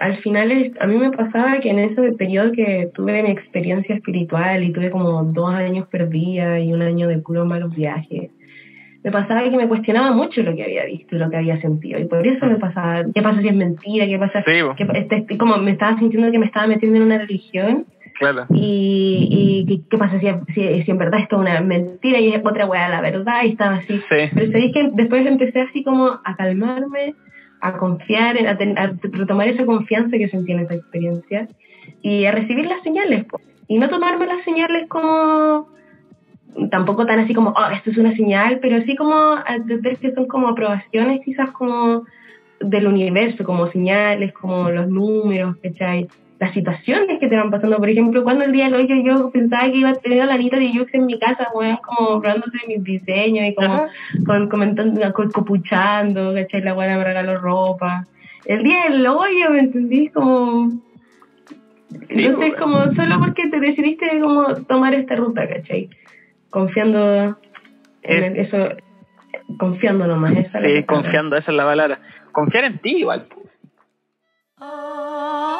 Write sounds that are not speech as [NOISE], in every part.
al final es, a mí me pasaba que en ese periodo que tuve mi experiencia espiritual y tuve como dos años perdida y un año de puro malos viajes, me pasaba que me cuestionaba mucho lo que había visto y lo que había sentido. Y por eso me pasaba, ¿qué pasa si es mentira? ¿Qué pasa? Sí, este, como me estaba sintiendo que me estaba metiendo en una religión. Claro. Y, y ¿qué, pasa si, si, si, en verdad esto es una mentira y es otra weá la verdad? Y estaba así. Sí. Pero sabéis que después empecé así como a calmarme, a confiar, a, a, retomar esa confianza que sentí en esa experiencia y a recibir las señales. Y no tomarme las señales como tampoco tan así como, oh, esto es una señal, pero sí como ver que son como aprobaciones quizás como del universo, como señales, como los números, ¿cachai? Las situaciones que te van pasando, por ejemplo, cuando el día de hoy yo pensaba que iba a tener a la Anita de Yux en mi casa, weón, como hablándose de mis diseños y como con, comentando, copuchando, ¿cachai? La buena me regaló ropa. El día del hoyo, ¿me entendís? Como... Entonces, como solo porque te decidiste como tomar esta ruta, ¿cachai? confiando en eso, confiando nomás. Esa sí, confiando, esa es la palabra. Confiar en ti igual. Hola,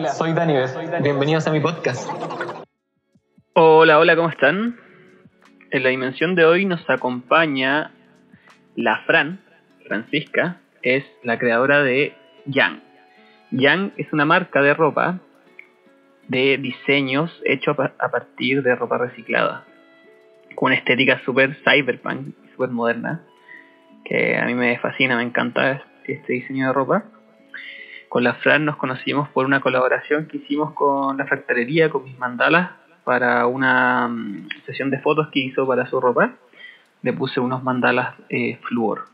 hola, soy Daniel. Bienvenidos a mi podcast. Hola, hola, ¿cómo están? En la dimensión de hoy nos acompaña la Fran, Francisca, es la creadora de Yang. Yang es una marca de ropa de diseños hechos a partir de ropa reciclada, con una estética súper cyberpunk, súper moderna que a mí me fascina, me encanta este diseño de ropa. Con la Fran nos conocimos por una colaboración que hicimos con la fractalería, con mis mandalas, para una mm, sesión de fotos que hizo para su ropa. Le puse unos mandalas eh, flúor.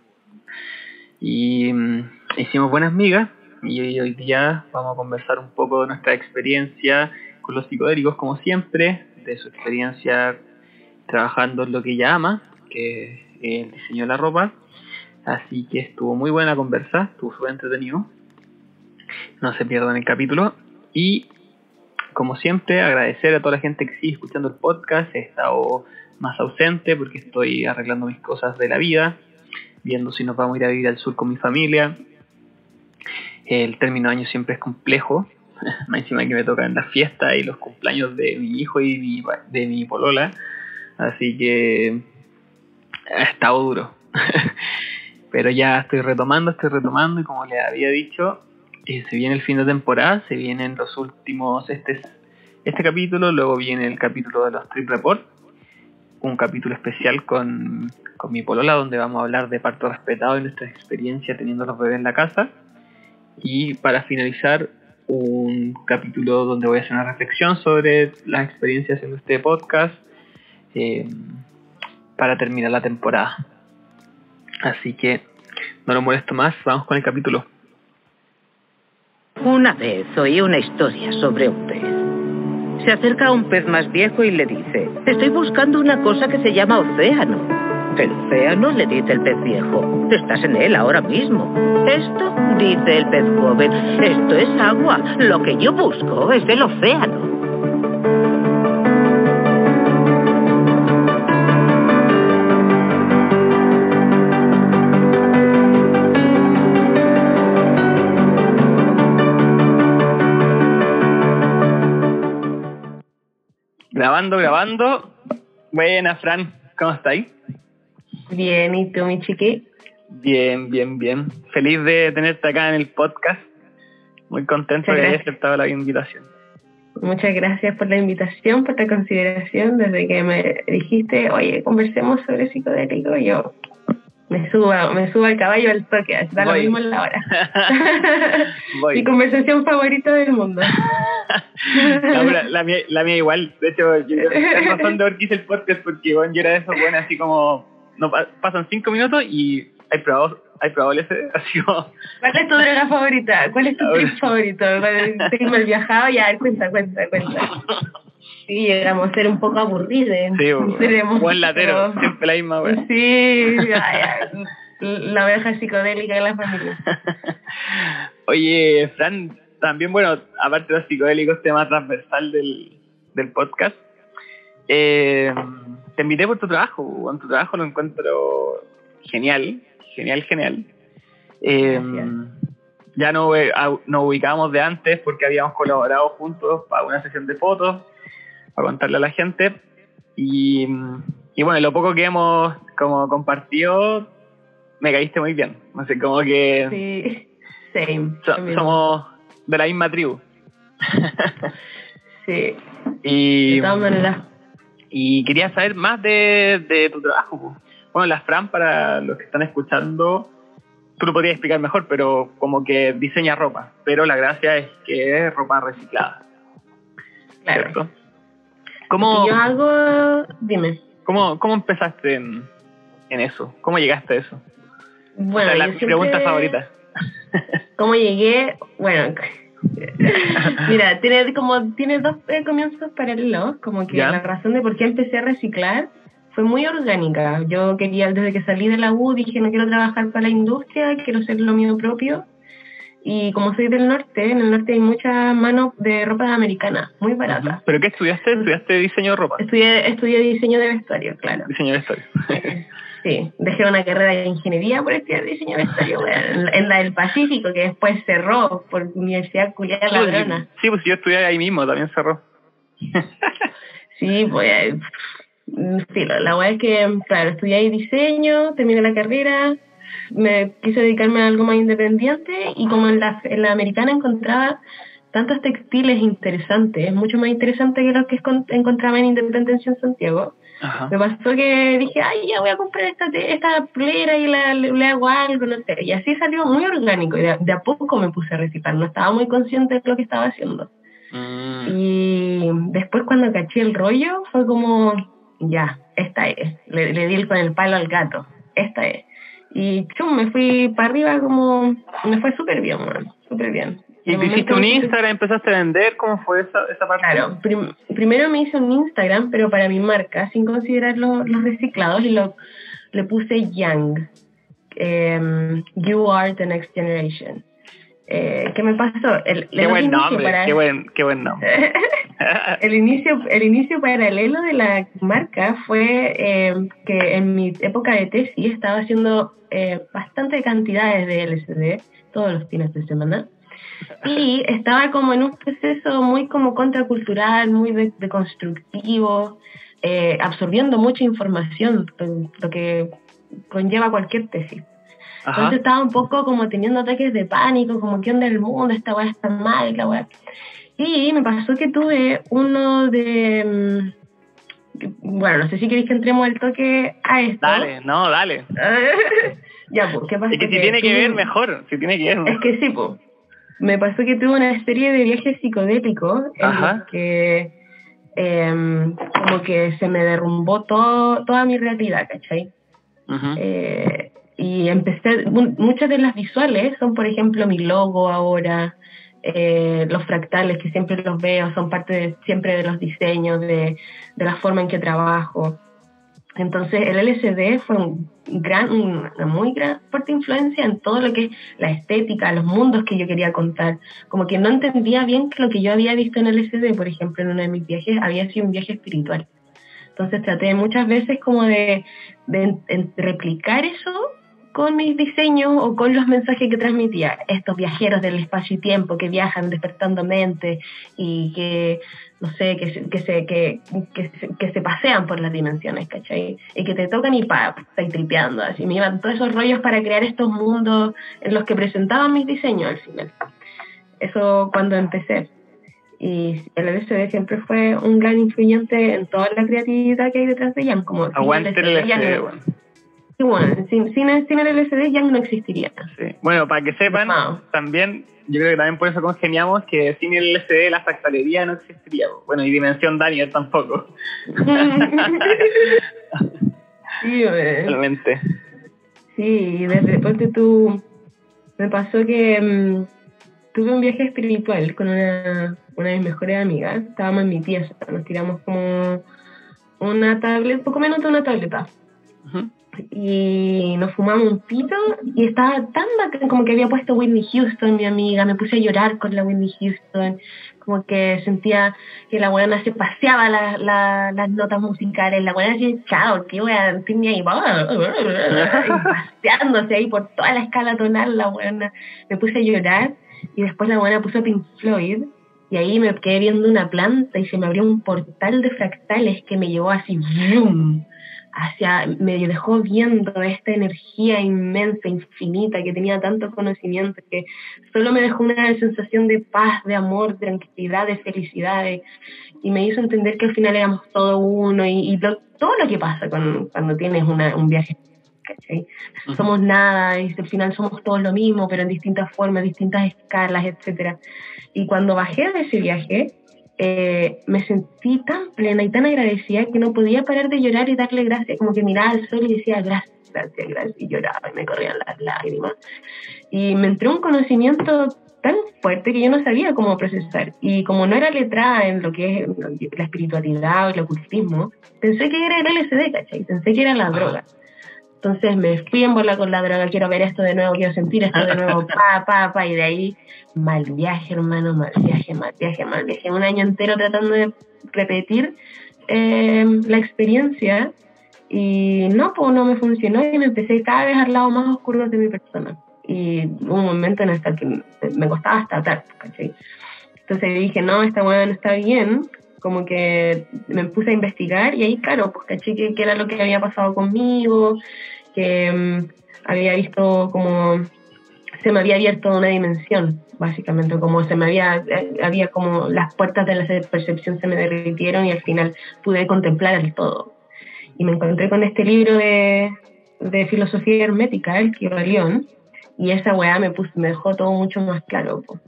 Y mm, hicimos buenas migas y hoy día vamos a conversar un poco de nuestra experiencia con los psicodélicos como siempre, de su experiencia trabajando en lo que ella ama, que es el diseño de la ropa, Así que estuvo muy buena conversa, estuvo súper entretenido. No se pierdan el capítulo. Y como siempre, agradecer a toda la gente que sigue escuchando el podcast. He estado más ausente porque estoy arreglando mis cosas de la vida, viendo si nos vamos a ir a vivir al sur con mi familia. El término de año siempre es complejo, [LAUGHS] más encima que me tocan las fiestas y los cumpleaños de mi hijo y de mi polola. Así que ha estado duro. [LAUGHS] Pero ya estoy retomando, estoy retomando y como les había dicho, se viene el fin de temporada, se vienen los últimos, este, este capítulo, luego viene el capítulo de los Trip Report, un capítulo especial con, con mi polola donde vamos a hablar de parto respetado y nuestra experiencia teniendo los bebés en la casa. Y para finalizar, un capítulo donde voy a hacer una reflexión sobre las experiencias en este podcast eh, para terminar la temporada. Así que no lo molesto más, vamos con el capítulo. Una vez oí una historia sobre un pez. Se acerca a un pez más viejo y le dice, estoy buscando una cosa que se llama océano. El océano, le dice el pez viejo, estás en él ahora mismo. Esto, dice el pez joven, esto es agua. Lo que yo busco es el océano. Grabando, grabando. Buena, Fran, ¿cómo estáis? Bien, ¿y tú, mi chiqui? Bien, bien, bien. Feliz de tenerte acá en el podcast. Muy contento de que hayas aceptado la invitación. Muchas gracias por la invitación, por la consideración. Desde que me dijiste, oye, conversemos sobre psicodélico, yo me subo, me subo al caballo al toque, da lo mismo en la hora. [LAUGHS] Mi conversación favorita del mundo. [LAUGHS] la, mía, la mía igual, de hecho, yo tengo razón de ver que hice el podcast porque bueno, yo era de esos bueno, así como no pasan cinco minutos y hay probado ¿Has probado LSD? [LAUGHS] Así como... ¿Cuál es tu droga favorita? ¿Cuál es tu trip favorito? Tengo el viajado, ya, cuenta, cuenta, cuenta. Sí, a ser un poco aburridos. Sí, [LAUGHS] buen latero, siempre la misma, weón. Sí, la oveja psicodélica de la familia. [LAUGHS] Oye, Fran, también, bueno, aparte de los psicodélicos, tema transversal del, del podcast, eh, te invité por tu trabajo, weón. tu trabajo lo encuentro genial, genial, genial. Eh, ya no, eh, nos ubicábamos de antes porque habíamos colaborado juntos para una sesión de fotos, para contarle a la gente. Y, y bueno, lo poco que hemos como compartido, me caíste muy bien. No sé, como que Sí, [LAUGHS] same. so- somos de la misma tribu. Sí, [LAUGHS] Y, de todas maneras. y quería saber más de, de tu trabajo. Bueno, la Fran, para los que están escuchando, tú lo podrías explicar mejor, pero como que diseña ropa. Pero la gracia es que es ropa reciclada, Claro. ¿cierto? ¿Cómo, yo hago, dime. cómo, cómo empezaste en, en eso? ¿Cómo llegaste a eso? Bueno, Esa es la siempre- pregunta favorita. [LAUGHS] ¿Cómo llegué? Bueno, [LAUGHS] mira, tiene como tiene dos eh, comienzos paralelos, como que Ya. la razón de por qué empecé a reciclar fue muy orgánica. Yo quería, desde que salí de la U, dije no quiero trabajar para la industria, quiero ser lo mío propio. Y como soy del norte, en el norte hay muchas manos de ropa americana, muy barata. ¿Pero qué estudiaste? ¿Estudiaste diseño de ropa? Estudié, estudié diseño de vestuario, claro. Diseño de vestuario. [LAUGHS] Sí, dejé una carrera de ingeniería por estudiar diseño de vestuario, weón, en, la del Pacífico, que después cerró por Universidad Culiada Sí, Ladrona. Sí, pues yo estudié ahí mismo, también cerró. [LAUGHS] Sí, pues, eh, sí, la, la weá es que, claro, estudié ahí diseño, terminé la carrera, me quise dedicarme a algo más independiente y como en la, en la americana encontraba tantos textiles interesantes, mucho más interesantes que los que encontraba en Independencia en Santiago, Ajá. me pasó que dije, ay, ya voy a comprar esta, esta polera y la, le, le hago algo, no sé. Y así salió muy orgánico y de, a- de a poco me puse a reciclar, no estaba muy consciente de lo que estaba haciendo. Mm. Y después cuando caché el rollo fue como, ya, esta es. Le, le di el- con el palo al gato, esta es. Y chum, me fui para arriba como, me fue súper bien, man, súper bien. ¿Y te hiciste un Instagram, empezaste a vender? ¿Cómo fue esa, esa parte? Claro, prim- primero me hice un Instagram, pero para mi marca, sin considerar los, los reciclados, y lo, le puse Young. em, you are the next generation. Eh, ¿Qué me pasó? El, Qué buen nombre, para- qué buen, qué buen nombre. [LAUGHS] el inicio el inicio paralelo de la marca fue eh, que en mi época de tesis estaba haciendo eh, bastante cantidades de LSD todos los fines de semana y estaba como en un proceso muy como contracultural, muy de, de constructivo, eh, absorbiendo mucha información, lo que conlleva cualquier tesis. Ajá. Entonces estaba un poco como teniendo ataques de pánico, como qué onda el mundo, esta weá está mal, la weá. Y me pasó que tuve uno de... mm, que- Bueno, no sé si queréis que entremos al toque a esto. Dale, no, dale. [LAUGHS] ya, pues, ¿qué pasó? Es que si tiene que ver, mejor. Si tiene que ver, Es que sí, pues. Me pasó que tuve una serie de viajes psicodélicos en los que em, como que se me derrumbó todo, toda mi realidad, ¿cachai? Eh, y empecé, mu- muchas de las visuales son, por ejemplo, mi logo ahora, eh, los fractales que siempre los veo, son parte de- siempre de los diseños, de, de la forma en que trabajo. Entonces el LSD fue un gran, una muy gran, fuerte influencia en todo lo que es la estética, los mundos que yo quería contar. Como que no entendía bien que lo que yo había visto en LSD, por ejemplo, en uno de mis viajes, había sido un viaje espiritual. Entonces traté muchas veces como de, de en replicar eso con mis diseños o con los mensajes que transmitía. Estos viajeros del espacio y tiempo que viajan despertando mente y que, no sé, que se, que se, que, que, se, que se pasean por las dimensiones, ¿cachai? Y que te tocan y pa, estáis tripeando. Así me iban todos esos rollos para crear estos mundos en los que presentaban mis diseños al final. Eso cuando empecé. Y el LSD siempre fue un gran influyente en toda la creatividad que hay detrás de Jam. Como Aguante el LSD, Sí, bueno, sin, sin, el- sin el LSD Jam no existiría. Sí. Bueno, para que sepan, también, yo creo que también por eso congeniamos que sin el LCD la fractalería no existiría. Bueno, y Dimensión Daniel tampoco. sí. Realmente. Sí, de tú, me pasó que mm, tuve un viaje espiritual con una, una de mis mejores amigas. Estábamos en mi pieza, nos tiramos como una tablet, poco menos de una tableta. Y nos fumamos un pito y estaba tan bacán, como que había puesto Whitney Houston, mi amiga, me puse a llorar con la Whitney Houston, como que sentía que la buena se paseaba las notas musicales, la buena decía, chao, qué weá, tenía ahí, paseándose ahí por toda la escala tonal, la buena, me puse a llorar y después la buena puso Pink Floyd y ahí me quedé viendo una planta y se me abrió un portal de fractales que me llevó así, ¡vroom! Hacia, me dejó viendo esta energía inmensa, infinita, que tenía tanto conocimiento, que solo me dejó una sensación de paz, de amor, de tranquilidad, de felicidad, y me hizo entender que al final éramos todo uno, y, todo lo que pasa cuando tienes un viaje ¿cachai? Somos nada y al final somos todos lo mismo, pero en distintas formas, distintas escalas, etcétera. Y cuando bajé de ese viaje, eh, me sentí tan plena y tan agradecida que no podía parar de llorar y darle gracias, como que miraba al sol y decía gracias, gracias, gracias, y lloraba y me corrían las lágrimas. Y me entró un conocimiento tan fuerte que yo no sabía cómo procesar. Y como no era letrada en lo que es la espiritualidad o el ocultismo, pensé que era el LSD, ¿cachai? Pensé que era la droga. Entonces me fui en bola con la droga, quiero ver esto de nuevo, quiero sentir esto de nuevo, [LAUGHS] pa, pa, pa, y de ahí mal viaje, hermano, mal viaje, mal viaje, mal viaje. Un año entero tratando de repetir em, la experiencia y no, pues no me funcionó y me empecé cada vez al lado más oscuro de mi persona. Y hubo un momento en el que me costaba hasta atar, ¿cachai? Entonces dije, no, esta hueá no está bien, como que me puse a investigar y ahí, claro, pues caché que, era lo que había pasado conmigo, que mm, había visto como se me había abierto una dimensión, básicamente, como se me había, eh, había como las puertas de la percepción se me derritieron y al final pude contemplar el todo. Y me encontré con este libro de, de filosofía hermética, el Kibalión, y esa weá me, puso, me dejó todo mucho más claro. Pues.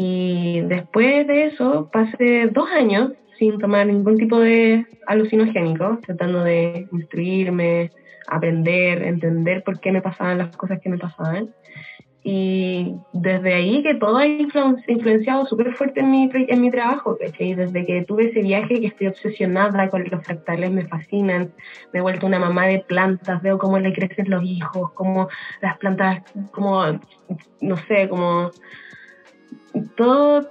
Y después de eso pasé dos años sin tomar ningún tipo de alucinogénico, tratando de instruirme, aprender, entender por qué me pasaban las cosas que me pasaban. Y desde ahí que todo ha influenciado súper fuerte en mi, en mi trabajo, y Desde que tuve ese viaje que estoy obsesionada con los fractales, me fascinan, me he vuelto una mamá de plantas, veo cómo le crecen los hijos, cómo las plantas, como, no sé, como todo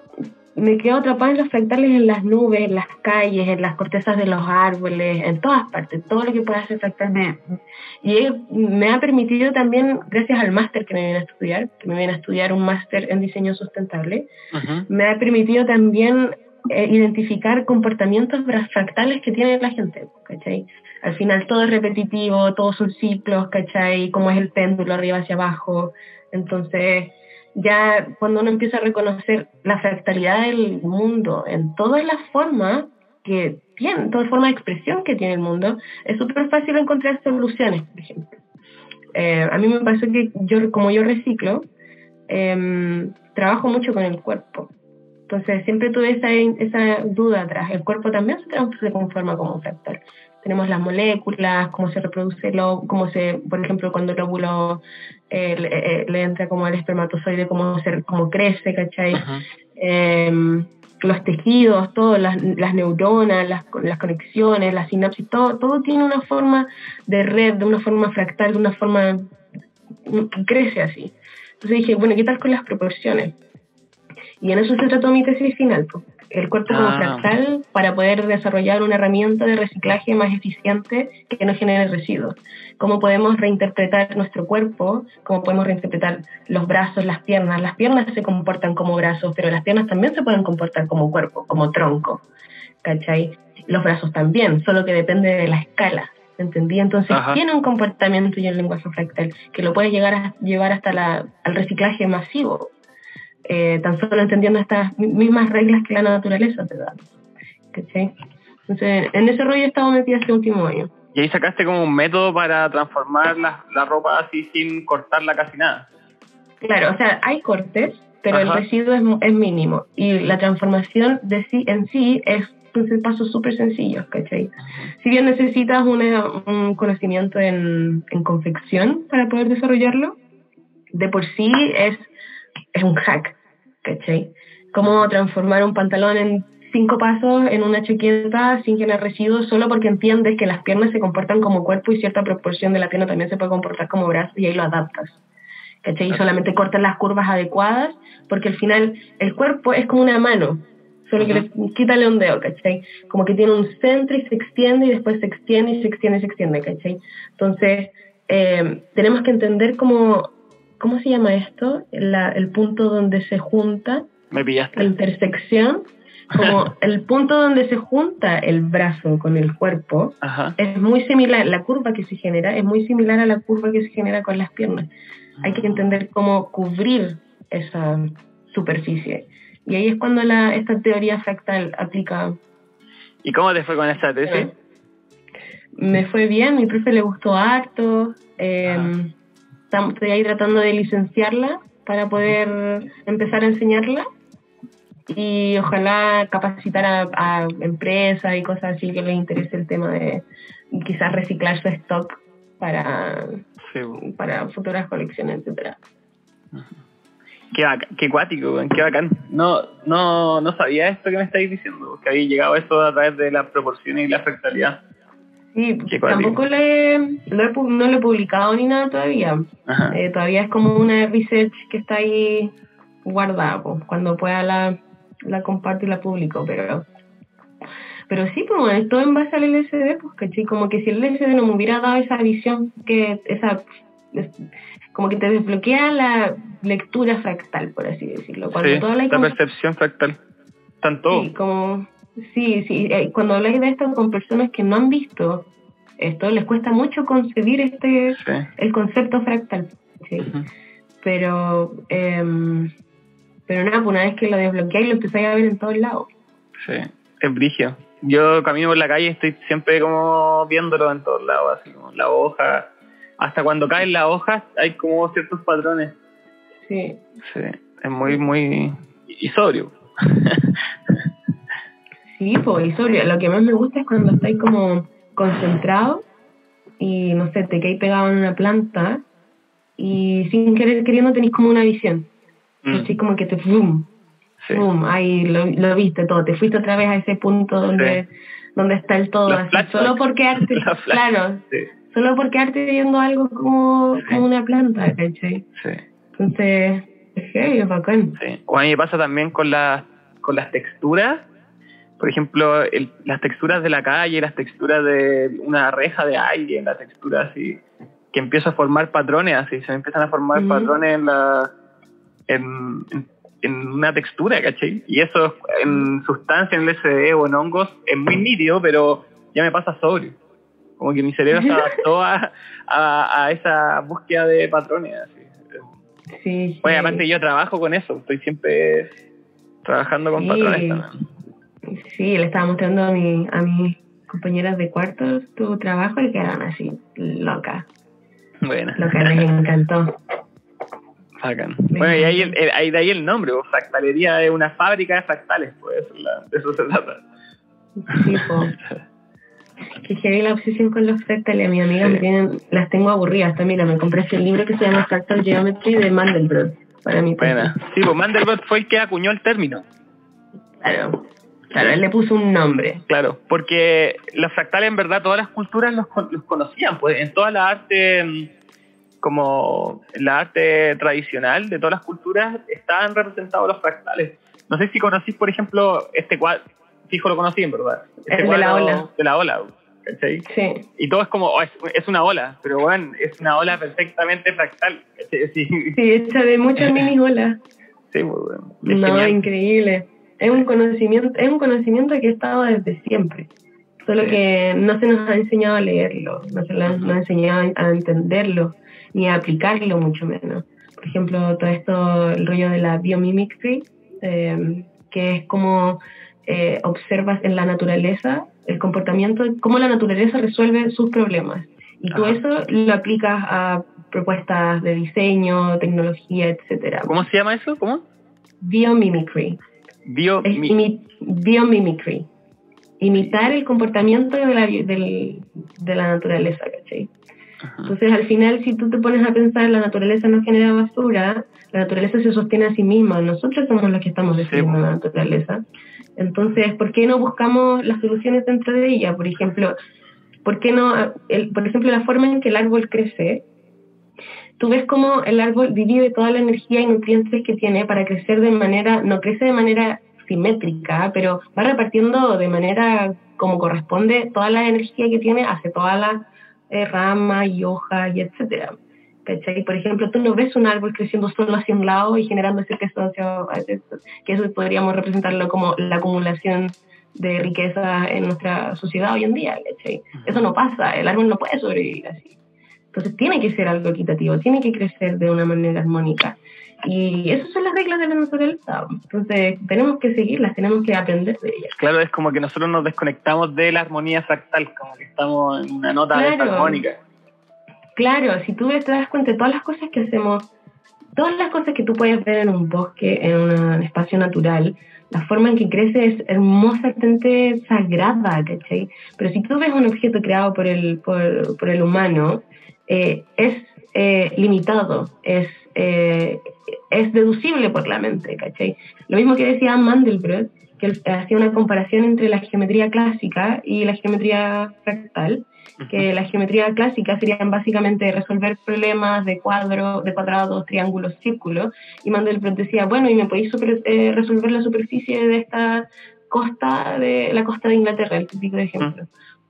me quedo atrapada en los fractales en las nubes, en las calles, en las cortezas de los árboles, en todas partes, todo lo que pueda hacer fractal Y me ha permitido también, gracias al máster que me viene a estudiar, que me viene a estudiar un máster en diseño sustentable, me ha permitido también eh, identificar comportamientos fractales que tiene la gente, ¿cachai? Al final todo es repetitivo, todos son ciclos, ¿cachai? Como es el péndulo arriba hacia abajo. Entonces, ya cuando uno empieza a reconocer la fractalidad del mundo en todas las formas que tiene, todas las formas de expresión que tiene el mundo, es súper fácil encontrar soluciones, por ejemplo. Eh, a mí me pasó que yo, como yo reciclo, em, trabajo mucho con el cuerpo. Entonces siempre tuve esa, esa duda atrás. El cuerpo también se, conforma como un fractal tenemos las moléculas, cómo se reproduce, lo, cómo se, por ejemplo, cuando el óvulo eh, eh, le, entra como al espermatozoide, cómo, se, cómo crece, ¿cachai? Em, los tejidos, todo, las, las neuronas, las, las, conexiones, las sinapsis, todo, todo tiene una forma de red, de una forma fractal, de una forma que crece así. Entonces dije, bueno, ¿qué tal con las proporciones? Y en eso se trató mi tesis final, pues el cuerpo como ah. fractal para poder desarrollar una herramienta de reciclaje más eficiente que no genere residuos. Cómo podemos reinterpretar nuestro cuerpo, cómo podemos reinterpretar los brazos, las piernas. Las piernas se comportan como brazos, pero las piernas también se pueden comportar como cuerpo, como tronco. ¿Cachai? Los brazos también, solo que depende de la escala. ¿entendí? Entonces tiene un comportamiento y un lenguaje fractal que lo puede llegar a llevar hasta la, al reciclaje masivo, eh, tan solo entendiendo estas mismas reglas que la naturaleza te da. Entonces, en ese rollo he estado metida este último año. Y ahí sacaste como un método para transformar la, la ropa así sin cortarla casi nada. Claro, o sea, hay cortes, pero el residuo es, es, mínimo. Y la transformación de sí en sí es son pasos súper sencillos, ¿cachai? Si bien necesitas una, un conocimiento en, en confección para poder desarrollarlo, de por sí es, es un hack, ¿cachai? Cómo transformar un pantalón en cinco pasos en una chaqueta sin generar residuos solo porque entiendes que las piernas se comportan como cuerpo y cierta proporción de la pierna también se puede comportar como brazo y ahí lo adaptas. ¿Cachai? Y solamente cortas las curvas adecuadas porque al final el cuerpo es como una mano, solo que le quítale un dedo, ¿cachai? Como que tiene un centro y se extiende y después se extiende y se extiende y se extiende, ¿cachai? Entonces, eh, tenemos que entender cómo, ¿cómo se llama esto? La, el punto donde se junta, Me pillaste. la intersección, como [LAUGHS] el punto donde se junta el brazo con el cuerpo, Ajá. es muy similar, la curva que se genera es muy similar a la curva que se genera con las piernas. Hay que entender cómo cubrir esa superficie. Y ahí es cuando la, esta teoría fractal aplica. ¿Y cómo te fue con esa tesis? Me fue bien, mi profe le gustó harto. eh, estoy ahí tratando de licenciarla para poder empezar a enseñarla. Y ojalá capacitar a, a empresas y cosas así que les interese el tema de quizás reciclar su stock para, Sí. para futuras colecciones, etcétera. Qué, qué cuático, qué bacán. No, no, no sabía esto que me estáis diciendo, que había llegado a esto a través de las proporciones y la fractalidad. Sí, tampoco le, lo he no lo he publicado ni nada todavía. Ajá. Eh, todavía es como una research que está ahí guardada. pues, Cuando pueda la, la comparto y la publico, pero pero sí, pues es todo en base al LSD, pues ¿cachai? Como que si el LSD no me hubiera dado esa visión, que esa es- como que te desbloquea la lectura fractal, por así decirlo. Cuando Sí, hablas la percepción fractal. Tanto. Sí, como, sí, sí. eh, cuando habláis de esto con personas que no han visto esto, les cuesta mucho concebir este Sí. el concepto fractal. ¿sí? Pero, em, pero nada, pues una vez que lo desbloqueáis, lo empezáis a ver en todos lados. Sí, es brigio. Yo camino por la calle y estoy siempre como viéndolo en todos lados, así como la hoja. Hasta cuando caen las hojas hay como ciertos patrones. Sí. Sí, es muy, muy... y sobrio. [LAUGHS] Sí, pues, y sobre, lo que más me gusta es cuando estáis como concentrado y, no sé, te quedáis pegado en una planta y sin querer queriendo tenéis como una visión. Mm, Así como que te... ¡fum! sí. ¡Pum! Ahí lo, lo viste todo, te fuiste otra vez a ese punto donde, donde está el todo, así, solo por quedarte, [LAUGHS] claro, Sí, solo por quedarte viendo algo como, como una planta, ¿cachai? sí, Entonces, es bacán. sí. O a mí me pasa también con, las con las texturas. Por ejemplo, el- las texturas de la calle, las texturas de una reja de alguien, las texturas así, que empiezo a formar patrones así, se me empiezan a formar patrones en la en, en, en una textura, ¿cachai? Y eso en sustancia, en LSD o en hongos, es muy nítido, pero ya me pasa sobrio. Como que mi cerebro se [LAUGHS] adaptó a, a, a esa búsqueda de patrones. Así. Sí, sí. Oye, aparte yo trabajo con eso, estoy siempre trabajando con Sí. patrones también. Sí, le estaba mostrando a, mi, a mis compañeras de cuarto tu trabajo y quedaron así, locas. Bueno, Locas, les encantó. bacán. Bueno, y ahí, el- el- ahí de ahí el nombre, pues, fractalería es una fábrica de fractales, pues la- de eso se trata. Sí. [LAUGHS] Que heavy la obsesión con los fractales. A mis amigas Sí. me tienen, las tengo aburridas. Mira, me compré este libro que se llama Fractal Geometry de Mandelbrot para mi tesis. Buena. Sí, pues Mandelbrot fue el que acuñó el término. Claro, claro, él le puso un nombre. Claro, porque los fractales en verdad todas las culturas los, los conocían, pues en toda la arte, mm, como la arte tradicional de todas las culturas, estaban representados los fractales. No sé si conocís, por ejemplo, este cuadro, fijo lo conocí en verdad. Este El de la ola. De la ola, ¿cachai? Sí, Y todo es como, oh, es, es una ola, pero bueno, es una ola perfectamente fractal. ¿cachai? Sí, sí, hecha de muchas [LAUGHS] mini olas. sí, pues, bueno, es No, genial. increíble. Es un conocimiento, es un conocimiento que ha estado desde siempre. Solo Sí. que no se nos ha enseñado a leerlo, no se nos ha enseñado a entenderlo, ni a aplicarlo mucho menos. Por ejemplo, todo esto, el rollo de la biomimicry, eh, que es como eh, observas en la naturaleza el comportamiento, cómo la naturaleza resuelve sus problemas. Y tú Ajá. eso lo aplicas a propuestas de diseño, tecnología, etcétera. ¿Cómo se llama eso? ¿Cómo? Biomimicry. Bio... Imi- biomimicry. imitar el comportamiento de la, del, de la naturaleza, ¿cachai? Entonces, al final, si tú te pones a pensar, la naturaleza no genera basura, la naturaleza se sostiene a sí misma, nosotros somos los que estamos destruyendo la naturaleza. Entonces, ¿por qué no buscamos las soluciones dentro de ella? Por ejemplo, ¿por qué no, el, por ejemplo, la forma en que el árbol crece? Tú ves cómo el árbol divide toda la energía y nutrientes que tiene para crecer de manera, no crece de manera simétrica, pero va repartiendo de manera como corresponde toda la energía que tiene hacia todas las eh, ramas y hojas y etcétera. ¿Cachai? Por ejemplo, tú no ves un árbol creciendo solo hacia un lado y generando ese que eso podríamos representarlo como la acumulación de riqueza en nuestra sociedad hoy en día, ¿cachai? Eso no pasa, el árbol no puede sobrevivir así. Entonces tiene que ser algo equitativo, tiene que crecer de una manera armónica. Y esas son las reglas de la naturaleza. Entonces tenemos que seguirlas, tenemos que aprender de ellas. Claro, es como que nosotros nos desconectamos de la armonía fractal, como que estamos en una nota claro. desarmónica. Claro, si tú te das cuenta de todas las cosas que hacemos, todas las cosas que tú puedes ver en un bosque, en un espacio natural, la forma en que crece es hermosamente sagrada, ¿cachai? Pero si tú ves un objeto creado por el, por, por el humano, eh, es eh, limitado, es, eh, es deducible por la mente, ¿cachai? Lo mismo que decía Mandelbrot, que hacía una comparación entre la geometría clásica y la geometría fractal, que la geometría clásica serían básicamente resolver problemas de cuadro, de cuadrados, triángulos, círculos, y Mandelbrot decía, bueno, ¿y me podéis eh, resolver la superficie de esta costa, de la costa de Inglaterra, el típico ejemplo?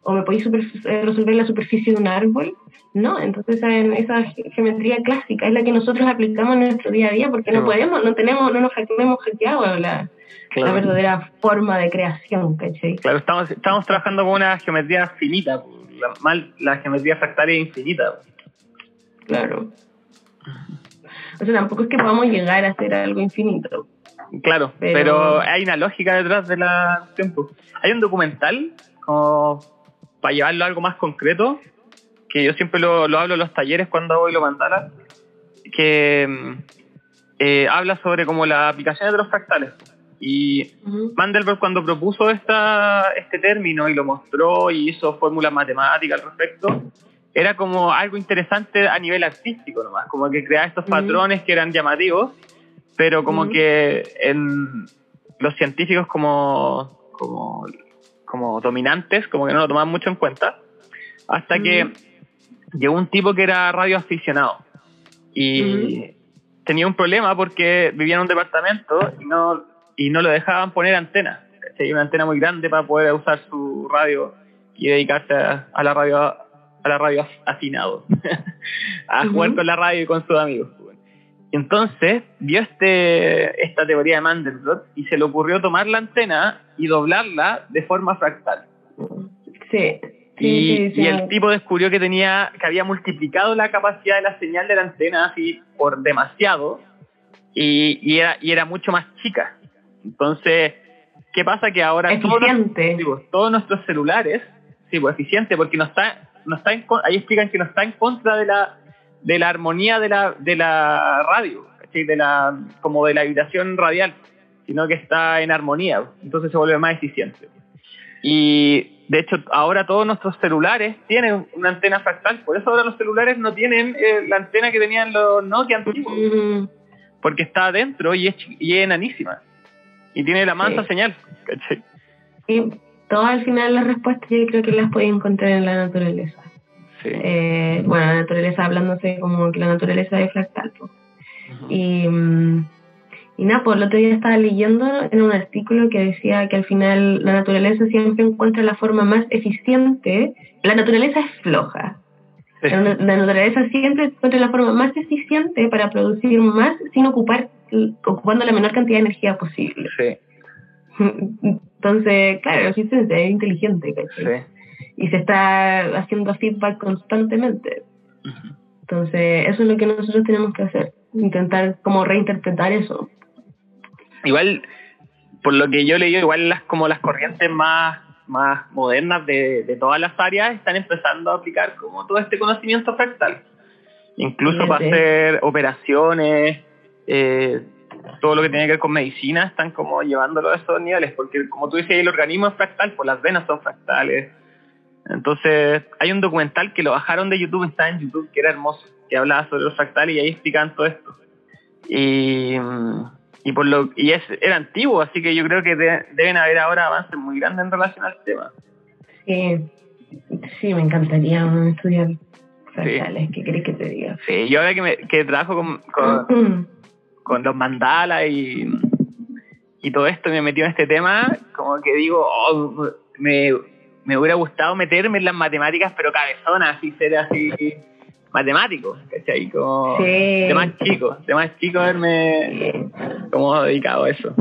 ¿O me podéis eh, resolver la superficie de un árbol? No, entonces esa geometría clásica es la que nosotros aplicamos en nuestro día a día porque no podemos, no tenemos, no nos hemos hackeado la, la verdadera forma de creación, ¿cachai? Claro, estamos, estamos trabajando con una geometría finita, la, mal, la geometría fractal es infinita. Claro. O sea, tampoco es que podamos llegar a hacer algo infinito. Claro, pero, hay una lógica detrás de la tiempo. Hay un documental, como para llevarlo a algo más concreto, que yo siempre lo, lo hablo en los talleres cuando voy lo mandala, que eh, habla sobre como las aplicaciones de los fractales. Y Mandelbrot cuando propuso esta, este término y lo mostró y hizo fórmulas matemáticas al respecto, era como algo interesante a nivel artístico nomás, como que creaba estos patrones que eran llamativos, pero como que en los científicos como, como, como dominantes, como que no lo tomaban mucho en cuenta, hasta que llegó un tipo que era radioaficionado y tenía un problema porque vivía en un departamento y no, y no lo dejaban poner antena. Hay una antena muy grande para poder usar su radio y dedicarse a, la radio a la radio afinado, [LAUGHS] a jugar con la radio y con sus amigos. Entonces vio este, esta teoría de Mandelbrot y se le ocurrió tomar la antena y doblarla de forma fractal. Sí y, el tipo descubrió que tenía que había multiplicado la capacidad de la señal de la antena así por demasiado y, y, era, y era mucho más chica. Entonces, ¿qué pasa? Que ahora eficiente. Todos, todos nuestros celulares, sí, pues eficiente, porque no está, no está en, ahí explican que no está en contra de la, de la armonía de la, de la radio, de la, como de la vibración radial, sino que está en armonía, entonces se vuelve más eficiente. Y de hecho, ahora todos nuestros celulares tienen una antena fractal, por eso ahora los celulares no tienen eh, la antena que tenían los Nokia antiguos, porque está adentro y es, y es enanísima, y tiene la mansa señal. Y todas al final las respuestas yo creo que las puedes encontrar en la naturaleza. Eh, bueno, la naturaleza hablándose como que la naturaleza es fractal. Y... Mm, y nada, pues el otro día estaba leyendo en un artículo que decía que al final la naturaleza siempre encuentra la forma más eficiente. La naturaleza es floja. La, naturaleza siempre encuentra la forma más eficiente para producir más sin ocupar ocupando la menor cantidad de energía posible. Sí. Entonces, claro, la eficiencia es inteligente, Sí. Y se está haciendo feedback constantemente. Entonces, eso es lo que nosotros tenemos que hacer, intentar como reinterpretar eso igual, por lo que yo leí, igual las como las corrientes más, más modernas de, de todas las áreas están empezando a aplicar como todo este conocimiento fractal. Incluso para hacer operaciones, eh, todo lo que tiene que ver con medicina están como llevándolo a esos niveles, porque como tú dices, el organismo es fractal, pues las venas son fractales. Entonces, hay un documental que lo bajaron de YouTube, está en YouTube, que era hermoso, que hablaba sobre los fractales y ahí explican todo esto. Y, y por lo y es era antiguo, así que yo creo que deben haber ahora avances muy grandes en relación al tema. Sí, sí, me encantaría estudiar fractales, ¿qué crees que te diga? Sí, yo ahora que, me, que trabajo con, con, [CLEARS THROAT] con los mandalas y, y todo esto, me he metido en este tema, como que digo, oh, me, me hubiera gustado meterme en las matemáticas, pero cabezonas, así ser así matemático, ¿cachai? Como de más chico, de más chico haberme como dedicado a eso.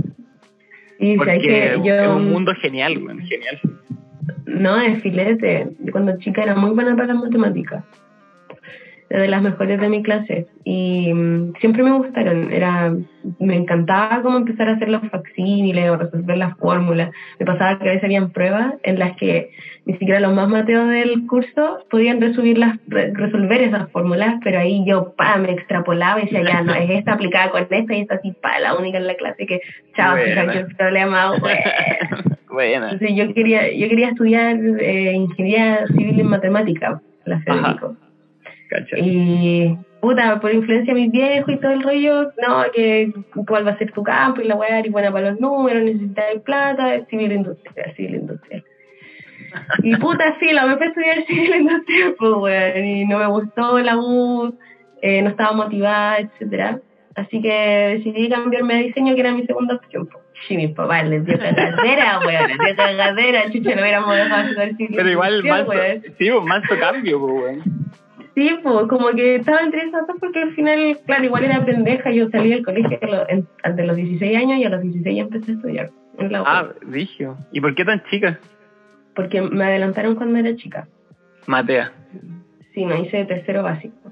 Y Porque es un mundo genial, genial. No, es filete. Cuando chica era muy buena para las matemáticas de las mejores de mi clase y mm, siempre me gustaron, era me encantaba como empezar a hacer los facsímiles o resolver las fórmulas. Me pasaba que a veces habían pruebas en las que ni siquiera los más mateos del curso podían resolver, las, resolver esas fórmulas, pero ahí yo pa, me extrapolaba y decía, ya no, es esta aplicada con esta y esta así, pa, la única en la clase que, chao, el problema, [LAUGHS] bueno. Entonces yo quería, yo quería estudiar eh, ingeniería civil en matemática, la Federico. Y puta, por influencia de mis viejos y todo el rollo, no, que cuál va a ser tu campo y la weá, y buena para los números, necesitas plata, civil industrial, civil industrial. Y puta, sí, la me fui a estudiar civil [LAUGHS] industrial, pues weón, y no me gustó la U, eh, no estaba motivada, etcétera. Así que decidí cambiarme a diseño, que era mi segunda opción. Sí, mis papás les dio cagadera, [LAUGHS] weón, les dio cagadera, chucha, no hubiéramos dejado de estudiar civil Pero igual, manso, sí, un manso cambio, pues, weón. Sí, pues como que estaba entre esas dos porque al final, claro, igual era pendeja. Yo salí del colegio a de los 16 años y a los 16 empecé a estudiar. En la ah, vigio. ¿Y por qué tan chica? Porque me adelantaron cuando era chica. Matea. Sí, me hice tercero básico.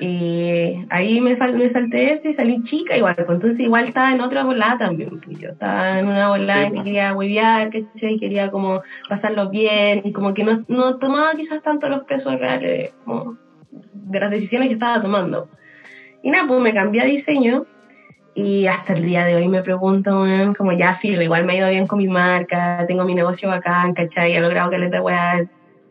Y ahí me, me salté ese y salí chica igual, pues entonces igual estaba en otra volada también, pues yo estaba en una volada que pues. quería huevear, y quería como pasarlo bien y como que no, no tomaba quizás tanto los pesos reales como de las decisiones que estaba tomando. Y nada, pues me cambié a diseño y hasta el día de hoy me pregunto, como ya sí, igual me ha ido bien con mi marca, tengo mi negocio bacán, ¿cachai? He logrado que le te a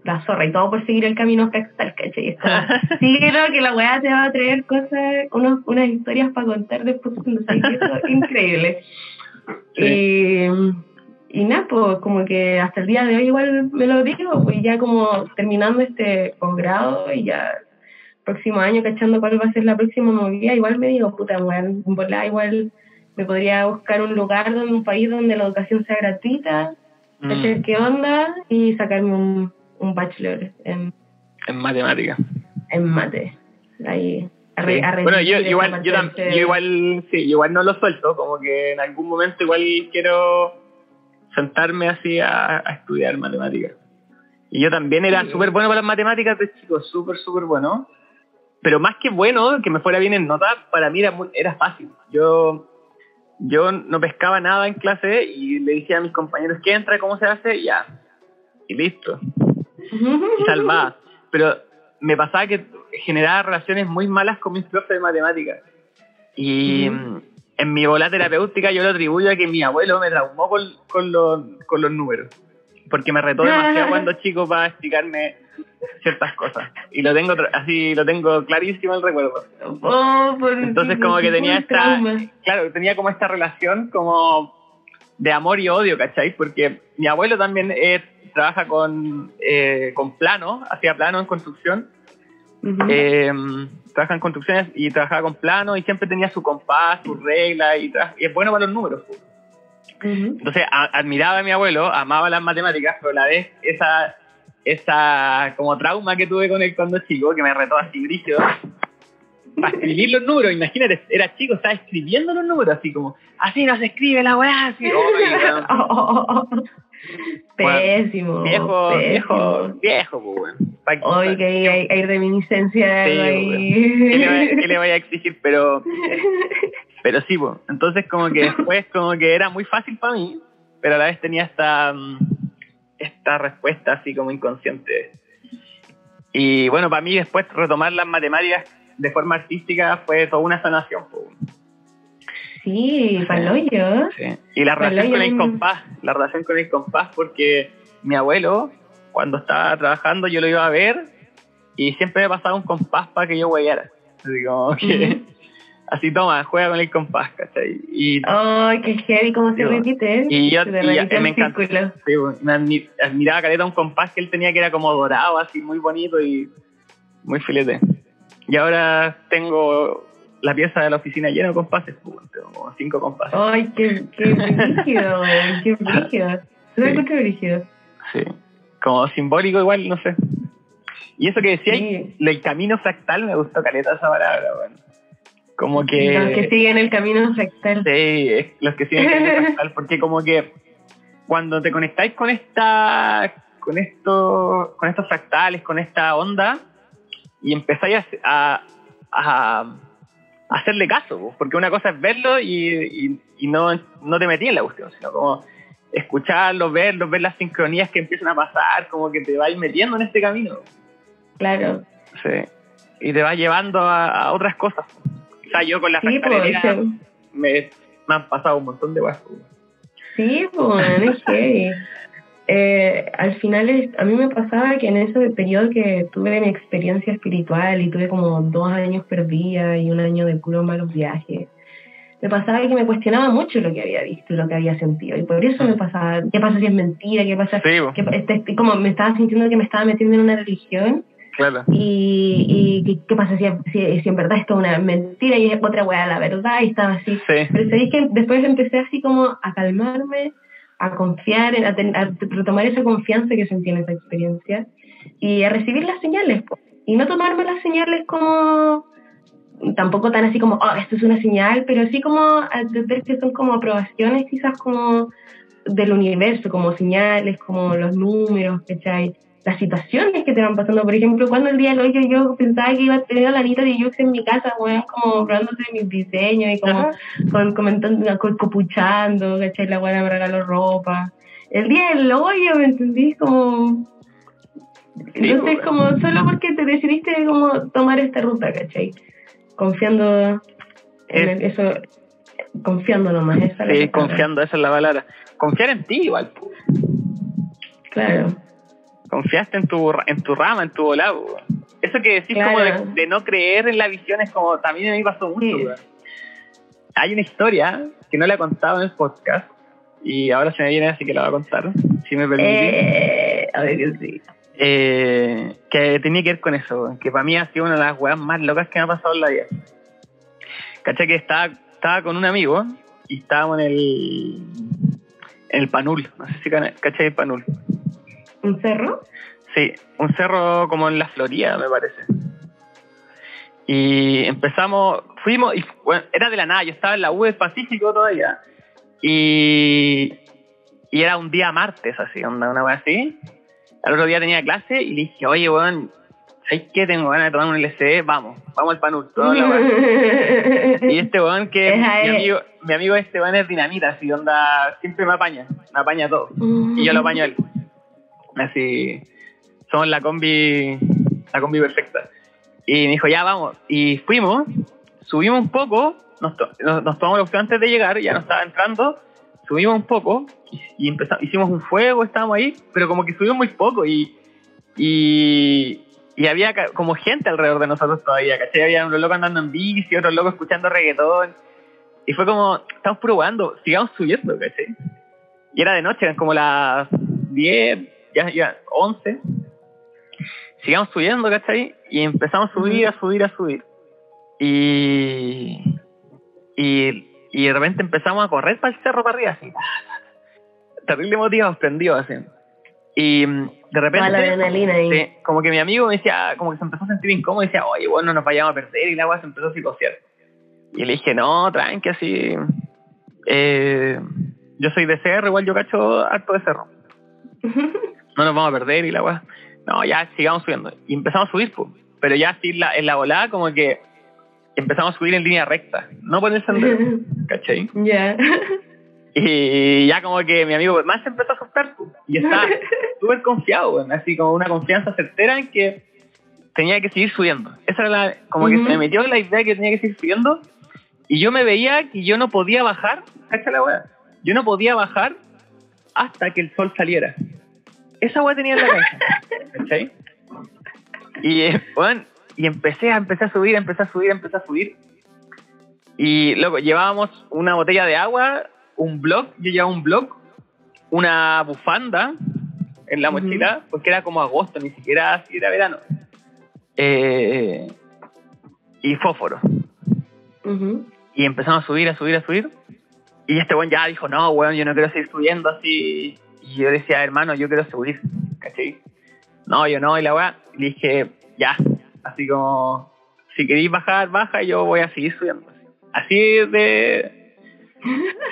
la zorra y todo por seguir el camino fractal, ¿cachai? [LAUGHS] Síguelo, que la weá te va a traer cosas, unos, unas historias para contar después, no sé, eso increíble. Y, y nada, pues como que hasta el día de hoy igual me lo digo, pues ya como terminando este posgrado y ya próximo año cachando cuál va a ser la próxima movida, igual me digo, puta, weón, igual me podría buscar un lugar, donde un país donde la educación sea gratuita, mm. qué onda y sacarme un un bachelor en, en matemática. En mate. Ahí. bueno, yo igual, yo, igual, sí, igual no lo suelto, como que en algún momento igual quiero sentarme así a, estudiar matemáticas. Y yo también era súper bueno para las matemáticas de chico, súper, súper bueno. Pero más que bueno, que me fuera bien en nota, para mí era, era fácil. Yo, yo no pescaba nada en clase y le dije a mis compañeros, ¿qué entra? ¿Cómo se hace? Ya. Y listo salvada. Pero me pasaba que generaba relaciones muy malas con mis profes de matemáticas. Y en mi bola terapéutica yo lo atribuyo a que mi abuelo me traumó con, con, los, con los números. Porque me retó demasiado [LAUGHS] cuando chico para explicarme ciertas cosas. Y lo tengo así, lo tengo clarísimo el recuerdo. Oh, Entonces como que tenía esta, claro, tenía como esta relación como de amor y odio, ¿cachai? Porque mi abuelo también es trabaja con, eh, con plano, hacía plano en construcción. Eh, trabaja en construcciones y trabajaba con plano y siempre tenía su compás, su regla y, es bueno para los números. Entonces admiraba a mi abuelo, amaba las matemáticas, pero a la vez esa, esa como trauma que tuve con él cuando chico, que me retó así brillo, para escribir los números, imagínate, era chico, estaba escribiendo los números, así como, así no se escribe la weá, así. [LAUGHS] [LAUGHS] [LAUGHS] Pésimo. viejo, viejo, viejo, pues, bueno. Hoy que hay, hay, reminiscencia sí, ahí. ¿Qué, le voy, a exigir? Pero, [LAUGHS] pero sí, pues. Entonces, como que después, como que era muy fácil para mí, pero a la vez tenía esta, mm, esta respuesta así como inconsciente. Y bueno, para mí después retomar las matemáticas de forma artística fue toda una sanación. Pues. Sí, paloyo. Sí. Y la relación con el compás, la relación con el compás, porque mi abuelo, cuando estaba trabajando, yo lo iba a ver y siempre me pasaba un compás para que yo hueveara. Así como que, [LAUGHS] así toma, juega con el compás, ¿cachai? Y, Ay, qué heavy, cómo se repite. y yo- y ya- me círculo. sí, me admi- admiraba caleta un compás que él tenía que era como dorado, así muy bonito y muy filete. Y ahora tengo la pieza de la oficina llena de compases, pues, como cinco compases. Ay, qué, qué [LAUGHS] brígido, qué brígido. Sí. escucha brígido. Sí. Como simbólico igual, no sé. Y eso que decía, Sí. el camino fractal me gustó caleta esa palabra, bueno. Como que... Los que siguen el camino fractal. Sí, los que siguen el camino [LAUGHS] fractal, porque como que cuando te conectáis con esta, con esto, con estos fractales, con esta onda, y empezáis a, a, a hacerle caso, po, porque una cosa es verlo y, y, y no, no te metí en la cuestión, sino como escucharlo, verlo, ver las sincronías que empiezan a pasar, como que te vais metiendo en este camino. Claro. Sí. Y te va llevando a, a otras cosas. O sea, yo con la Sí, fractalería me, me han pasado un montón de cosas. Sí, pues, es heavy. [LAUGHS] Eh, al final es- a mí me pasaba que en ese periodo que tuve mi experiencia espiritual y tuve como dos años perdida y un año de puros malos viajes, me pasaba que me cuestionaba mucho lo que había visto y lo que había sentido. Y por eso me pasaba, ¿qué pasa si es mentira? ¿Qué pasa? Sí, ¿Qué, este- como me estaba sintiendo que me estaba metiendo en una religión claro. y, y ¿qué, qué pasa si, si, si en verdad esto es una mentira y es otra weá la verdad y estaba así Sí, pero sabéis que después empecé así como a calmarme, a confiar, a, ten- a retomar esa confianza que sentí en esa experiencia y a recibir las señales. Y no tomarme las señales como, tampoco tan así como, oh, esto es una señal, pero sí como a ver que son como aprobaciones quizás como del universo, como señales, como los números, ¿cachai? Las situaciones que te van pasando, por ejemplo, cuando el día del hoyo yo pensaba que iba a tener a la Anita de Jux en mi casa, weón, como hablándose de mis diseños y como con, comentando, co- copuchando, ¿cachai? La buena me regaló ropa. El día del hoyo, ¿me entendís? Como... Entonces, como solo porque te decidiste como tomar esta ruta, ¿cachai? Confiando en el- eso, confiando nomás, esa es la sí, palabra. confiando, esa es la palabra. Confiar en ti igual. Claro, Confiaste en tu, en tu rama, en tu volado. Eso que decís como de, de no creer en la visión es como, también a mí pasó mucho. Sí. Hay una historia que no la he contado en el podcast y ahora se me viene así que la voy a contar, si me permitís. eh, a ver que sí. eh, que tenía que ver con eso, que para mí ha sido una de las weas más locas que me ha pasado en la vida. Caché que estaba, estaba con un amigo y estábamos en el, en el Panul, no sé si caché el Panul. ¿Un cerro? Sí, un cerro como en la Florida, me parece. Y empezamos, fuimos, y bueno, era de la nada, yo estaba en la U del Pacífico todavía. Y, y era un día martes, así, onda, una wea así. Al otro día tenía clase y le dije, oye, weón, ¿sabes qué? Tengo ganas de tomar un LCD, vamos, vamos al Panul, toda la wea. [LAUGHS] Y este weón que Esa mi es. amigo, mi amigo este weón es dinamita, así onda, siempre me apaña, me apaña todo. Y yo lo apaño a él. Así, somos la combi, la combi perfecta. Y me dijo, ya vamos. Y fuimos, subimos un poco, nos, to- nos, nos tomamos la opción antes de llegar, ya no estaba entrando, subimos un poco y, empezamos, hicimos un fuego, estábamos ahí, pero como que subimos muy poco y, y, y había como gente alrededor de nosotros todavía, ¿cachai? Había unos locos andando en bici, otros locos escuchando reggaetón. Y fue como, estamos probando, sigamos subiendo, ¿cachai? Y era de noche, eran como las 10, ya, ya 11. Sigamos subiendo, ¿cachai? Y empezamos a subir, a subir, a subir. Y, y, y de repente empezamos a correr para el cerro para arriba, así. Terrible motivados, prendidos, así. Y mm, de repente... Como que mi amigo me decía, como que se empezó a sentir incómodo y decía, oye, bueno, no nos vayamos a perder y la agua se empezó a psicosear. Y le dije, no, tranqui, así. Eh, yo soy de cerro, igual yo cacho harto de cerro. [LAUGHS] No nos vamos a perder y la agua. No, ya sigamos subiendo. Y empezamos a subir, pues. Pero ya así en la, en la volada, como que empezamos a subir en línea recta, no por el sendero, [LAUGHS] ¿cachai? Ya. Y ya como que mi amigo más se empezó a asustar pues, y estaba [LAUGHS] súper confiado, así como una confianza certera en que tenía que seguir subiendo. Esa era la, como que se me metió la idea que tenía que seguir subiendo Y yo me veía que yo no podía bajar, cacha la weá, yo no podía bajar hasta que el sol saliera. Esa weá tenía en la cabeza, ¿cachai? Y, eh, weón, y empecé a, empecé a subir, empecé a subir, empecé a subir. Y luego llevábamos una botella de agua, un blog, yo llevaba un blog, una bufanda en la mochila, porque era como agosto, ni siquiera así era verano. Eh, y fósforo. Y empezamos a subir, a subir, a subir. Y este weón ya dijo, no, weón, yo no quiero seguir subiendo así. Y yo decía, hermano, yo quiero subir, ¿cachai? No, yo no, y la weá. Le dije, ya, así como, si queréis bajar, baja, yo voy a seguir subiendo. Así de...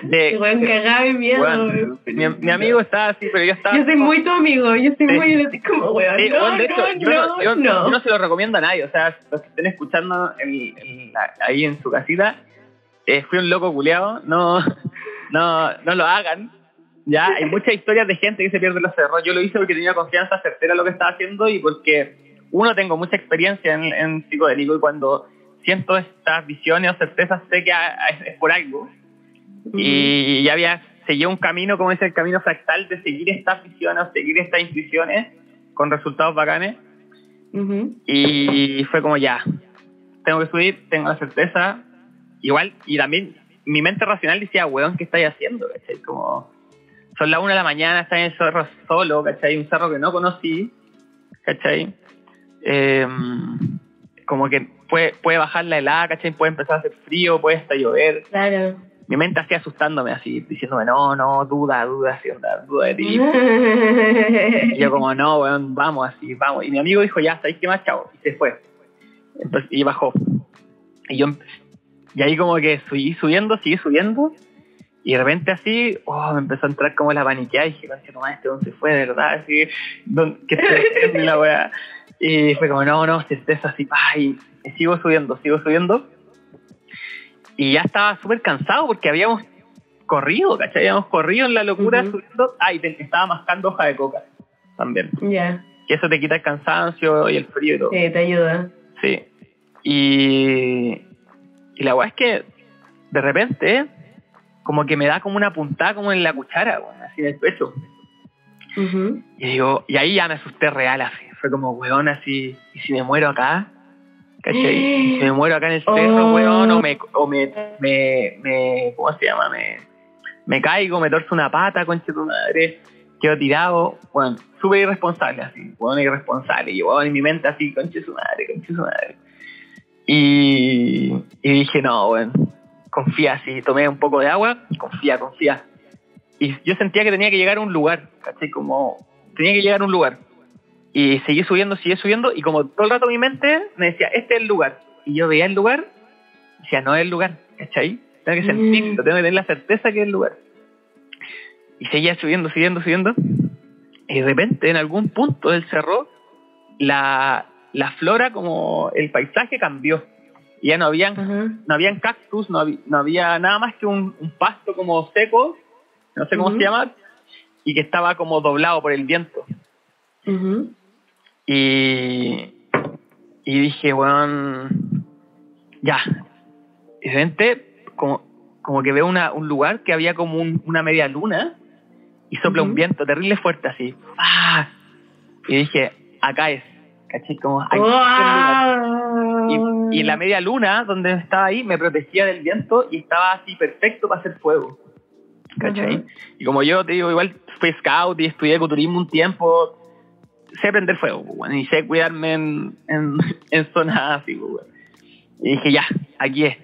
de [LAUGHS] weón cagado de miedo. weón. mi, mi amigo estaba así, pero yo estaba... Yo soy muy tu amigo, yo soy Sí. muy como weón. Sí, no, de hecho, no, yo, no, no, yo- no. yo no se lo recomiendo a nadie. O sea, los que estén escuchando en- en la- ahí en su casita, eh, fui un loco culeado. No, [LAUGHS] no, no lo hagan. Ya, hay muchas historias de gente que se pierde los cerros. Yo lo hice porque tenía confianza certera en lo que estaba haciendo y porque, uno, tengo mucha experiencia en, en psicodélico y cuando siento estas visiones o certezas sé que es, por algo. Y ya había seguido un camino, como es el camino fractal, de seguir estas visiones o seguir estas intuiciones con resultados bacanes. Ujú. Y fue como ya, tengo que subir, tengo la certeza. Igual, y también mi mente racional decía, weón, ¿qué estáis haciendo? Como, son las una de la mañana, estás en el cerro solo, ¿cachai? Un cerro que no conocí, ¿cachai? Eh, como que puede, puede bajar la helada, ¿cachai? Puede empezar a hacer frío, puede hasta llover. Claro. Mi mente así asustándome, así, diciéndome, no, no, duda, duda, así, onda, duda de ti. [LAUGHS] Y yo como, no, weón, vamos así, vamos. Y mi amigo dijo, ya, ¿sabéis qué más, chavo? Y se fue. Entonces, y bajó. Y yo, y ahí como que seguí subiendo, seguí subiendo. Y de repente así, oh, me empezó a entrar como la paniqueada. Y dije, no, este weón se fue, de verdad. Así, ¿dónde- ¿qué estoy haciendo y la weá? Y fue como, no, no, certeza así, pa, y, sigo subiendo, sigo subiendo. Y ya estaba súper cansado porque habíamos corrido, ¿cachai? Habíamos corrido en la locura subiendo. Ah, y te- estaba mascando hoja de coca también. Ya, Que eso te quita el cansancio y el frío y todo. sí, te ayuda. Sí. Y, y la weá es que de repente, como que me da como una puntada como en la cuchara, weón, así en el pecho. Y digo, y ahí ya me asusté real así. Fue como, weón, así, ¿y si me muero acá? ¿Cachai? ¿Y si me muero acá en el cerro, Oh. weón, o me, o me, me, me, ¿cómo se llama? Me, me caigo, me torzo una pata, concha de tu madre, quedo tirado, bueno, súper irresponsable así, weón, irresponsable, y weón, en mi mente así, concha de su madre, concha de su madre. Y, y dije, no, weón, confía así, tomé un poco de agua, confía, confía. Y yo sentía que tenía que llegar a un lugar, ¿cachai? Como, tenía que llegar a un lugar. Y seguí subiendo, seguí subiendo, y como todo el rato mi mente me decía, este es el lugar. Y yo veía el lugar, y decía, no es el lugar, ¿cachai? Tengo que sentirlo, tengo que tener la certeza que es el lugar. Y seguía subiendo, subiendo, subiendo. Y de repente, en algún punto del cerro, la, la flora, como el paisaje cambió. Y ya no habían Ajá. no habían cactus, no había, no había nada más que un, un pasto como seco, no sé cómo se llama, y que estaba como doblado por el viento. Y, y dije, weón, ya. Y de repente, como, como que veo una, un lugar que había como un- una media luna y sopla un viento terrible fuerte así. ¡Ah! Y dije, acá es. ¿Cachai? Como. Wow. Y, y la media luna, donde estaba ahí, me protegía del viento y estaba así perfecto para hacer fuego. ¿Cachai? Y como yo te digo, igual fui scout y estudié ecoturismo un tiempo, sé prender fuego, pues, bueno, y sé cuidarme en, en, [LAUGHS] en zonas así, pues, bueno. Y dije, ya, aquí es.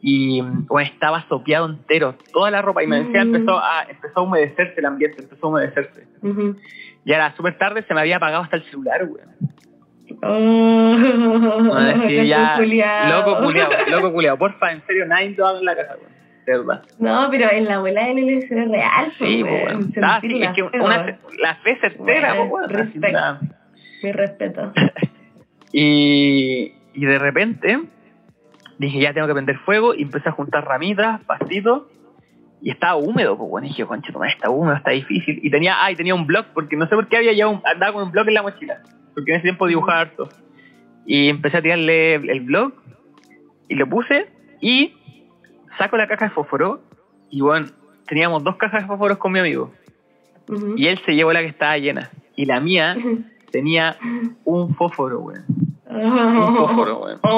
Y bueno, estaba sopeado entero, toda la ropa, y me decía, Mm. empezó a, empezó a humedecerse el ambiente, empezó a humedecerse. Ujú. Ya era súper tarde, se me había apagado hasta el celular, weón. Oh, Bueno, sí, ya, culiao. loco culiao, loco culiao. Porfa, en serio, nadie te va a en la casa, weón. De. No, pero en la abuela del LSD es real. Sí, pues, pues, weón. Ah, sí, es que una, la fe certera, Weón, pues, nada. Mi respeto. Y, y de repente dije, ya tengo que prender fuego y empecé a juntar ramitas, pastitos. Y estaba húmedo, pues bueno, y dije, concha, está húmedo, está difícil. Y tenía, ah, y tenía un blog, porque no sé por qué había ya un, andaba con un blog en la mochila. Porque en ese tiempo dibujaba harto. Y empecé a tirarle el blog y lo puse y saco la caja de fósforo y bueno, teníamos dos cajas de fósforos con mi amigo. Y él se llevó la que estaba llena. Y la mía [LAUGHS] tenía un fósforo, weón. Un fósforo, weón. [LAUGHS]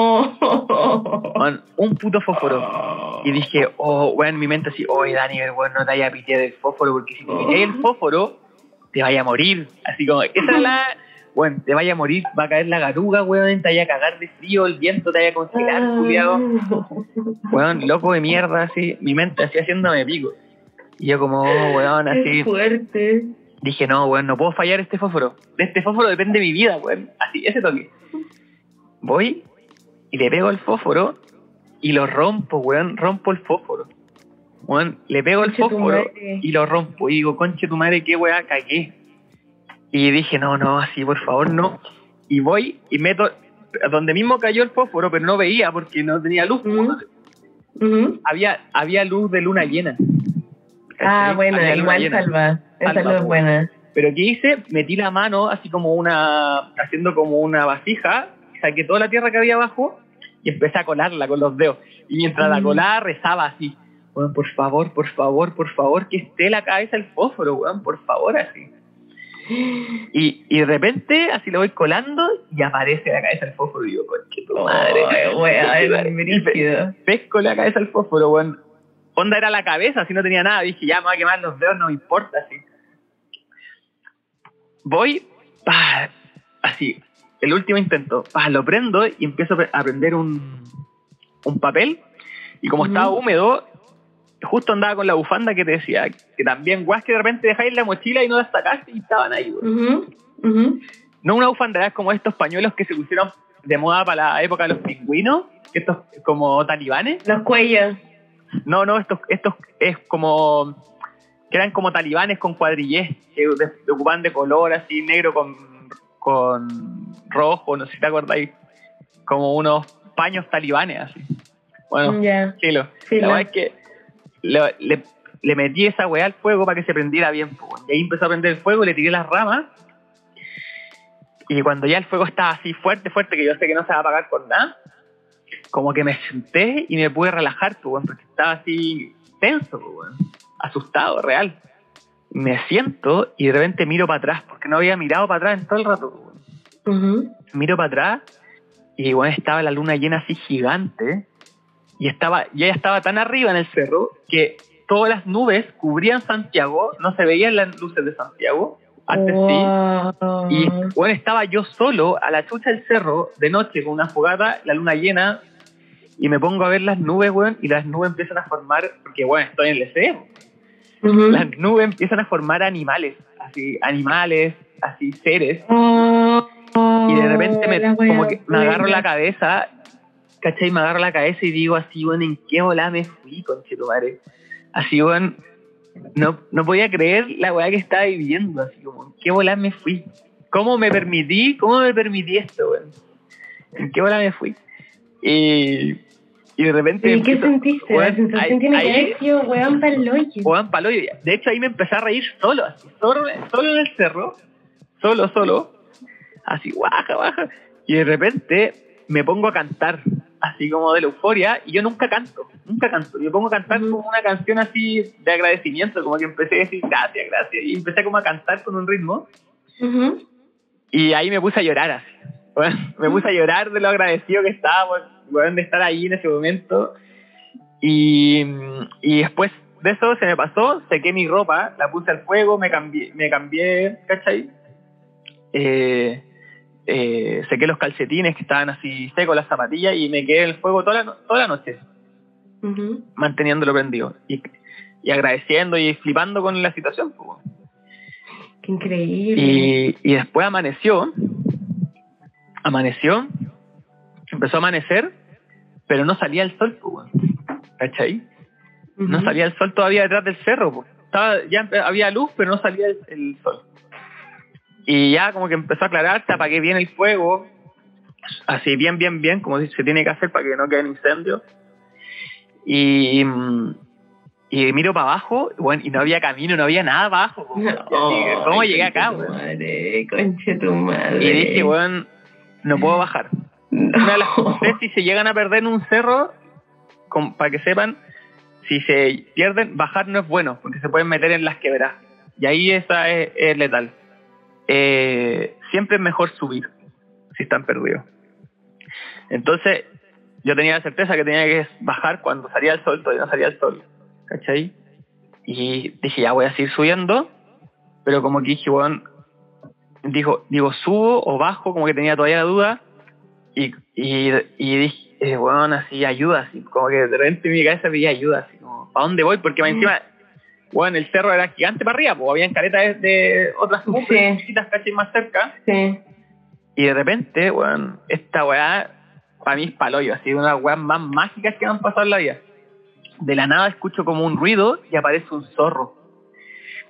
Oh. Un puto fósforo. Y dije, oh, weón, mi mente así, oye, Dani, weón, no te vayas a pitear del fósforo, porque si te piteas el fósforo, te vaya a morir. Así como, esa es la. Bueno, te vaya a morir, va a caer la garuga, weón, te vaya a cagar de frío, el viento te vaya a congelar, culiado. Weón, loco de mierda, así, mi mente así haciéndome pico. Y yo como, oh, weón, Qué así, fuerte. dije, no, weón, no puedo fallar este fósforo. De este fósforo depende mi vida, weón. Así, ese toque. Voy y le pego el fósforo y lo rompo, weón, rompo el fósforo. Weón, le pego el Conche fósforo y lo rompo. Y digo, conche tu madre, qué weá, cagué. Y dije, no, no, así, por favor, no. Y voy y meto donde mismo cayó el fósforo, pero no veía porque no tenía luz. Había, había luz de luna llena. Ah, bueno, igual salva. Esa Salva, es po. buena. Pero ¿qué hice? Metí la mano así como una, haciendo como una vasija, saqué toda la tierra que había abajo y empecé a colarla con los dedos. Y mientras la colaba rezaba así, weón, por favor, por favor, por favor, que esté la cabeza el fósforo, weón, por favor, así. Y, y de repente así lo voy colando y aparece la cabeza el fósforo y digo, conche tu madre. Wea, [LAUGHS] pe- brígido. pesco la cabeza el fósforo, weón. Onda era la cabeza, si no tenía nada. Dije, ya me va a quemar los dedos, no me importa, así. Voy, pa, así, el último intento, pa, lo prendo y empiezo a pre- a prender un, un papel. Y como estaba húmedo, justo andaba con la bufanda que te decía, que también, guas, que de repente dejáis la mochila y no la sacaste y estaban ahí. No una bufanda, es como estos pañuelos que se pusieron de moda para la época de los pingüinos, estos como talibanes. Los cuellos. No, no, estos, estos es como que eran como talibanes con cuadrillés que de ocupaban de color así negro con, con rojo, no sé si te acordáis, como unos paños talibanes así. Bueno, Ya. chilo. Filo. La verdad es que lo- le, le metí esa weá al fuego para que se prendiera bien. Y ahí empezó a prender el fuego, le tiré las ramas. Y cuando ya el fuego estaba así fuerte, fuerte, que yo sé que no se va a apagar con nada, como que me senté y me pude relajar, porque estaba así tenso, asustado, real. Me siento y de repente miro para atrás, porque no había mirado para atrás en todo el rato. miro para atrás y bueno, estaba la luna llena así gigante y estaba ya estaba tan arriba en el cerro que todas las nubes cubrían Santiago, no se veían las luces de Santiago, antes sí. Y bueno, estaba yo solo a la chucha del cerro de noche con una fogata, la luna llena, y me pongo a ver las nubes, weón, y las nubes empiezan a formar, porque bueno, estoy en el deseo, las nubes empiezan a formar animales, así, animales, así, seres, Oh, y de repente me, como que me agarro la cabeza, ¿cachai? Me agarro la cabeza y digo así, bueno, ¿en qué volada me fui, conchetumare? Así, bueno, no, no podía creer la weá que estaba viviendo, así como, ¿en qué volada me fui? ¿Cómo me permití? ¿Cómo me permití esto, weón? ¿En qué volada me fui? Y, y de repente... ¿Y qué sentiste? weón, la sensación que haber sido weón para el hoyo. Juan Palo, y de hecho ahí me empecé a reír solo, así, solo, solo en el cerro, solo, solo, así, guaja, baja, y de repente me pongo a cantar, así como de la euforia, y yo nunca canto, nunca canto, yo pongo a cantar como una canción así de agradecimiento, como que empecé a decir gracias, gracias, y empecé como a cantar con un ritmo, Ujú. y ahí me puse a llorar así. Bueno, [LAUGHS] me puse a llorar de lo agradecido que estaba por, weón, de estar ahí en ese momento. Y, y después de eso se me pasó, sequé mi ropa, la puse al fuego, me cambié, me cambié ¿cachai? Eh, eh, sequé los calcetines que estaban así secos, las zapatillas, y me quedé en el fuego toda la, toda la noche, manteniéndolo prendido. Y, y agradeciendo y flipando con la situación. pues. Qué increíble. Y, y después amaneció, amaneció, empezó a amanecer, pero no salía el sol, pues. ¿cachai? No salía el sol todavía detrás del cerro, pues. Estaba, ya había luz, pero no salía el, el sol. Y ya como que empezó a aclararse, apagué bien el fuego, así bien, bien, bien, como se tiene que hacer para que no queden incendios. Y, y miro para abajo, bueno, y no había camino, no había nada abajo. ¿Cómo llegué acá, weón? Madre, conche tu madre. Y dije, weón, no puedo bajar. Una de las, ustedes si se llegan a perder en un cerro, con- para que sepan, si se pierden, bajar no es bueno, porque se pueden meter en las quebradas. Y ahí esa es, es letal. Eh, siempre es mejor subir, si están perdidos. Entonces, yo tenía la certeza que tenía que bajar cuando salía el sol, todavía no salía el sol, ¿cachai? Y dije, ya voy a seguir subiendo, pero como que dije, bueno, dijo, digo, subo o bajo, como que tenía todavía la duda, y, y, y dije, eh, bueno, así, ayuda, así, como que de repente en mi cabeza pedía ayuda, así como, ¿a dónde voy? Porque más encima, bueno, el cerro era gigante para arriba, pues había caretas de, otras cumbres, Sí. casi más cerca, Sí. y de repente, bueno, esta weá, para mí es paloyo, así, una weas más mágicas que me han pasado en la vida. De la nada escucho como un ruido y aparece un zorro.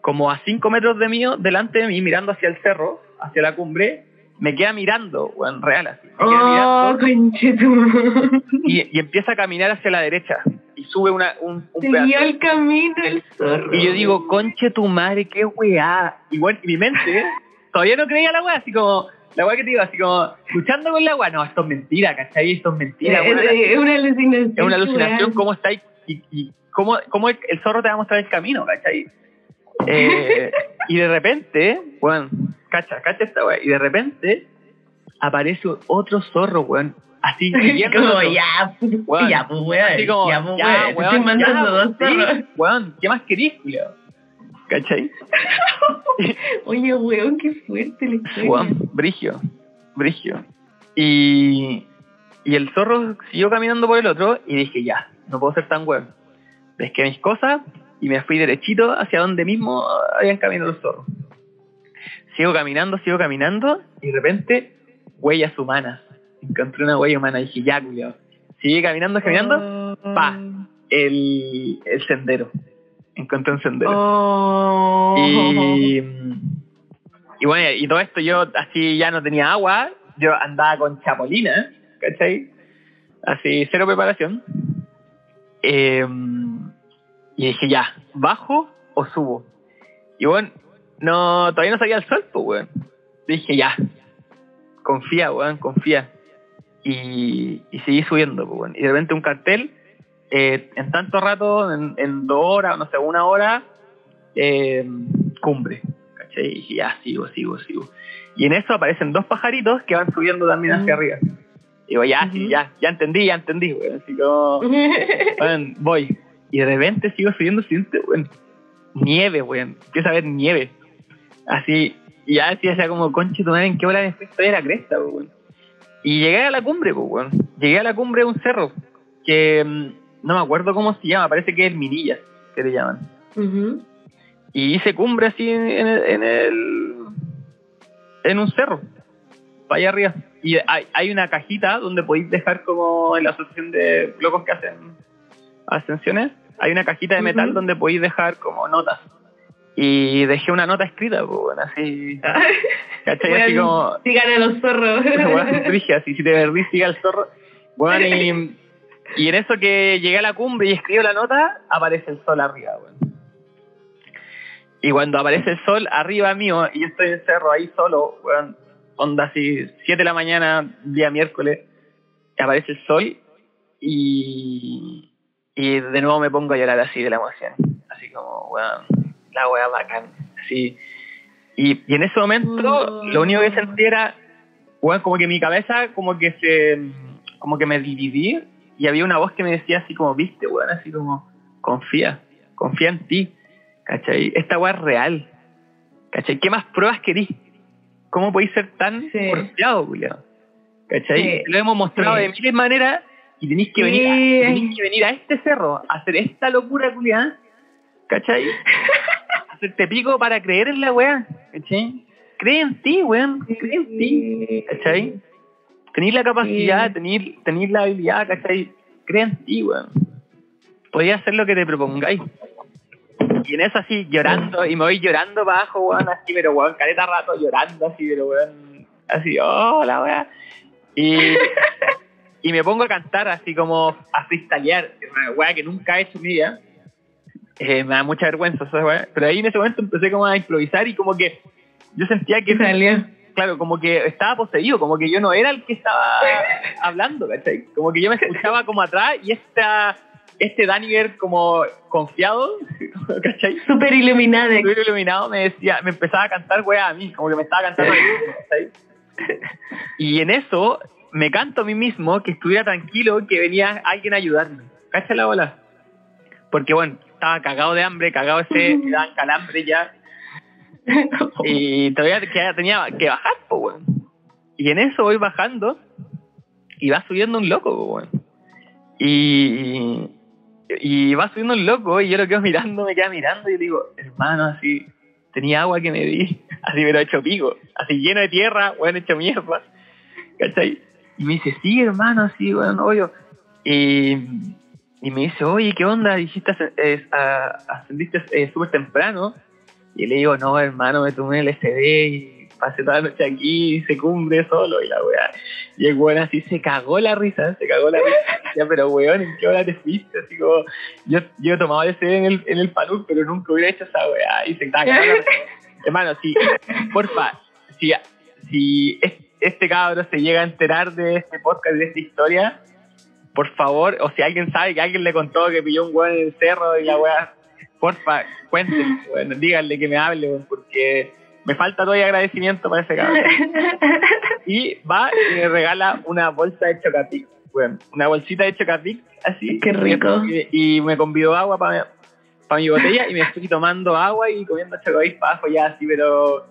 Como a 5 metros de mí, delante de mí, mirando hacia el cerro, hacia la cumbre, me queda mirando, weón, real así. Me queda Oh, mirando y, y empieza a caminar hacia la derecha y sube una, un, un pedazo. el camino el zorro. Y yo digo, conche tu madre, qué weá. Y bueno, y mi mente todavía no creía la weá, así como, la weá que te digo, así como, luchando con la weá, no, esto es mentira, ¿cachai? Esto es mentira, es una alucinación. Es una alucinación, cómo está y, y cómo, cómo el, el zorro te va a mostrar el camino, ¿cachai? [LAUGHS] Eh, y de repente, weón, cacha, cacha esta weá, y de repente aparece otro zorro, weón, así. [LAUGHS] Como ya, pues, [LAUGHS] Weón, ya, pues, weón. Así como, ya, pues, ya, weón. weón, estoy mandando dos sí, zorros. weón, ¿qué más querís, culiao? ¿Cachai? [LAUGHS] Oye, weón, qué fuerte la historia. Weón, brigio, brigio. Y, y el zorro siguió caminando por el otro y dije, ya, no puedo ser tan weón. Pesqué mis cosas y me fui derechito hacia donde mismo habían caminado los zorros. Sigo caminando, sigo caminando y de repente, huellas humanas. Encontré una huella humana y dije, ya, culiao. Sigue caminando, caminando, pa. el, el sendero. Encontré un sendero. Oh. Y, y bueno, y todo esto yo así ya no tenía agua, yo andaba con chapolina, ¿cachai? Así, cero preparación. Eh, y dije, ya, ¿bajo o subo? Y bueno, no, todavía no salía el sol, pues, weón. Dije, ya, confía, weón, confía. Y, y seguí subiendo, pues, weón. Y de repente un cartel, eh, en tanto rato, en, en dos horas, no sé, una hora, eh, cumbre. ¿Cachai? Y dije, ya, sigo, sigo, sigo. Y en eso aparecen dos pajaritos que van subiendo también hacia arriba. Digo, ya, sí, ya, ya entendí, ya entendí, weón. Así como, [LAUGHS] weón, voy. Y de repente sigo subiendo, siento, weón, nieve, weón. Empiezo a ver nieve. Así, y ya hacía como, conche, tu madre, ¿en qué hora me fui estoy a la cresta, weón? Y llegué a la cumbre, pues. Llegué a la cumbre de un cerro que mm, no me acuerdo cómo se llama, parece que es el Mirillas, que le llaman. Y hice cumbre así en, en el, en el- en un cerro, para allá arriba. Y hay, hay una cajita donde podéis dejar como en la asociación de locos que hacen ascensiones, hay una cajita de metal donde podéis dejar como notas. Y dejé una nota escrita, pues, bueno, así, [LAUGHS] ¿cachai? Así como, Sigan a los zorros. [LAUGHS] Weón, dije así, si te perdís, siga el zorro. Bueno, y, y en eso que llegué a la cumbre y escribo la nota, aparece el sol arriba, weón. Y cuando aparece el sol arriba mío, y yo estoy en el cerro ahí solo, weón, onda así, 7 de la mañana, día miércoles, aparece el sol y, y de nuevo me pongo a llorar así de la emoción. Así como, weón, la weá bacán, así. Y, y en ese momento, lo único que sentí era, weón, como que mi cabeza, como que se, como que me dividí y había una voz que me decía así como, viste, weón, así como, confía, confía en ti, ¿cachai? Esta weá es real, ¿cachai? ¿Qué más pruebas querís? ¿Cómo podéis ser tan Sí. porfiado, culiao? ¿Cachai? Sí. Lo hemos mostrado Sí. de miles de maneras y tenéis que, Sí. venir a, tenéis que venir a este cerro a hacer esta locura, culiada, ¿cachai? [LAUGHS] Hacerte pico para creer en la weá, ¿cachai? Cree en ti, weón, cree en ti, ¿cachai? Tenéis la capacidad, Sí. tenéis, tenéis la habilidad, ¿cachai? Cree en ti, weón. Podías hacer lo que te propongáis. Y en eso así, llorando, y me voy llorando para abajo, weón, así, pero weón, careta rato llorando, así, pero weón, así, oh, la weá. Y, [LAUGHS] y me pongo a cantar, así como a freestylear, una weá que nunca he hecho en mi vida. Eh, me da mucha vergüenza esa weá. Pero ahí en ese momento empecé como a improvisar y como que yo sentía que claro, como que estaba poseído, como que yo no era el que estaba [LAUGHS] hablando, ¿cachai? Como que yo me escuchaba como atrás y esta, este Daniel como confiado, [LAUGHS] ¿cachai? Súper iluminado. Súper iluminado me decía, me empezaba a cantar weá a mí, como que me estaba cantando a mí ¿cachai? [LAUGHS] Y en eso me canto a mí mismo que estuviera tranquilo, que venía alguien a ayudarme. ¿Cachai la bola? Porque bueno, estaba cagado de hambre, cagado ese, me daban calambre ya. [LAUGHS] Y todavía tenía que bajar, pues, weón. Y en eso voy bajando y va subiendo un loco, weón. Y, y va subiendo un loco y yo lo quedo mirando, me queda mirando y digo, hermano, así, tenía agua que me di, [LAUGHS] así pero hecho pico, así lleno de tierra, weón, hecho mierda, ¿cachai? Y me dice, sí, hermano, sí, weón, obvio. Y, y me dice, oye, ¿qué onda? Dijiste, eh, ascendiste eh, súper temprano. Y le digo, no, hermano, me tomé el SD y pasé toda la noche aquí y se cumbre solo y la weá. Y el weón así se cagó la risa, se cagó la risa. Ya, pero weón, ¿en qué hora te fuiste? Así como, yo, yo he tomado el SD en el, en el Paluk, pero nunca hubiera hecho esa weá. Y se risa. [LAUGHS] Hermano, si, porfa, si, si es- este cabro se llega a enterar de este podcast, de esta historia, por favor, o si alguien sabe que alguien le contó que pilló un weón en el cerro y la weá, porfa, cuéntenle, bueno, díganle que me hable, weón, porque me falta todavía agradecimiento para ese cabrón. Y va y me regala una bolsa de Chocapic, weón, una bolsita de Chocapic, así. Qué rico. Y, y me convidó agua para mi botella y me estoy tomando agua y comiendo Chocapic para abajo ya así, pero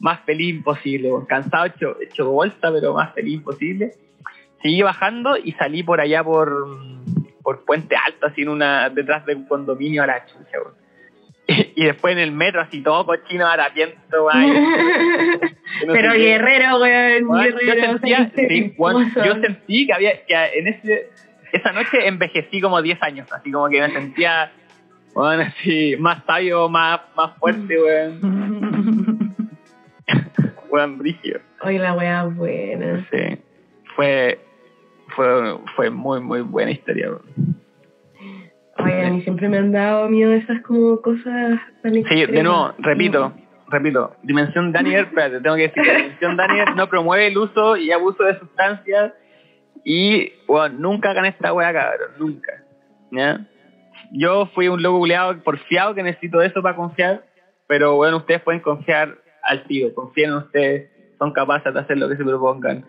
más feliz imposible, weón. cansado, hecho, hecho bolsa, pero más feliz imposible. Seguí bajando y salí por allá por, por Puente Alto, así en una, detrás de un condominio a la chucha, weón. [LAUGHS] Y, después en el metro, así todo cochino, harapiento, weón. [LAUGHS] No Pero guerrero, weón. Weón, yo guerrero, sentía, sí, [LAUGHS] weón, yo sentí que había, que en ese, esa noche envejecí como 10 años, así como que me sentía, bueno, así, más sabio, más, más fuerte, weón, weón, brígido. Oye, la weá buena. Sí, fue, fue, fue muy, muy buena historia. Oye, a mí siempre me han dado miedo esas como cosas tan Sí, de nuevo, repito, repito, Dimensión Daniel, espérate, tengo que decir, Dimensión Daniel no promueve el uso y abuso de sustancias y, bueno, nunca hagan esta wea, cabrón, nunca, ¿ya? Yo fui un loco culeado porfiado que necesito eso para confiar, pero, bueno, ustedes pueden confiar al tiro, confíen en ustedes, son capaces de hacer lo que se propongan,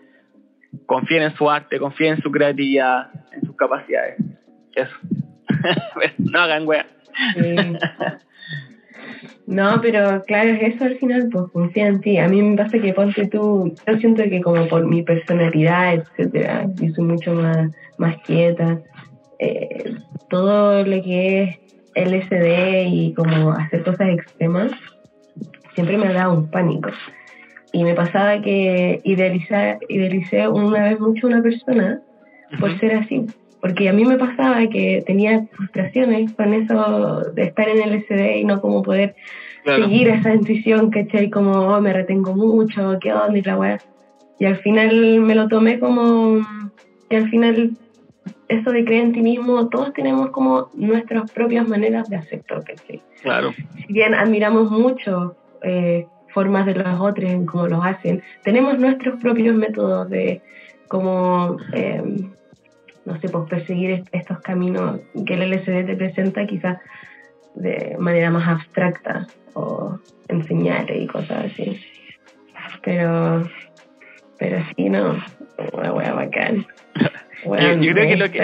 confíen en su arte, confíen en su creatividad, en sus capacidades, eso. [LAUGHS] no hagan wea. No, pero claro, es eso al final, pues confía en ti. A mí me pasa que ponte tú, yo siento que como por mi personalidad, etcétera, yo soy mucho más, más quieta. eh, todo lo que es LSD y como hacer cosas extremas, siempre me ha dado un pánico. Y me pasaba que idealicé, idealicé una vez mucho a una persona por ser así. Porque a mí me pasaba que tenía frustraciones con eso de estar en el SD y no como poder Claro. seguir esa intuición, ¿cachai? Como, oh, me retengo mucho, ¿qué onda? Y la weá. Y al final me lo tomé como que al final eso de creer en ti mismo, todos tenemos como nuestras propias maneras de hacerlo, ¿cachai? Claro. si bien admiramos mucho eh, formas de los otros en cómo los hacen, tenemos nuestros propios métodos de cómo, eh, no sé, pues perseguir est- estos caminos que el LSD te presenta quizás de manera más abstracta o en señales y cosas así. Pero, pero sí, no, una wea bacán. [LAUGHS] Weón, yo creo que lo que-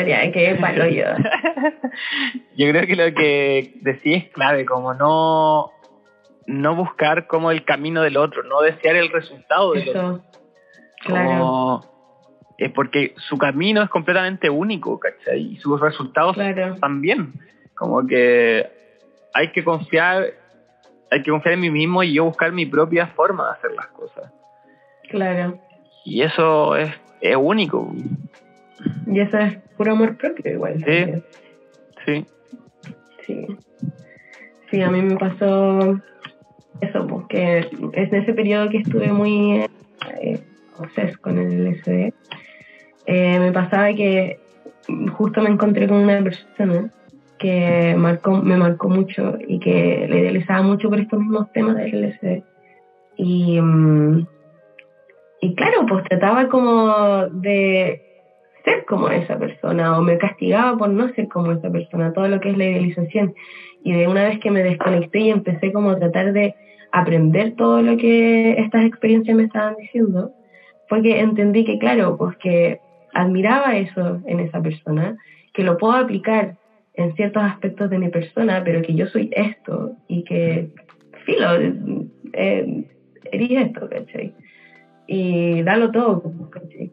yo. [LAUGHS] Yo creo que lo que decís es clave, como no, no buscar como el camino del otro, no desear el resultado del otro. Eso, claro. Como, es porque su camino es completamente único, ¿cachai? Y sus resultados Claro. también. Como que hay que confiar, hay que confiar en mí mismo y yo buscar mi propia forma de hacer las cosas. Claro. Y eso es, es único. Y eso es puro amor propio igual. Sí. Sí. Sí. Sí, a mí me pasó eso, porque es en ese periodo que estuve muy eh, con el LSD. eh, me pasaba que justo me encontré con una persona que marcó, me marcó mucho y que le idealizaba mucho por estos mismos temas del LSD. Y, mm, y claro, pues trataba como de ser como esa persona o me castigaba por no ser como esa persona, todo lo que es la idealización. Y de una vez que me desconecté y empecé como a tratar de aprender todo lo que estas experiencias me estaban diciendo, fue que entendí que, claro, pues que admiraba eso en esa persona, que lo puedo aplicar en ciertos aspectos de mi persona, pero que yo soy esto y que, filo, eh, eres esto, ¿cachai? Y dalo todo, ¿cachai?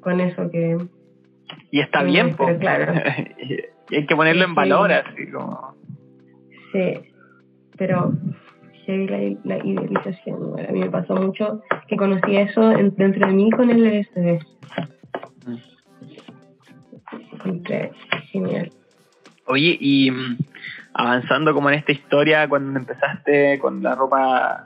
Con eso que... Y está bien, pues. claro. [LAUGHS] y hay que ponerlo en valor, así como... Sí, pero la, la idealización. a mí me pasó mucho que conocí eso dentro de mí con el LSD. Encontré genial. Oye, y mm, avanzando como en esta historia, cuando empezaste con la ropa,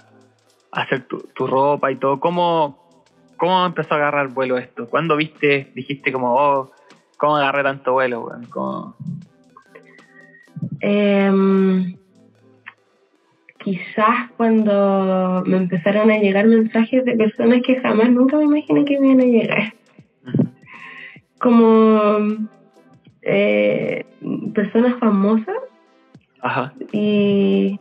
hacer tu, tu ropa y todo, ¿cómo, ¿cómo empezó a agarrar vuelo esto? ¿Cuándo viste, dijiste como, oh, ¿cómo agarré tanto vuelo? ¿Cómo? Eh, quizás cuando me empezaron a llegar mensajes de personas que jamás nunca me imaginé que me iban a llegar. Como eh, personas famosas. Ajá. Y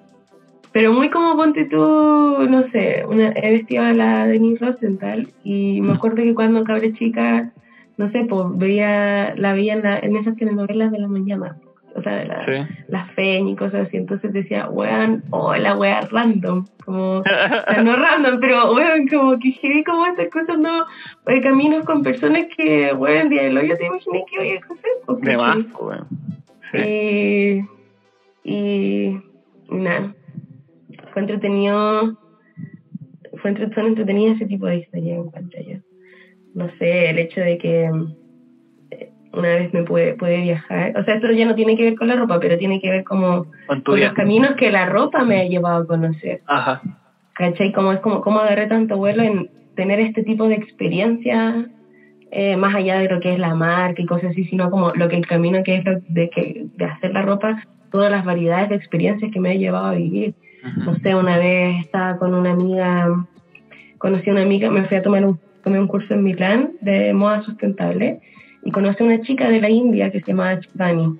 pero muy como ponte tú, no sé, una, he vestido a la Denise Rosenthal y me acuerdo que cuando cabré chica, no sé, pues veía, la veía en, en esas telenovelas de la mañana o sea, de la, las feñ y cosas así. Entonces decía, weón, o la wea random, como, o sea, no random, pero weón, como que llegué como estas cosas, no, hay caminos con personas que, weón, día de yo te imaginé que iba a conocer. De más, weón. Y, y, nada, fue entretenido, fue entretenido ese tipo de historia en pantalla. No sé, el hecho de que una vez me puede, puede viajar. O sea, esto ya no tiene que ver con la ropa, pero tiene que ver como con, los caminos que la ropa me ha llevado a conocer. Ajá. ¿Cachai? Como es como, cómo agarré tanto vuelo en tener este tipo de experiencia, eh, más allá de lo que es la marca y cosas así, sino como lo que el camino que es de, que, de hacer la ropa, todas las variedades de experiencias que me ha llevado a vivir. No sé, una vez estaba con una amiga, conocí a una amiga, me fui a tomar un, tomé un curso en Milán de moda sustentable y conocí a una chica de la India que se llama Chivani.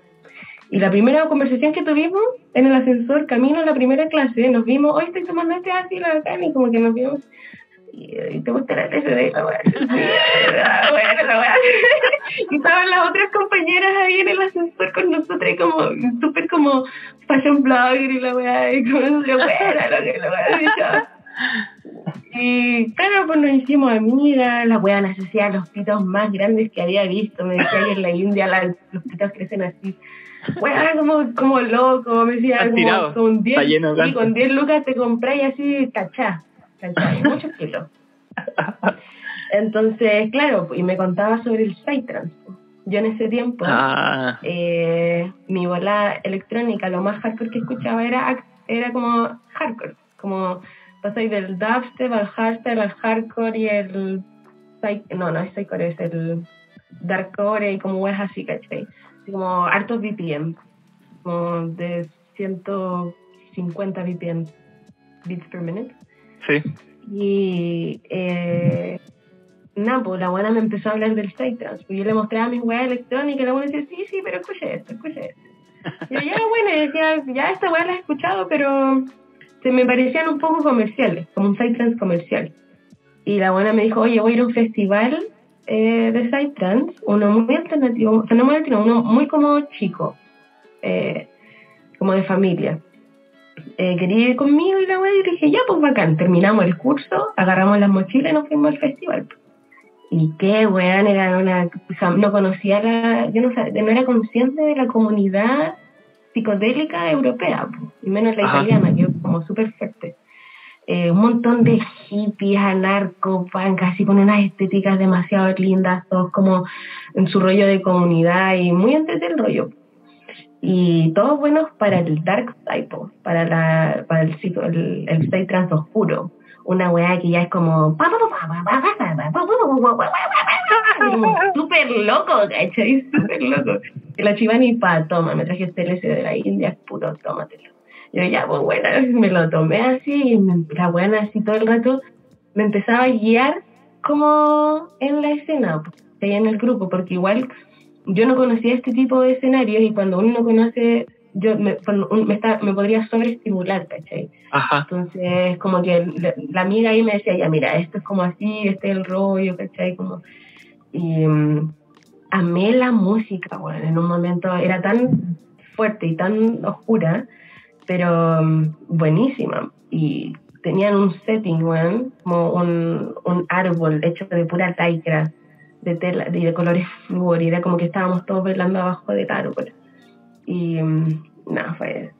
Y la primera conversación que tuvimos en el ascensor, camino a la primera clase, nos vimos, hoy estoy tomando este así, la y como que nos vimos, y, te gusta la de la weá. [LAUGHS] [LAUGHS] Y estaban las otras compañeras ahí en el ascensor con nosotros, y como, súper como fashion blogger y la weá, y como, la weá, la weá, y claro, pues nos hicimos amigas, la weá nos hacía los pitos más grandes que había visto. Me decía que en la India los pitos crecen así. Weá, como, como loco, me decía, como, con 10 sí, con 10 lucas te compré y así, cachá, cachá, muchos kilos. Entonces, claro, y me contaba sobre el Psytrance. Yo en ese tiempo, ah. eh, mi bola electrónica, lo más hardcore que escuchaba era, era como hardcore, como pasáis del dubstep al hardstyle, al hardcore y el... No, no es psycore, es el darkcore y como es así, ¿cachai? Como hartos BPM, como de 150 BPM, beats per minute. Sí. Y eh, nada, pues la buena me empezó a hablar del Psytrance. Pues yo le mostraba mi weá electrónica y la buena decía, sí, sí, pero escuche esto, escuche esto. Y yo, ya, bueno, decía, ya esta weá la he escuchado, pero se me parecían un poco comerciales, como un trans comercial. Y la buena me dijo, oye, voy a ir a un festival eh, de trans, uno muy alternativo, o sea, no muy alternativo, uno muy como chico, eh, como de familia. Eh, quería ir conmigo y la buena y dije, ya, pues bacán, terminamos el curso, agarramos las mochilas y nos fuimos al festival. Y qué weón, era una, no conocía la, yo no, no era consciente de la comunidad psicodélica europea, y menos la italiana, que como súper fuerte. Eh, un montón de hippies, anarco, casi con unas estéticas demasiado lindas, todos como en su rollo de comunidad y muy antes del rollo. Y todos buenos para el dark side, para, para el, el, el state trans oscuro. Una weá que ya es como súper loco, ¿cachai? Súper loco. La chivani pa, toma, me traje este LSD de la India, puro, tómatelo. Yo ya, pues bueno, [LAUGHS] me lo tomé así y la buena así todo el rato me empezaba a guiar como en la escena. ¿cachai? En el grupo, porque igual yo no conocía este tipo de escenarios y cuando uno no conoce, yo me, me, está, me podría sobreestimular, ¿cachai? Ajá. Entonces, como que la, la amiga ahí me decía, ya mira, esto es como así, este es el rollo, ¿cachai? Como, y mm, amé la música, bueno, en un momento era tan fuerte y tan oscura, pero mm, buenísima. Y tenían un setting, bueno, como un, un árbol hecho de pura lycra, de tela, de, de colores [LAUGHS] flúor, y era como que estábamos todos bailando abajo del árbol. Y mm, nada, fue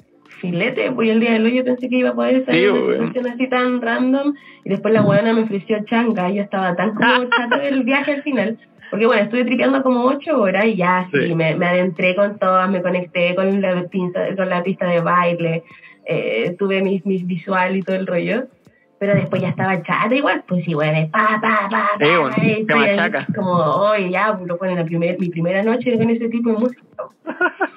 filete, pues el día del hoy yo pensé que iba a poder salir Sí, de una así tan random, y después la buena me ofreció changa, y yo estaba tan como [LAUGHS] chata del viaje al final, porque bueno, estuve tripeando como ocho horas y ya sí, Sí. me, me adentré con todas, me conecté con la, pinza, con la pista de baile, eh, tuve mis, mis visual y todo el rollo, pero después ya estaba chata igual, pues sí, bueno, pa, pa, pa, pa, Sí, bueno, y te machaca. como, oye, ya, lo ponen la primer, mi primera noche con ese tipo de música. [LAUGHS]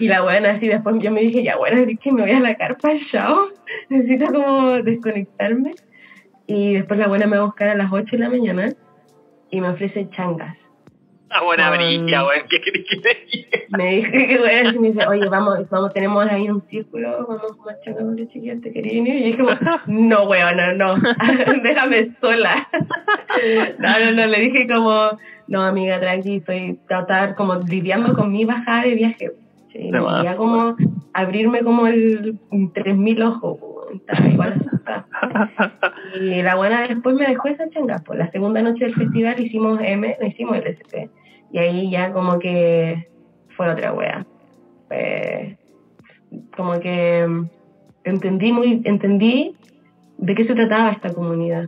Y la buena así después yo me dije, ya bueno, es que me voy a la carpa, chao, necesito como desconectarme. Y después la buena me va a buscar a las 8 de la mañana y me ofrece changas. Ah, buena brilla, weón. ¿Qué querés que te diga? Me dije que bueno, y me dice, oye, vamos, vamos, tenemos ahí un círculo, vamos a changas con los chiquillos, te quería venir. Y yo dije, como, no, weona, no, [LAUGHS] déjame sola. [LAUGHS] No, no, no, le dije como, no, amiga, tranqui, estoy tratar como lidiando con mi bajada de viaje. Sí, quería como abrirme como el 3000 ojos, Y la buena después me dejó esa changa, pues la segunda noche del festival hicimos M, hicimos LSP. Y ahí ya como que fue otra wea. Fue como que mm, entendí muy, entendí de qué se trataba esta comunidad.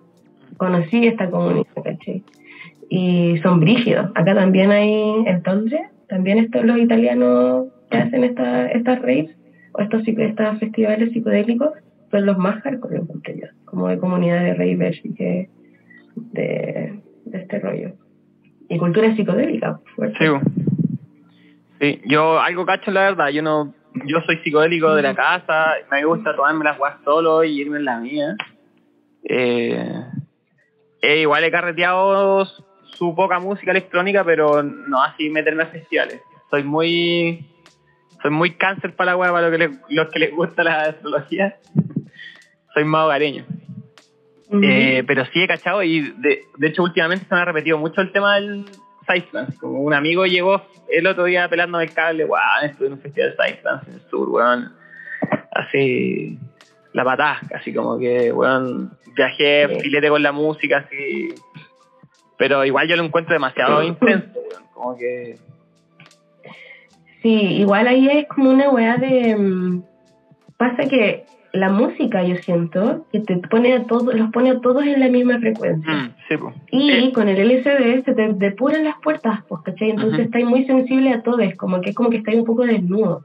Conocí esta comunidad, ¿cachai? Y son brígidos. Acá también hay, entonces, también estos los italianos que hacen esta, estas raves o estos, estos festivales psicodélicos son los más hardcore, encuentro yo, como de comunidad de ravers y que de, de este rollo. Y cultura psicodélica, fuerte. Sí, sí, yo algo cacho la verdad, yo no, yo soy psicodélico de la casa, me gusta tomarme las guas solo y irme en la mía. Eh, eh, igual he carreteado su poca música electrónica, pero no así meterme a festivales. Soy muy, soy muy cáncer para la wea, para lo que le- los que les gusta la astrología. Soy más hogareño. Eh, pero sí he cachado y de, de hecho últimamente se me ha repetido mucho el tema del Sideplan. Como un amigo llegó el otro día pelando el cable, weón, estuve en un festival de Sideplan en el sur, weón. Así, la patada, así como que, weón, viajé, Sí. filete con la música, así. Pero igual yo lo encuentro demasiado intenso, weón. Como que, Sí, igual ahí es como una weá de... mm, Pasa que la música, yo siento, que te pone a todos, los pone a todos en la misma frecuencia. mm, sí. Y Eh, con el LCD se te depuran las puertas, pues, ¿cachai? Entonces Ujú. estáis muy sensible a todo, es como que es como que estáis un poco desnudo.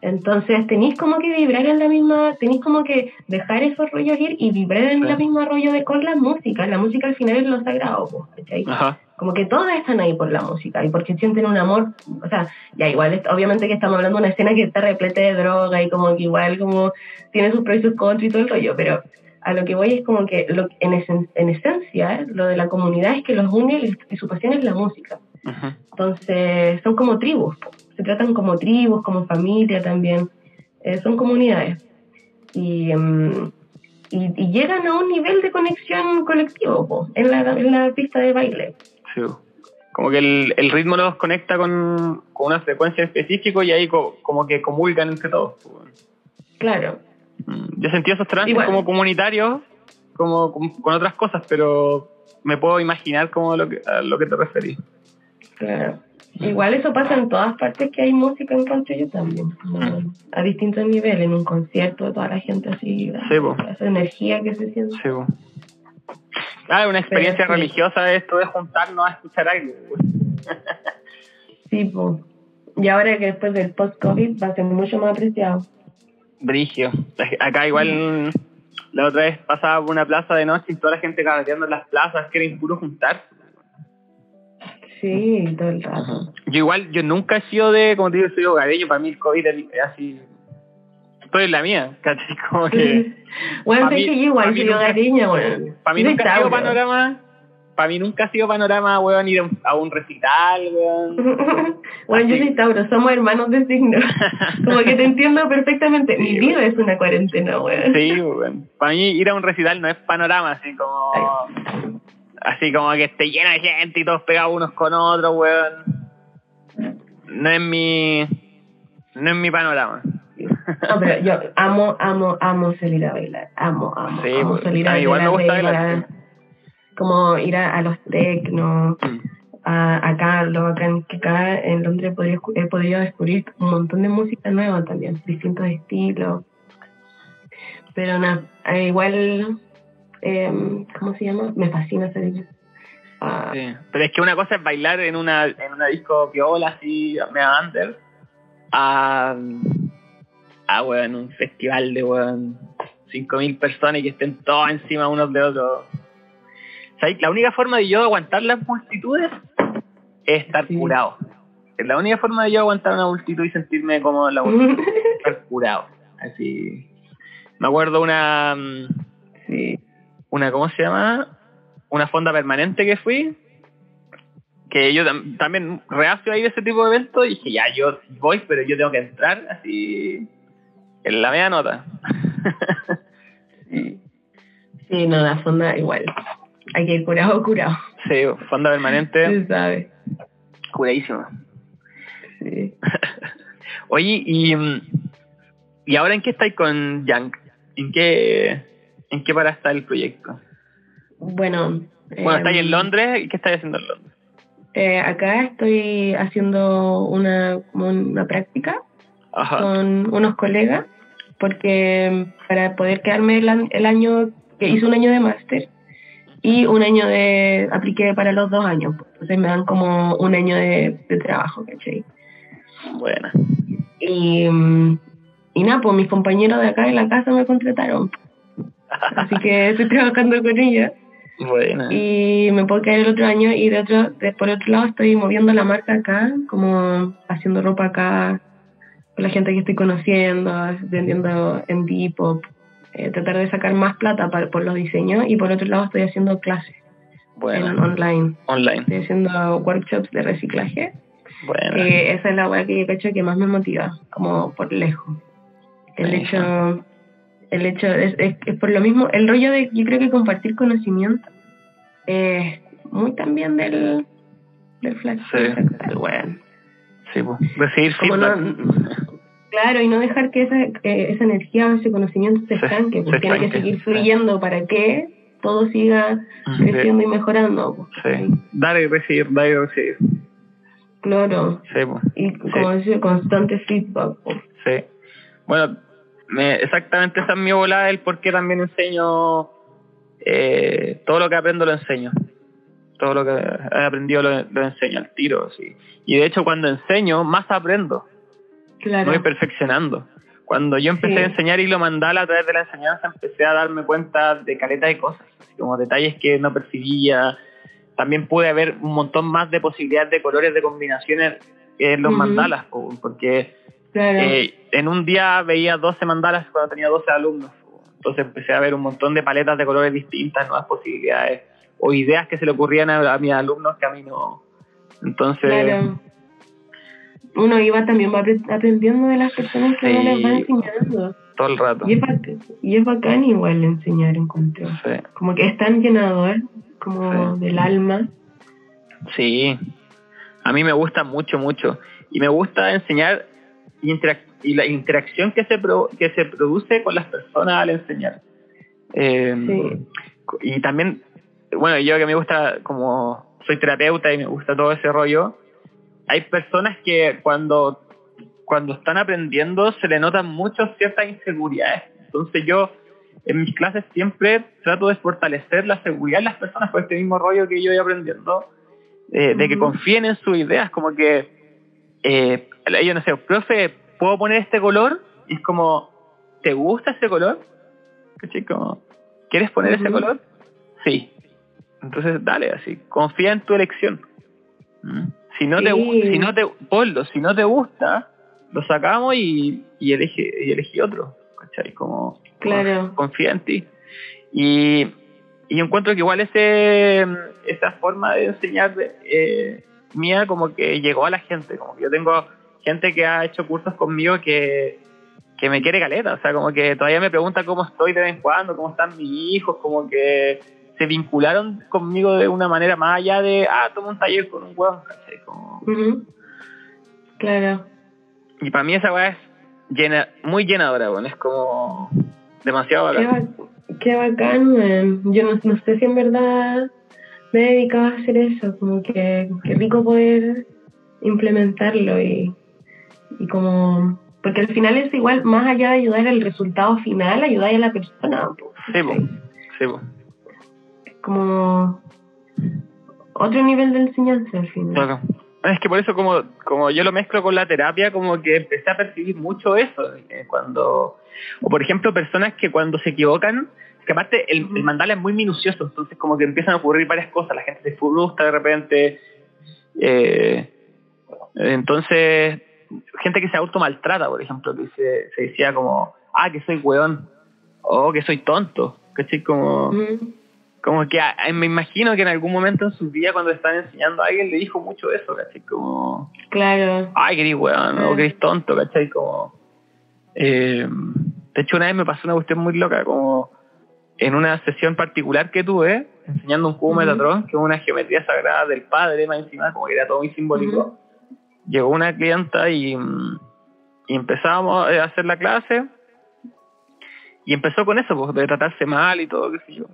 Entonces tenéis como que vibrar en la misma, tenéis como que dejar esos rollos ir y vibrar en Sí. la misma rollo de con la música. La música al final es lo sagrado, ¿cachai? Ajá. Como que todas están ahí por la música y porque sienten un amor, o sea, ya igual, obviamente que estamos hablando de una escena que está repleta de droga y como que igual como tiene sus pros y sus contras y todo el rollo, pero a lo que voy es como que lo, en, esen- en esencia lo de la comunidad es que los une y, y su pasión es la música. Entonces son como tribus. Se tratan como tribus, como familia también, Eh, son comunidades. Y, mm, y, y llegan a un nivel de conexión colectivo po, en, la, en la pista de baile. Sí. Como que el, el ritmo los conecta con, con una frecuencia específica y ahí co- como que comulgan entre todos. Claro. Mm, Yo sentí esos trances Igual. como comunitarios, como con, con otras cosas, pero me puedo imaginar como lo que, a lo que te referís. Claro. Igual eso pasa en todas partes que hay música en country yo también. Mm. A distintos niveles, en un concierto, toda la gente así, Sí, po. esa energía que se siente. Sí, po. Ah, una experiencia Pero religiosa esto de juntarnos a escuchar algo. Sí, pues. Y ahora que después del post-COVID va a ser mucho más apreciado. Brigio. Acá igual la otra vez pasaba por una plaza de noche y toda la gente carreteando en las plazas, que era impuro juntar. Sí, todo el rato. Yo igual, yo nunca he sido de, como te digo, soy hogareño, para mí el COVID es así, estoy en la mía, [LAUGHS] ¿cachai? Como que, Bueno, pa' sé mí- que igual soy nunca- hogareña, bueno. para mí nunca ha sido panorama, para mí nunca ha sido panorama, weón, ir a un, a un recital, weón. [LAUGHS] bueno, yo soy Tauro, somos hermanos de signo. [LAUGHS] Como que te entiendo perfectamente. Mi Sí, vida es una cuarentena, weón. Sí, weón. Para mí ir a un recital no es panorama, así como... Así como que esté lleno de gente y todos pegados unos con otros, weón. No es mi... No es mi panorama. No, pero yo amo, amo, amo salir a bailar. Amo, amo, Sí, amo pues, salir a a igual me bailar. gusta bailar, Como ir a, a los tecnos, Mm. a, acá, lo bacán que acá en Londres podría, he podido descubrir un montón de música nueva también, distintos estilos. Pero nada, eh, igual, eh, ¿cómo se llama? Me fascina salir. a- Sí. Pero es que una cosa es bailar en una, en una disco piola así, mega under, a, a weón, un festival de weón, 5.000 personas y que estén todos encima unos de otros. ¿Sabes? La única forma de yo aguantar las multitudes es estar Sí. curado. Es la única forma de yo aguantar una multitud y sentirme cómodo en la multitud, [LAUGHS] estar curado. Así. Me acuerdo una. mm, sí. Una, ¿cómo se llama? Una fonda permanente que fui, que yo tam- también reacio a ir a ese tipo de eventos y dije, ya, yo voy, pero yo tengo que entrar así en la media nota. [LAUGHS] Sí, Sí, no, la fonda igual. Hay que ir curado, curado. sí, fonda permanente, Se sabe. curadísimo. Sí. [LAUGHS] Oye, y, ¿y ahora en qué estáis con Yank? ¿En qué, en qué para está el proyecto? Bueno. Bueno, em, estáis en Londres, ¿y qué estáis haciendo en Londres? eh, acá estoy haciendo una, una práctica Ajá. con unos colegas porque para poder quedarme el, el año que hice un año de máster y un año de apliqué para los dos años pues. entonces me dan como un año de, de trabajo ¿cachai? Buena. y mm, y nada pues mis compañeros de acá en la casa me contrataron así que estoy trabajando con ellos Buena. y me puedo quedar el otro año y de otro de, por otro lado estoy moviendo la marca acá como haciendo ropa acá con la gente que estoy conociendo vendiendo en Depop eh, tratar de sacar más plata para, por los diseños y por otro lado estoy haciendo clases en Buena. online Online. estoy haciendo workshops de reciclaje Buena. que esa es la weá que yo cacho que más me motiva como por lejos el hecho el hecho es, es, es por lo mismo el rollo de yo creo que compartir conocimiento es muy también del del flash Sí. weón. Sí, pues. Recibir feedback. no- claro y no dejar que esa esa energía o ese conocimiento se Se- estanque se porque tiene que seguir sí. fluyendo para que todo siga Sí. creciendo y mejorando pues. Sí. Dar y recibir, dar y recibir. claro Sí, pues. y como decía constante feedback pues. Sí. Bueno, me- exactamente esa es mi volada, el por qué también enseño. eh, todo lo que aprendo lo enseño. Todo lo que he aprendido lo, lo enseño al tiro, sí. Y de hecho, cuando enseño, más aprendo. claro Me voy perfeccionando. Cuando yo empecé Sí. a enseñar hilo mandala a través de la enseñanza, empecé a darme cuenta de caleta de cosas, como detalles que no percibía. También pude ver un montón más de posibilidades de colores, de combinaciones en los mandalas, po, porque claro eh, en un día veía 12 mandalas cuando tenía 12 alumnos. Entonces empecé a ver un montón de paletas de colores distintas, nuevas posibilidades, o ideas que se le ocurrían a, a mis alumnos que a mí no. Entonces, Claro. Uno iba también va aprendiendo de las personas que uno Sí. les va enseñando. todo el rato. Y es, bacán, y es bacán igual enseñar, encuentro. Sí. Como que es tan llenador, como Sí. del alma. Sí, a mí me gusta mucho, mucho. Y me gusta enseñar y, interac- y la interacción que se, pro- que se produce con las personas al enseñar. Eh, Sí. Y también, bueno, yo que me gusta, como soy terapeuta y me gusta todo ese rollo, hay personas que cuando, cuando están aprendiendo se le notan mucho ciertas inseguridades. Entonces yo en mis clases siempre trato de fortalecer la seguridad de las personas por este mismo rollo que yo voy aprendiendo, eh, de que confíen en sus ideas, como que eh, ellos no sé, profe, ¿puedo poner este color? Y es como, ¿te gusta ese color? Como, ¿Quieres poner ese color? Sí. Entonces, dale, así, confía en tu elección. ¿Mm? Si no te si no te ponlo, si no te gusta, lo sacamos y, y elige y elegí otro, ¿cachai? Como Claro. confía en ti. Y, y encuentro que igual ese esa forma de enseñar eh, mía como que llegó a la gente, como que yo tengo gente que ha hecho cursos conmigo que, que me quiere caleta, o sea, como que todavía me pregunta cómo estoy de vez en cuando, cómo están mis hijos, como que se vincularon conmigo de una manera más allá de, ah, tomo un taller con un ¿cachai? Como... Claro. Y para mí esa weá es llena, muy llenadora, bueno, es como demasiado bacán. Qué, bacán, man. Yo no, no, sé si en verdad me he dedicado a hacer eso, como que qué rico poder implementarlo y, y como porque al final es igual, más allá de ayudar al resultado final, ayudar a la persona. Sí, sí, Como otro nivel de enseñanza al final. Claro. Es que por eso como, como yo lo mezclo con la terapia, como que empecé a percibir mucho eso. Cuando, o por ejemplo, personas que cuando se equivocan, que aparte el, el, mandala es muy minucioso, entonces como que empiezan a ocurrir varias cosas, la gente se frustra de repente. Eh, entonces, gente que se automaltrata, por ejemplo, que se, se decía como, ah, que soy weón, o que soy tonto, ¿cachai? Como, como que me imagino que en algún momento en su vida cuando están enseñando a alguien le dijo mucho eso, ¿cachai? Como, claro. ay, que eres weón, o que eres tonto, ¿cachai? Como, eh, de hecho, una vez me pasó una cuestión muy loca, como en una sesión particular que tuve, enseñando un cubo Metatron, que es una geometría sagrada del padre, más encima, como que era todo muy simbólico llegó una clienta y, y empezamos a hacer la clase y empezó con eso, pues, de tratarse mal y todo, qué sé yo.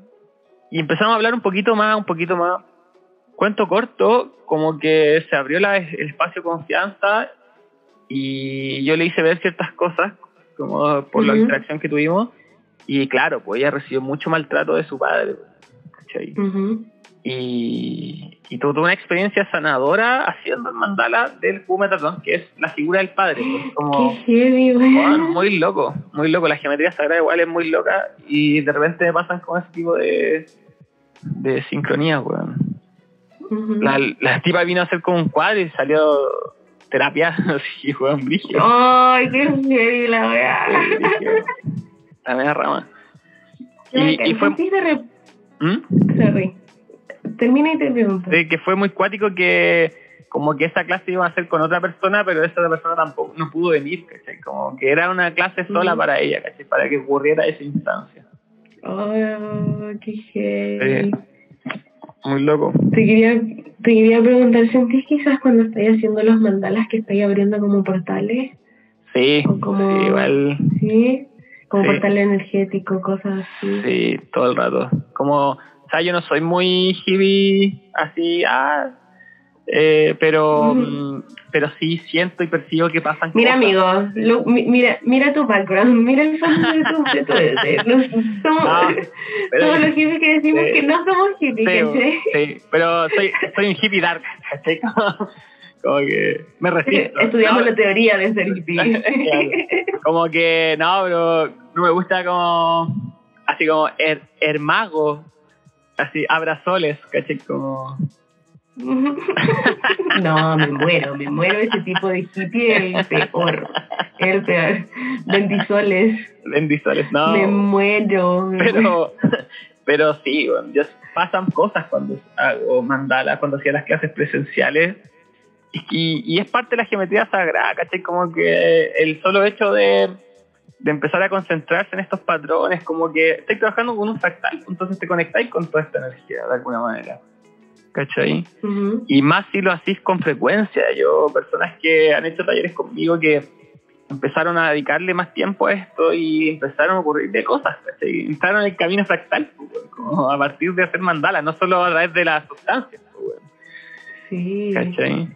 Y empezamos a hablar un poquito más, un poquito más. Cuento corto, como que se abrió la, el espacio de confianza y yo le hice ver ciertas cosas, como por la interacción que tuvimos. Y claro, pues ella recibió mucho maltrato de su padre. ¿cachai? y, y tuve una experiencia sanadora haciendo el mandala del Metatron, que es la figura del padre. Pues, [GASPS] como, muy loco, muy loco. La geometría sagrada igual es muy loca y de repente me pasan con ese tipo de, de sincronía, weón. la, la tipa vino a hacer como un cuadro y salió terapia [LAUGHS] así, weón, brígido. ¡Ay, qué heavy la weá! La media rama. Y, y fue... ¿Mm? Sorry termina y te pregunto. que fue muy cuático que como que esa clase iba a ser con otra persona, pero esa otra persona tampoco no pudo venir, ¿cachai? Como que era una clase sola mm. para ella, ¿cachai? Para que ocurriera esa instancia. Oh, qué genial. muy loco. Te quería, te quería preguntar, ¿sentís quizás cuando estáis haciendo los mandalas que estáis abriendo como portales? Sí, como, igual. Sí, como portales energéticos, cosas así. Sí, todo el rato. Como o sea, yo no soy muy hippie, así, ah, eh, pero, mm, pero sí siento y percibo que pasan mira, cosas. Mira, amigo, mira, mira tu background, [LAUGHS] mira el fondo de tu... De tu de, [LAUGHS] somos, somos los hippies que decimos que no somos hippies, sí, sí, pero soy, soy un hippie dark, ¿cachai? [LAUGHS] Como, que me resisto. [LAUGHS] Estudiamos la teoría de ser hippie. [LAUGHS] Como que, no, pero no me gusta como... Así como el hermago así abrazoles, caché como... [LAUGHS] No, me muero, me muero ese tipo de hippie, el peor, el peor. Bendisoles. Bendisoles, no. Me muero. pero, pero sí, bueno, pasan cosas cuando hago mandala, cuando hacía las clases presenciales. Y, y, es parte de la geometría sagrada, ¿cachai? Como que el solo hecho de de empezar a concentrarse en estos patrones, como que estáis trabajando con un fractal, entonces te conectáis con toda esta energía de alguna manera. ¿Cachai? Y más si lo hacís con frecuencia. Yo, personas que han hecho talleres conmigo que empezaron a dedicarle más tiempo a esto y empezaron a ocurrir de cosas, ¿cachai? Entraron en el camino fractal, pues, como a partir de hacer mandala, no solo a través de la sustancia. Pues, sí. ¿Cachai?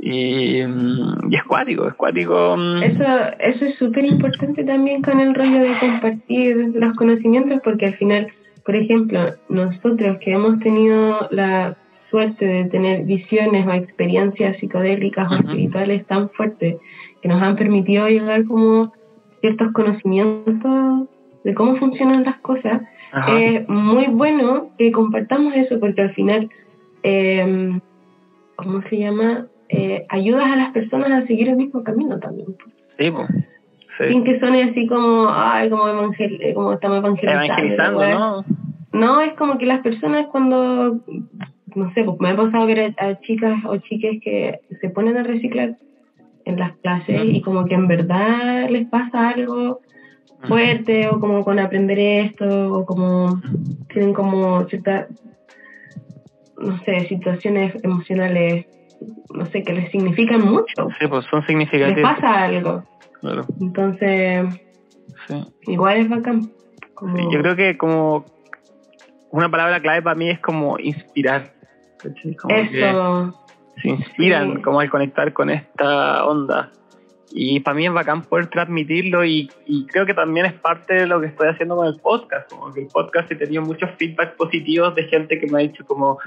Y, mm, y es cuático, es cuático. Mm. Eso, eso es súper importante también con el rollo de compartir los conocimientos, porque al final, por ejemplo, nosotros que hemos tenido la suerte de tener visiones o experiencias psicodélicas o espirituales tan fuertes que nos han permitido llegar como ciertos conocimientos de cómo funcionan las cosas, es muy bueno que compartamos eso porque al final, eh, ¿cómo se llama? Eh, ayudas a las personas a seguir el mismo camino también. Sí, Sin que suene así como, ay, como, evangel como estamos evangelizando. Evangelizando, ¿no? No, es como que las personas cuando, no sé, pues me ha pasado ver a, a chicas o chiques que se ponen a reciclar en las clases y como que en verdad les pasa algo fuerte o como con aprender esto o como tienen como ciertas, no sé, situaciones emocionales, no sé, que les significan mucho. Sí, pues son Les significativos. pasa algo. Claro, Entonces, sí. igual es bacán. Como, Sí, Yo creo que como una palabra clave para mí es como inspirar. Como que eso, se inspiran Sí. como al conectar con esta onda. Y para mí es bacán poder transmitirlo y, y creo que también es parte de lo que estoy haciendo con el podcast. Como que el podcast he tenido muchos feedback positivos de gente que me ha dicho como,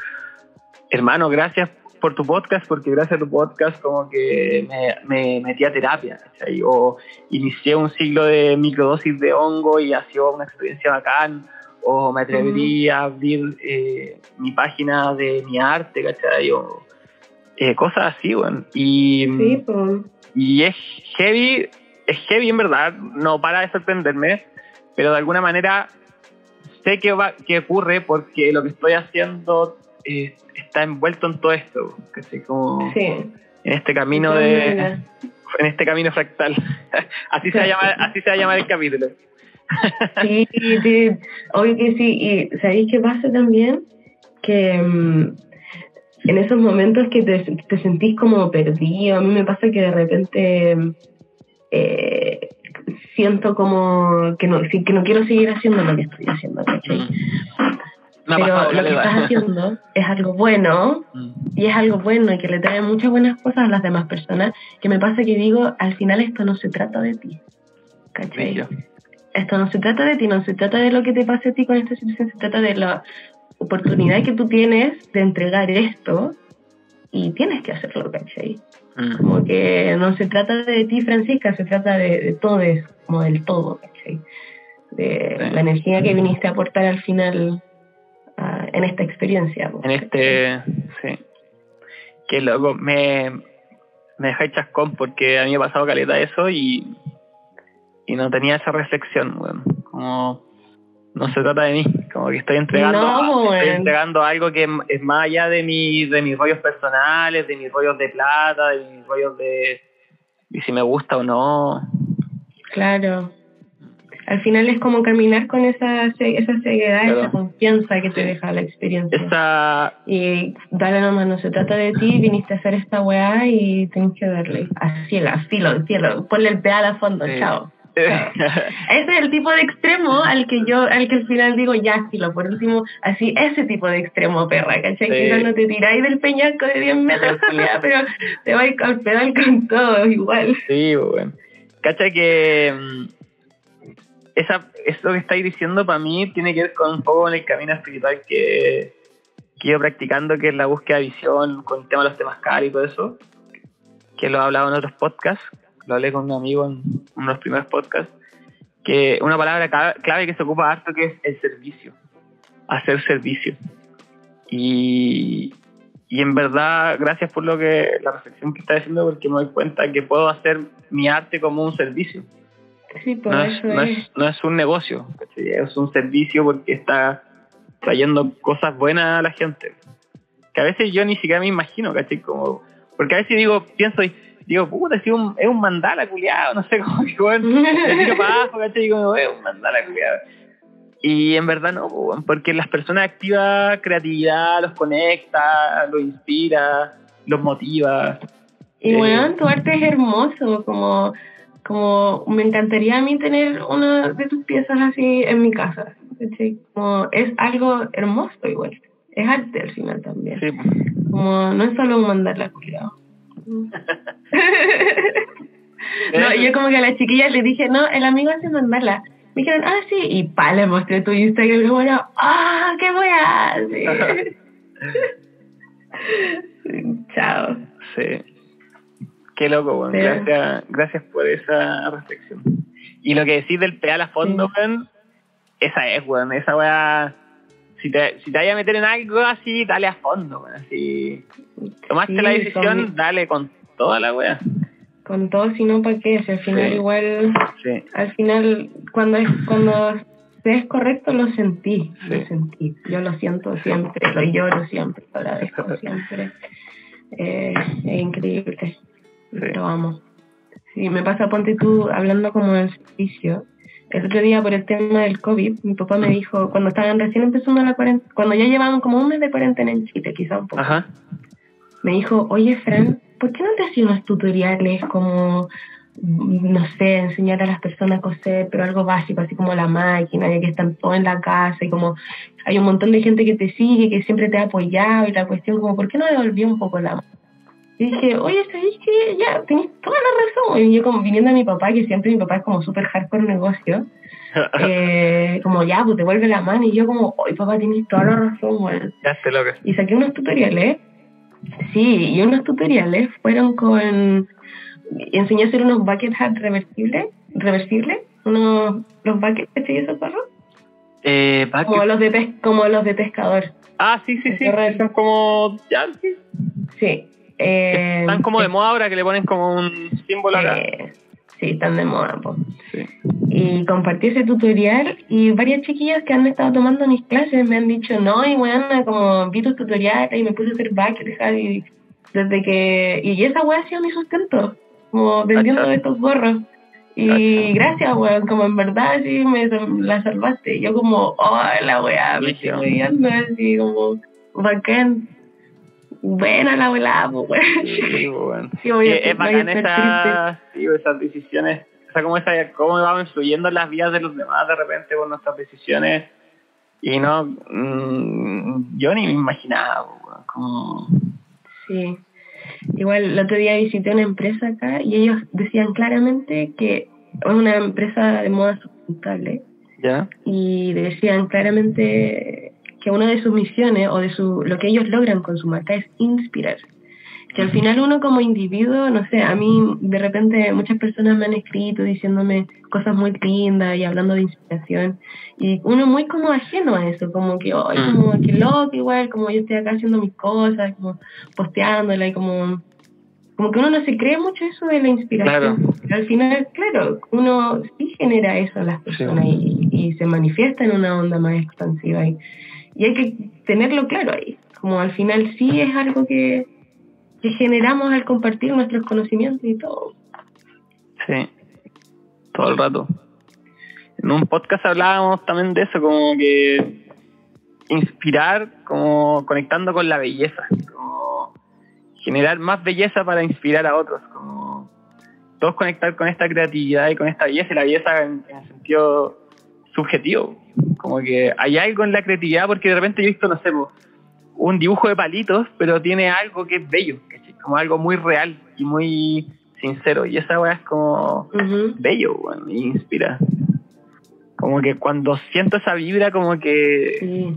hermano, gracias por tu podcast, porque gracias a tu podcast como que me, me metí a terapia, ¿cachai? O inicié un ciclo de microdosis de hongo y ha sido una experiencia bacán. O me atrevería a abrir eh, mi página de mi arte, ¿cachai? O, eh, cosas así, weón. Y, sí, pues, y es heavy, es heavy en verdad, no para de sorprenderme, pero de alguna manera sé que, va, que ocurre porque lo que estoy haciendo eh, está envuelto en todo esto, ¿cachai? Como sí. en este camino de en este camino fractal. [LAUGHS] así se va a llamar, así se va a llamar el capítulo. Sí, sí, obvio que sí. Y ¿sabéis qué pasa también? Que mm, en esos momentos que te, te sentís como perdido, a mí me pasa que de repente eh, siento como que no, que no quiero seguir haciendo lo que estoy haciendo, ¿cachai? Me Pero pasado, lo que estás haciendo es algo bueno Mm. y es algo bueno y que le trae muchas buenas cosas a las demás personas, que me pasa que digo, al final esto no se trata de ti, ¿cachai? Esto no se trata de ti, no se trata de lo que te pase a ti con esta situación, se trata de la oportunidad que tú tienes de entregar esto y tienes que hacerlo, ¿cachai? Mm. Como que no se trata de ti, Francisca, se trata de, de todo, como del todo, ¿cachai? De Sí. la energía que viniste a aportar al final en esta experiencia. En este, sí. Qué loco, me, me dejé chascón porque a mí me ha pasado caleta eso y, y no tenía esa reflexión, weón. Como no se trata de mí, como que estoy entregando, No, estoy entregando algo que es más allá de mi, de mis rollos personales, de mis rollos de plata, de mis rollos de, de si me gusta o no. Claro. Al final es como caminar con esa, esa ceguedad, Claro. esa confianza que te deja la experiencia. Esa, Y dale nomás, no se trata de ti, viniste a hacer esta weá y tienes que darle. A ciela, filo, cielo, ponle el pedal a fondo, Sí. chao. [LAUGHS] Ese es el tipo de extremo al que yo, al que al final digo, ya, filo, por último, así, ese tipo de extremo, perra, ¿cachai? Sí. Quizás no te tiráis del peñasco de 10 metros, [LAUGHS] pero te vais al pedal con todo, igual. Sí, bueno. Cacha que mm, esa, eso que estáis diciendo para mí tiene que ver con un poco con el camino espiritual que, que ido practicando, que es la búsqueda de visión con el tema de los temas y todo eso, que lo he hablado en otros podcasts, lo hablé con un amigo en uno de los primeros podcasts, que una palabra clave que se ocupa harto que es el servicio, hacer servicio. Y, y en verdad, gracias por lo que la reflexión que estás haciendo, porque me doy cuenta que puedo hacer mi arte como un servicio. Sí, por No es, no, es. es, no es un negocio, es un servicio porque está trayendo cosas buenas a la gente. Que a veces yo ni siquiera me imagino, ¿cachai? Como, porque a veces digo, pienso y digo, puta, es un, es un mandala culiado, no sé cómo [LAUGHS] tiro para abajo, ¿cachai? Y como, es un mandala culiado. Y en verdad no, weón, porque las personas activa creatividad, los conecta, los inspira, los motiva. Y Eh, bueno, tu arte es hermoso, como, como me encantaría a mí tener una de tus piezas así en mi casa. Como es algo hermoso igual, es arte al final también. Sí. Como no es solo mandarla cuidado. [LAUGHS] no, yo como que a las chiquillas le dije, no, el amigo hace mandarla. Me dijeron, ah, sí, y pa, le mostré tu Instagram, y bueno, ah, qué weá, [LAUGHS] [LAUGHS] sí. Chao. Sí. Qué loco, weón. Sí. Gracias, gracias por esa reflexión. Y lo que decís del pedal a fondo, Sí. weón, esa es, weón. Esa weá. Si te, si te vayas a meter en algo así, dale a fondo, weón. Si tomaste Sí, la decisión, con- dale con toda la weá. Con todo, si no, ¿para qué? Si al final igual Sí. al final cuando es cuando sé es correcto, lo sentí, Sí. lo sentí. Yo lo siento siempre, lo lloro siempre, lo agradezco [LAUGHS] siempre. Eh, es increíble, lo amo. Sí, me pasa, ponte tú, hablando como del servicio. El otro día, por el tema del COVID, mi papá me dijo, cuando estaban recién empezando la cuarentena, cuando ya llevaban como un mes de cuarentena en Chile, quizá un poco, Ajá. me dijo, oye, Fran, ¿por qué no te hacías unos tutoriales como, no sé, enseñar a las personas a coser, pero algo básico, así como la máquina, ya que están todos en la casa y como hay un montón de gente que te sigue, que siempre te ha apoyado y la cuestión como, ¿por qué no devolví un poco la? Y dije, oye, ¿sabéis que ya tenéis toda la razón? Y yo como viniendo a mi papá, que siempre mi papá es como súper hardcore negocio, [LAUGHS] eh, como ya, pues devuelve la mano. Y yo como, oye, papá, tenéis toda la razón, weón ya esté loca. y saqué unos tutoriales. Sí, y unos tutoriales fueron con. Enseñé a hacer unos bucket hats reversibles, reversibles, unos los buckets que esos perros, Eh, bucket- como los de pes, como los de pescador. Ah, sí, sí, sí. Son como. Ya, sí. Sí. Eh, Están como de moda ahora que le ponen como un símbolo acá. eh, sí, están de moda, po. Sí. y compartí ese tutorial y varias chiquillas que han estado tomando mis clases me han dicho, no, y bueno, como vi tus tutoriales y me puse a hacer hat y desde que... Y esa wea ha sido mi sustento, como vendiendo estos gorros. Y gracias, weón, como en verdad sí me la salvaste. Yo como, oh, la weá, me estoy así como, bacán. Buena la weá, pues, weón. Sí, bueno. [LAUGHS] Sí, voy a- Sí, es bacán esa, sí, esas decisiones, o sea, cómo, esa, cómo vamos influyendo en las vidas de los demás de repente por nuestras decisiones. Y no, mm, yo ni me imaginaba, weón, como... Sí. Igual el otro día visité una empresa acá y ellos decían claramente que es una empresa de moda sustentable ¿Ya? y decían claramente que una de sus misiones o de su lo que ellos logran con su marca es inspirar. Que al final uno como individuo, no sé, a mí de repente muchas personas me han escrito diciéndome cosas muy lindas y hablando de inspiración y uno muy como ajeno a eso, como que, ay, Mm. como que loco igual, como yo estoy acá haciendo mis cosas, como posteándola y como como que uno no se cree mucho eso de la inspiración. Claro. Pero al final, claro, uno sí genera eso en las personas y, y se manifiesta en una onda más expansiva. Y, y hay que tenerlo claro ahí. Como al final sí es algo que, que generamos al compartir nuestros conocimientos y todo. Sí, todo el rato. En un podcast hablábamos también de eso, como que inspirar, como conectando con la belleza, como generar más belleza para inspirar a otros, como todos conectar con esta creatividad y con esta belleza, y la belleza en, en el sentido subjetivo, como que hay algo en la creatividad, porque de repente yo he visto, no sé, un dibujo de palitos, pero tiene algo que es bello, ¿cachai? como algo muy real y muy sincero, y esa weá es como bello, weón, me inspira. Como que cuando siento esa vibra, como que Sí.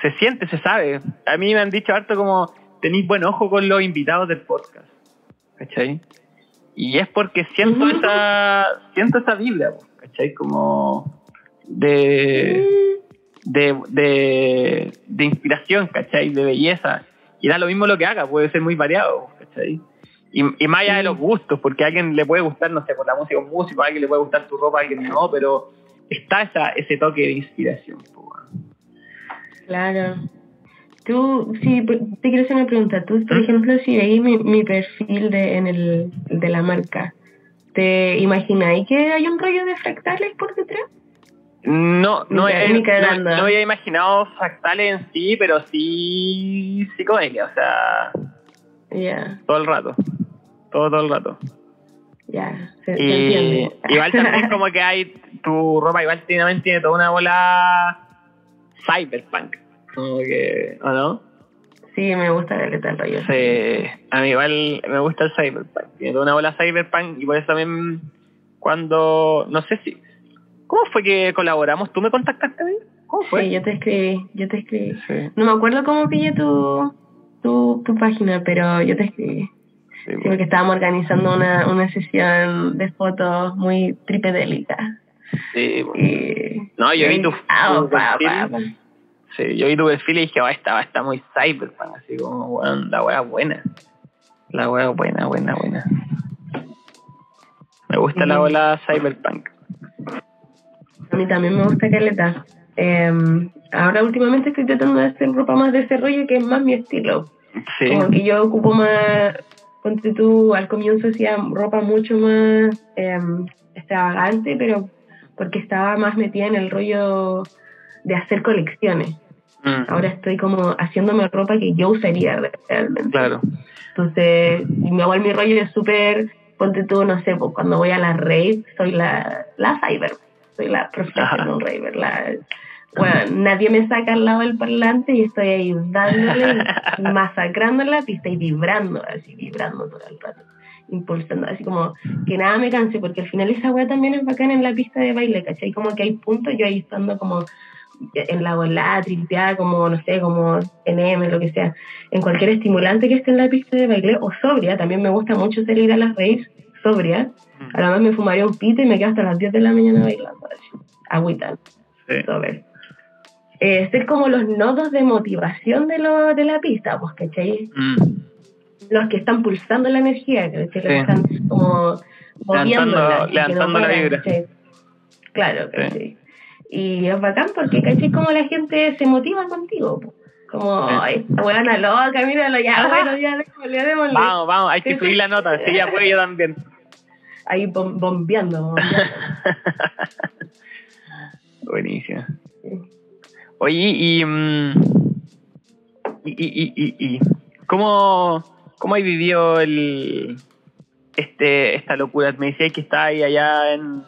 se siente, se sabe. A mí me han dicho harto como tenéis buen ojo con los invitados del podcast. ¿Cachai? Y es porque siento Ujú. esa siento esa vibra, ¿cachai? Como de, de, de, de inspiración, ¿cachai? De belleza. Y da lo mismo lo que haga, puede ser muy variado, ¿cachai? Y, y más allá de los gustos, porque a alguien le puede gustar, no sé, por la música un músico, a alguien le puede gustar tu ropa, a alguien no, pero está esa, ese toque de inspiración. Claro. Tú, sí, te quiero hacer una pregunta. Tú, por ¿Mm? ejemplo, si veis mi, mi perfil de, en el, de la marca, ¿te imagináis que hay un rollo de fractales por detrás? No, no, he, no, había imaginado fractales en sí, pero sí psicodelia, o sea, todo el rato. Todo, todo el rato. ya, se, se entiende. igual también [LAUGHS] como que hay, tu ropa igual tiene, también tiene toda una bola cyberpunk. Como que, ¿o no? sí, me gusta la letra del rollo. Sí, a mí igual me gusta el cyberpunk. Tiene toda una bola cyberpunk y por eso también cuando, no sé si, ¿cómo fue que colaboramos? ¿Tú me contactaste a mí? ¿Cómo fue? Sí, yo te escribí, yo te escribí. Sí, No me acuerdo cómo pillé tu, tu, tu página, pero yo te escribí. sí, Sí, porque estábamos organizando una, una sesión de fotos muy tripedélica. sí, Y, No, yo vi tu, perfil. pa. Sí, yo vi tu perfil y dije, oh, esta está muy cyberpunk, así como, weón, la wea buena. La wea buena, buena, buena. Me gusta la ola cyberpunk. A mí también me gusta caleta. Em, ahora últimamente estoy tratando de hacer ropa más de ese rollo que es más mi estilo. Sí. Como que yo ocupo más, ponte tú, al comienzo hacía ropa mucho más em, extravagante, pero porque estaba más metida en el rollo de hacer colecciones. Mm, Ahora estoy como haciéndome ropa que yo usaría realmente. Claro. Entonces, igual mi rollo es súper, ponte tú, no sé, pues cuando voy a la rave, soy la, la cyber, soy la professional raver, la, bueno, nadie me saca al lado del parlante y estoy ahí dándole, y [LAUGHS] masacrando la pista y vibrando, así, vibrando todo el rato, impulsando, así como que nada me canse, porque al final esa weá también es bacana en la pista de baile, ¿cachai? Como que hay puntos, yo ahí estando como en la volada, tripeada, como, no sé, como NM, lo que sea, en cualquier estimulante que esté en la pista de baile, o sobria, también me gusta mucho salir a las raves sobria, Mm. además me fumaría un pito y me quedo hasta las 10 de la mañana bailando, agüita, Sí. sobre. Eh, ser como los nodos de motivación de, lo, de la pista, pues, ¿cachai? Mm, Los que están pulsando la energía, ¿cachai? Los que Sí. están como moviéndola. levantando la vibra. ¿cachai? Claro, ¿cachai? Y es bacán porque, ¿cachai? Como la gente se motiva contigo, po. Como, Sí. "Ay, esta buena loca, míralo, ya, bueno, ya, démosle, démosle. Vamos, vamos, hay que subir la nota. Sí, ya puede, yo también. [LAUGHS] Ahí bom- bombeando, bombeando. [LAUGHS] Buenísimo. Oye, y, mm, y, y, y, y, y ¿cómo, cómo has vivido el, este, esta locura? Me decías que estabas ahí allá en,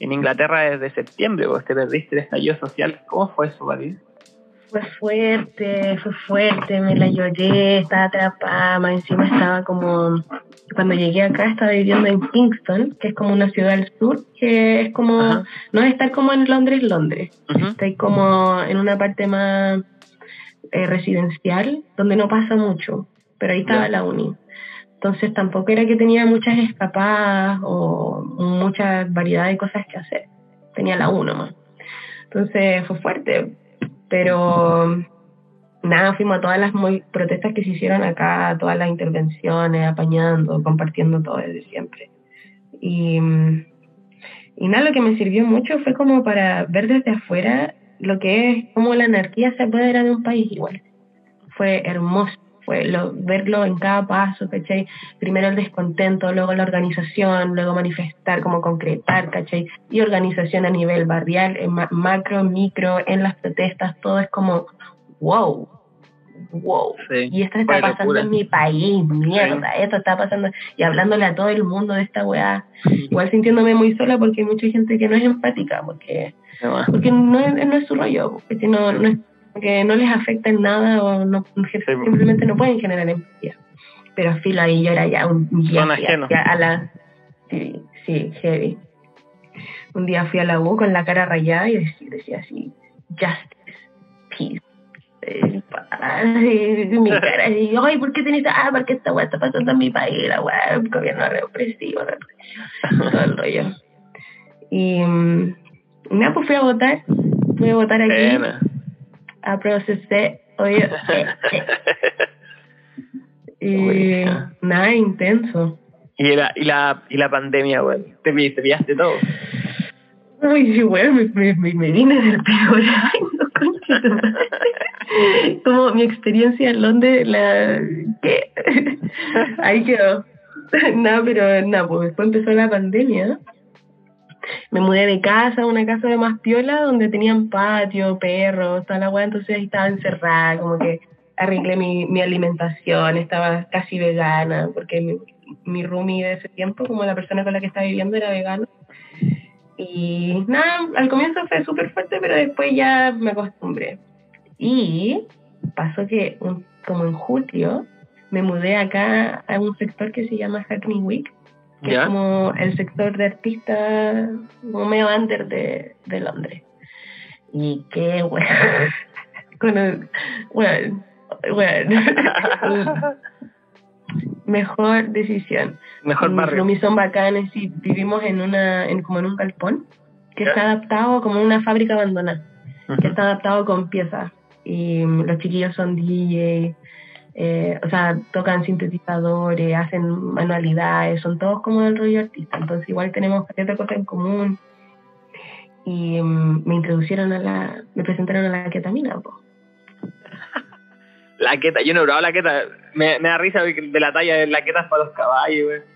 en Inglaterra desde septiembre, vos te perdiste el estallido social. ¿Cómo fue eso para? Fue fuerte, fue fuerte, me la lloré, estaba atrapada, más encima estaba como, cuando llegué acá estaba viviendo en Kingston, que es como una ciudad al sur, que es como, Ajá. no es estar como en Londres, Londres, estoy como en una parte más eh, residencial, donde no pasa mucho, pero ahí estaba la uni. Entonces tampoco era que tenía muchas escapadas o mucha variedad de cosas que hacer, tenía la uno más. Entonces fue fuerte, pero nada, fuimos a todas las protestas que se hicieron acá, todas las intervenciones, apañando, compartiendo todo desde siempre. Y, y nada, lo que me sirvió mucho fue como para ver desde afuera lo que es cómo la anarquía se apodera de un país igual. Fue hermoso, fue lo, verlo en cada paso, ¿cachai? Primero el descontento, luego la organización, luego manifestar, como concretar, ¿cachai? Y organización a nivel barrial, en ma- macro, micro, en las protestas, todo es como, wow, wow. Sí. Y esto está pasando locura. en mi país, mierda, esto está pasando. Y hablándole a todo el mundo de esta weá. Igual sintiéndome muy sola porque hay mucha gente que no es empática, porque porque no es, no es su rollo, porque no, no, es, porque no les afecta en nada o no, que simplemente no pueden generar empatía. Pero filo ahí yo era ya un día hacia- a la sí, sí, heavy. Un día fui a la U con la cara rayada y decía, decía así, justice, peace. Eh, y [LAUGHS] mi cara así, ay, ¿por qué tenés ah, porque esta weá está pasando en mi país, la weá, gobierno represivo, represivo, todo el [LAUGHS] rollo. Y mm, nada, pues fui a votar, fui a votar aquí. A procesar, oye, [LAUGHS] eh, eh, y nada, intenso. y, la, y, la, y la pandemia, güey. Te, te pillaste todo. Uy, sí, bueno, me, me, me, vine del peor [LAUGHS] año, concha. Como mi experiencia en Londres, la... ¿Qué? [LAUGHS] Ahí quedó. No, pero nada, pues después empezó la pandemia. Me mudé de casa a una casa de más piola donde tenían patio, perros, toda la weá, entonces ahí estaba encerrada, como que arreglé mi, mi alimentación, estaba casi vegana, porque mi, mi roomie de ese tiempo, como la persona con la que estaba viviendo, era vegano. Y nada, al comienzo fue súper fuerte, pero después ya me acostumbré. Y pasó que un- como en julio me mudé acá a un sector que se llama Hackney Week, que es como el sector de artistas como medio under de, de Londres. Y qué bueno. [LAUGHS] Bueno, bueno. [LAUGHS] Mejor decisión. Mejor barrio. roomies son bacanes y vivimos en una en, como en un galpón que Ya. está adaptado como una fábrica abandonada, que está adaptado con piezas. Y los chiquillos son DJ, eh, o sea, tocan sintetizadores, hacen manualidades, son todos como del rollo artista. Entonces igual tenemos cierta cosa en común. y mm, me introducieron a la, me presentaron a la ketamina, po. [LAUGHS] La queta, yo no he probado la queta. Me, me da risa de la talla de la queta para los caballos, güey.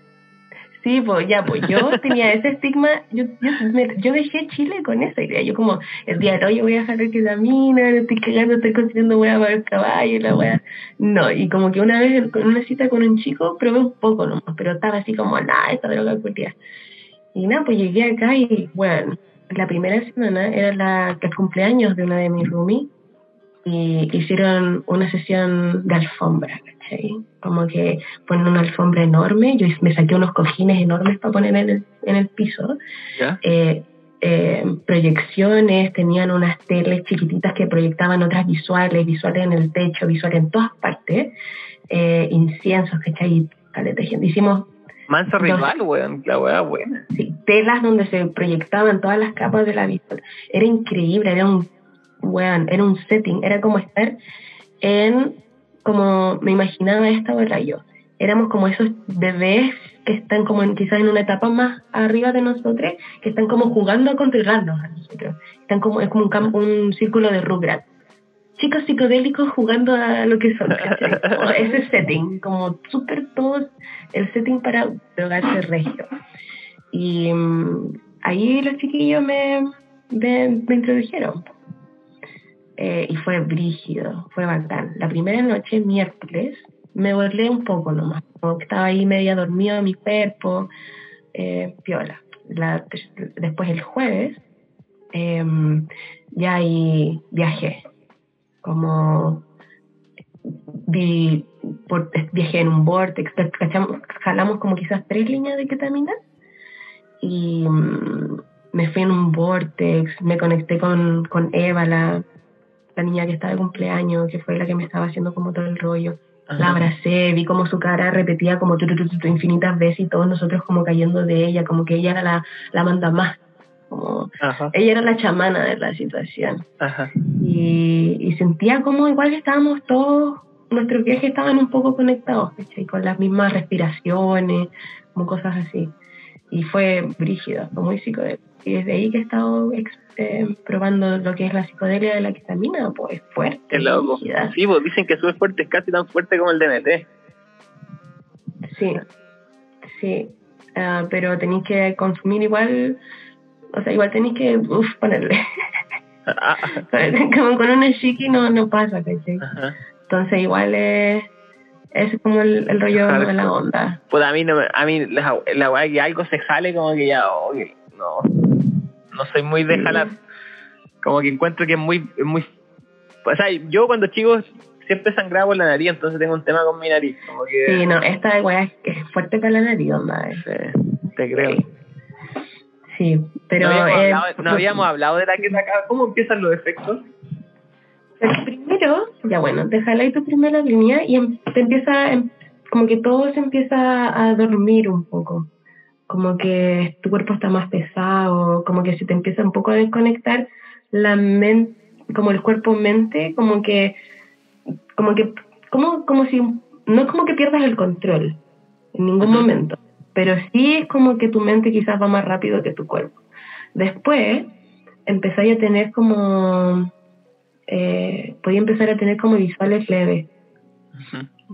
Sí, pues ya, pues yo [LAUGHS] tenía ese estigma, yo, yo, me- yo dejé Chile con esa idea, yo como, el día de hoy voy a dejar que la mina, estoy cagando, estoy consiguiendo hueá para el caballo, la hueá, no, y como que una vez en en una cita con un chico probé un poco nomás, pero estaba así como, nada, esta droga cualquiera. Y nada, pues llegué acá y, bueno, la primera semana era la, el cumpleaños de una de mis roomies, y hicieron una sesión de alfombra, Como que ponen una alfombra enorme, yo me saqué unos cojines enormes para poner en el, en el piso, ¿Ya? eh, eh, proyecciones, tenían unas teles chiquititas que proyectaban otras visuales, visuales en el techo, visuales en todas partes, eh, inciensos, ¿cachai? Hicimos Manso Dos. rival, weón. La weá buena. sí, telas donde se proyectaban todas las capas de la visual. Era increíble, era un, weón, era un setting, era como estar en, como me imaginaba esta hora yo. Éramos como esos bebés que están como en, quizás en una etapa más arriba de nosotros, que están como jugando a controlarnos a nosotros. Están como, es como un, cam- un círculo de Rugrats. Chicos psicodélicos jugando a lo que son, [LAUGHS] ese setting, como súper todos, el setting para drogarse regio. Y mm, ahí los chiquillos me, me, me introdujeron. Eh, y fue brígido, fue bacán. La primera noche, miércoles, me volé un poco nomás. Como estaba ahí media dormida en mi cuerpo, eh, piola. La- después el jueves, em, ya ahí viajé. Como vi, viajé en un vortex, jalamos como quizás tres líneas de ketamina y mm, me fui en un vortex, me conecté con, con Eva, la, la niña que estaba de cumpleaños, que fue la que me estaba haciendo como todo el rollo. La abracé, vi como su cara repetía como tu, tu, tu, infinitas veces y todos nosotros como cayendo de ella, como que ella era la, la manda más, como Ajá. ella era la chamana de la situación Ajá. y, y sentía como igual estábamos todos, nuestros viajes estaban un poco conectados, ¿cachai? con las mismas respiraciones, como cosas así. Y fue brígido, fue muy psicodélico. Y desde ahí que he estado eh, probando lo que es la psicodelia de la ketamina, pues fuerte. Qué loco. brígida. Sí, pues dicen que sube fuerte, es casi tan fuerte como el DMT. Sí, sí. Ah, pero tenéis que consumir igual, o sea, igual tenéis que uf, ponerle. Ah, [LAUGHS] como con una shiki no, no pasa, ¿cachai? Ajá. Entonces igual es, es como el, el rollo de la onda. Pues a mí, no a mí la, la weá que algo se sale como que ya, oh, no, no soy muy de jalar. Como que encuentro que es muy, es muy, o sea, yo cuando chico siempre sangraba por la nariz, entonces tengo un tema con mi nariz, como que, Sí, no, esta weá es, es fuerte para la nariz, onda. eh. Sí, te creo. Sí, pero... no, habíamos eh, hablado, no habíamos hablado de la que acá, ¿cómo empiezan los efectos? el primero, ya bueno, te jaláis tu primera línea y te empieza, em- como que todo se empieza a dormir un poco. Como que tu cuerpo está más pesado, como que se te empieza un poco a desconectar la mente, como el cuerpo-mente, como que, como que, como, como si, no es como que pierdas el control en ningún momento, pero sí es como que tu mente quizás va más rápido que tu cuerpo. Después empezáis a tener como eh, podía empezar a tener como visuales leves,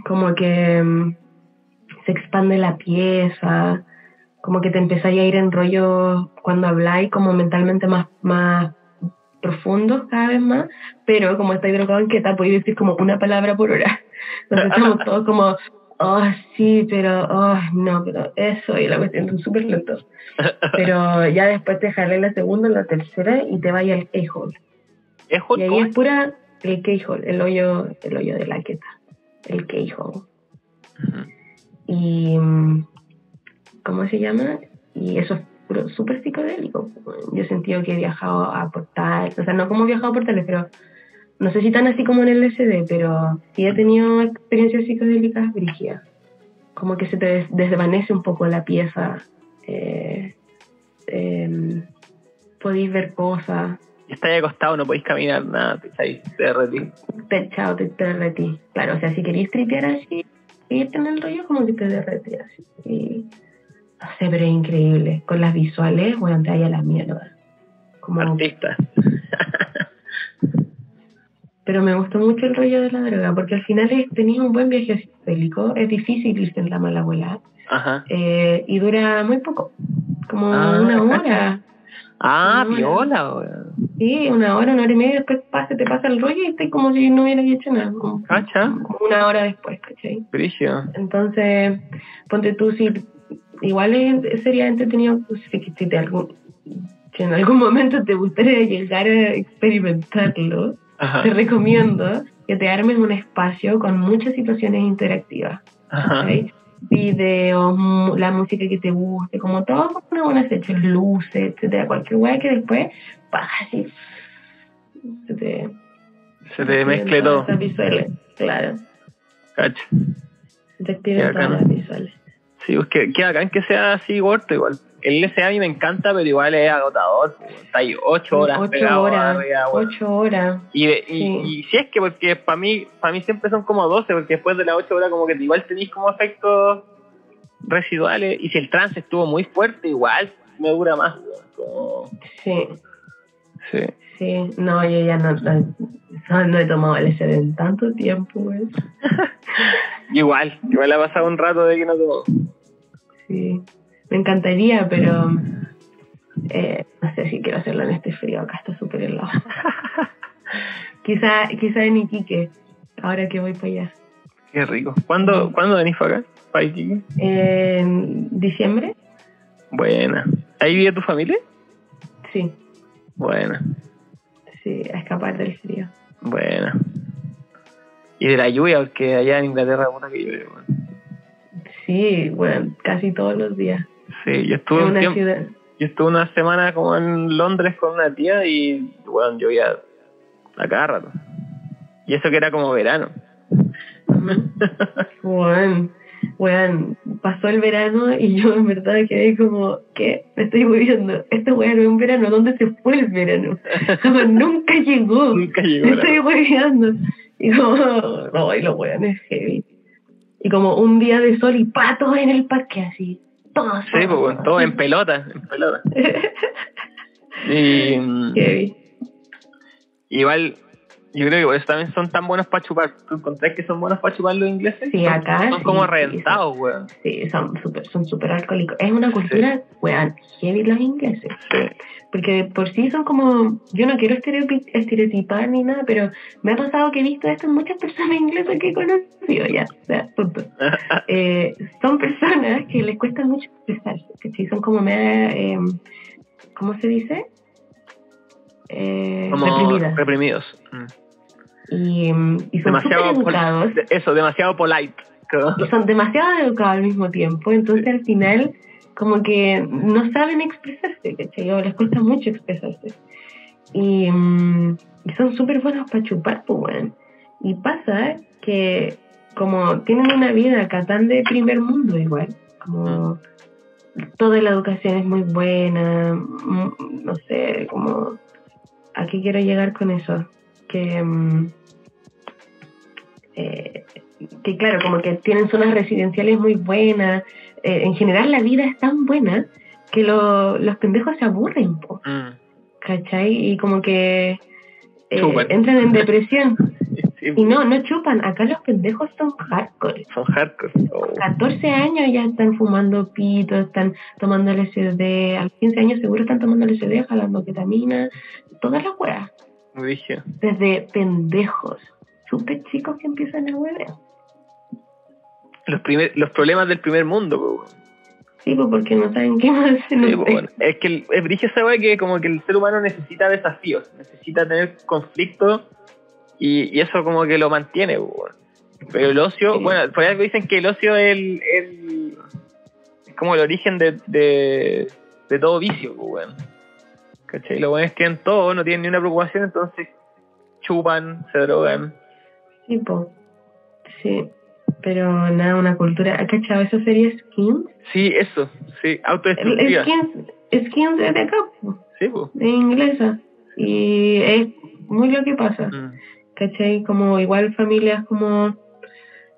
como que mm, se expande la pieza, como que te empezáis a ir en rollo cuando habláis como mentalmente más, más profundos cada vez más, pero como estáis drogados en queta podéis decir como una palabra por hora. [LAUGHS] Entonces estamos todos como, oh sí, pero, oh no, pero eso, y la cuestión es súper lento. Pero ya después te jalé la segunda, la tercera y te vaya al keyhole. ¿Es hot Y ahí es pura el keyhole, el hoyo, el hoyo de la queta, el keyhole. Ujú. Y mm, ¿cómo se llama? Y eso es puro- súper psicodélico. Yo he sentido que he viajado a portales, o sea, no como he viajado a portales, pero no sé si tan así como en el LSD, pero sí he tenido experiencias psicodélicas brígidas. Como que se te des- desvanece un poco la pieza. Eh, em, podéis ver cosas, estáis acostado, no podéis caminar, nada, te, ahí, te chao, te, te derretí. Claro, o sea, si queréis tripear así, irte en el rollo, como que te derretí así. Y, sé, pero increíble. Con las visuales, bueno, te a la mierda. Como, Artista. pero me gustó mucho el rollo de la droga, porque al final es, tenía un buen viaje psicodélico, es difícil irse en la mala abuela, Ajá. eh, y dura muy poco, como Ah, una hora. Ah, No, viola, weón. Sí, una hora, una hora y media, después pasa, te pasa el rollo y estás como si no hubieras hecho nada. Como, Cacha. como una hora después, ¿cachai? Entonces, ponte tú, si igual es- sería entretenido si, si te algún, si en algún [LAUGHS] momento te gustaría llegar a experimentarlo, Ajá. te recomiendo que te armes un espacio con muchas situaciones interactivas. ¿cachai? Videos, la música que te guste, como todo una buena fecha, luces, etcétera, cualquier weá que después así, se te, Se te mezcle todo. visuales, claro, Cacha. se te activan todas las visuales. Sí, pues que, que bacán que sea así corto igual. El LSA a mí me encanta, pero igual es agotador. pues. Está ahí ocho horas ocho horas, arriba, ocho horas. Y, de- y, Sí. y si es que, porque para mí, para mí siempre son como 12, porque después de las 8 horas como que igual tenéis como efectos residuales, y si el trance estuvo muy fuerte, igual me dura más. Como, Sí, sí. sí, no, yo ya no, no, no, he tomado LSD en tanto tiempo, güey. [LAUGHS] Igual, igual ha pasado un rato de que no tomo. Sí, me encantaría, pero eh, no sé si quiero hacerlo en este frío, acá está súper helado. [LAUGHS] quizá, quizá en Iquique, ahora que voy para allá. Qué rico. ¿Cuándo, ¿cuándo venís para acá? ¿Para Iquique? En diciembre, Buena. ¿Ahí vive tu familia? sí, Buena, sí, a escapar del frío. buena. Y de la lluvia, porque allá en Inglaterra puta que llueve, weón. Sí, bueno, casi todos los días. Sí, yo Es estuve un una tiempo, ciudad. yo estuve una semana como en Londres con una tía y, bueno, llovía a cada rato. Y eso que era como verano. Bueno, weón, pasó el verano y yo en verdad quedé como, ¿qué? Me estoy moviendo. Este weón es un verano, ¿dónde se fue el verano? Como [LAUGHS] nunca llegó. Nunca llegó Me estoy hueveando. Y como, no, y los weones heavy. Y como un día de sol y patos en el parque así. Todos. Sí, pues, todo en pelota, en pelota. [LAUGHS] Y igual, yo creo que por eso también son tan buenos para chupar. ¿Tú encontrás que son buenos para chupar los ingleses? Sí, Son- acá Son sí, como sí, reventados, weón. Sí, son súper son super alcohólicos. Es una cultura, weón, heavy los ingleses. Sí. Porque por sí son como, yo no quiero estereotipar ni nada, pero me ha pasado que he visto esto en muchas personas inglesas que he conocido ya, o sea, punto. [LAUGHS] Eh, son personas que les cuesta mucho expresarse, ¿cachai? Son como media, eh, ¿cómo se dice? Eh, como reprimidas. reprimidos. Mm. Y, mm, y son Demasiado, educados. eso, demasiado polite. y son demasiado educados al mismo tiempo, entonces al final como que no saben expresarse, ¿cachai? O les cuesta mucho expresarse. Y, mm, son súper buenos para chupar, pues. Y pasa que como tienen una vida acá tan de primer mundo igual, como toda la educación es muy buena, mm, no sé, como a qué quiero llegar con eso, que... mm, eh, que claro, como que tienen zonas residenciales muy buenas. Eh, en general la vida es tan buena que lo- los pendejos se aburren, po, Mm. ¿cachai? Y como que eh, entran en [LAUGHS] depresión. Sí, Y no, no chupan. Acá los pendejos son hardcore. Son hardcore. Oh. 14 años ya están fumando pito, están tomando LSD. A los 15 años seguro están tomando LSD, jalando ketamina. Todas las weas. Dije. Desde pendejos. Súper chicos que empiezan a huevear. Los, primer, los problemas del primer mundo, po. Sí, pues porque no saben qué más no Sí, pues, bueno. Es que el, es weá que como que el ser humano necesita desafíos, necesita tener conflictos y, y eso como que lo mantiene. Pero el ocio, Sí. bueno, por algo dicen que el ocio es, el, el- es como el origen de, de, de todo vicio, pues, bueno. ¿Cachai? Lo bueno es que en todo no tienen ni una preocupación, entonces chupan, se drogan. Sí, po. Sí. Pero nada, una cultura. ¿Ha cachado esa serie Skins? Sí, eso, sí, autodestructiva. Skins, Skins es de acá, po, Sí, pues. de inglesa. Y es muy lo que pasa. Mm. ¿Cachai? Como igual familias como.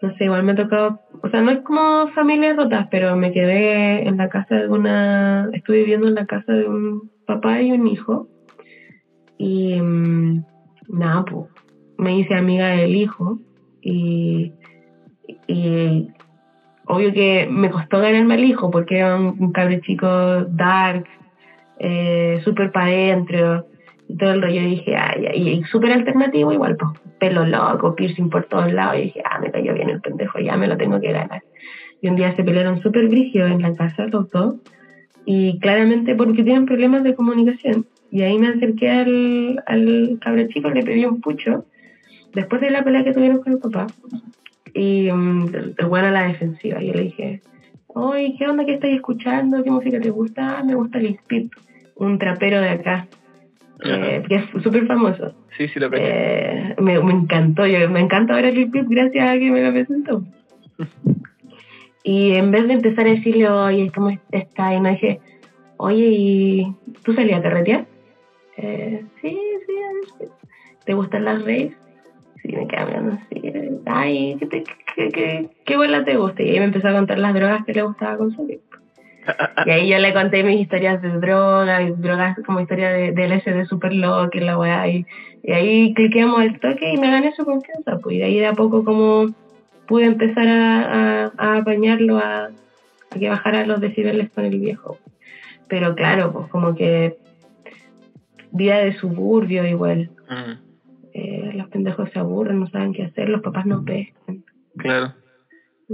No sé, igual me ha tocado. O sea, no es como familias rotas, pero me quedé en la casa de una. Estuve viviendo en la casa de un papá y un hijo. Y mm, nada, pues me hice amiga del hijo y, y obvio que me costó ganarme al hijo porque era un, cabre chico dark, eh, súper para adentro y todo el rollo. Y dije, ay, ay, y súper alternativo igual, pues pelo loco, piercing por todos lados. Y dije, ah, me cayó bien el pendejo, ya me lo tengo que ganar. Y un día se pelearon súper brígidos en la casa los dos y claramente porque tienen problemas de comunicación. Y ahí me acerqué al, al cabro chico, le pedí un pucho, después de la pelea que tuvieron con el papá, y um, el bueno a la defensiva. Y yo le dije, oye, ¿qué onda que estáis escuchando? ¿Qué música te gusta? "Ah, me gusta Lil Peep, un trapero de acá, eh, que es súper famoso. Sí, sí, lo. Eh, me, me encantó, yo, me encanta ahora Lil Peep gracias a que me lo presentó. [LAUGHS] Y en vez de empezar a decirle, oye, ¿cómo está? Y no dije, oye, ¿y tú salías a carretear? Eh, sí, sí, a veces. ¿Te gustan las raves? Sí, me quedaba mirando así. Ay, ¿qué, te, qué, qué, qué bola te gusta? Y ahí me empezó a contar las drogas que le gustaba consumir. Y ahí yo le conté mis historias de drogas, drogas como historia de, del SD super loco y la weá. Y, y ahí cliqueamos el toque y me gané su confianza. Pues y de ahí de a poco como pude empezar a, a, a apañarlo a, a que bajara los decibeles con el viejo. Pero claro, pues como que vida de suburbio igual. Mm, Eh, los pendejos se aburren, no saben qué hacer, los papás no pescan. claro.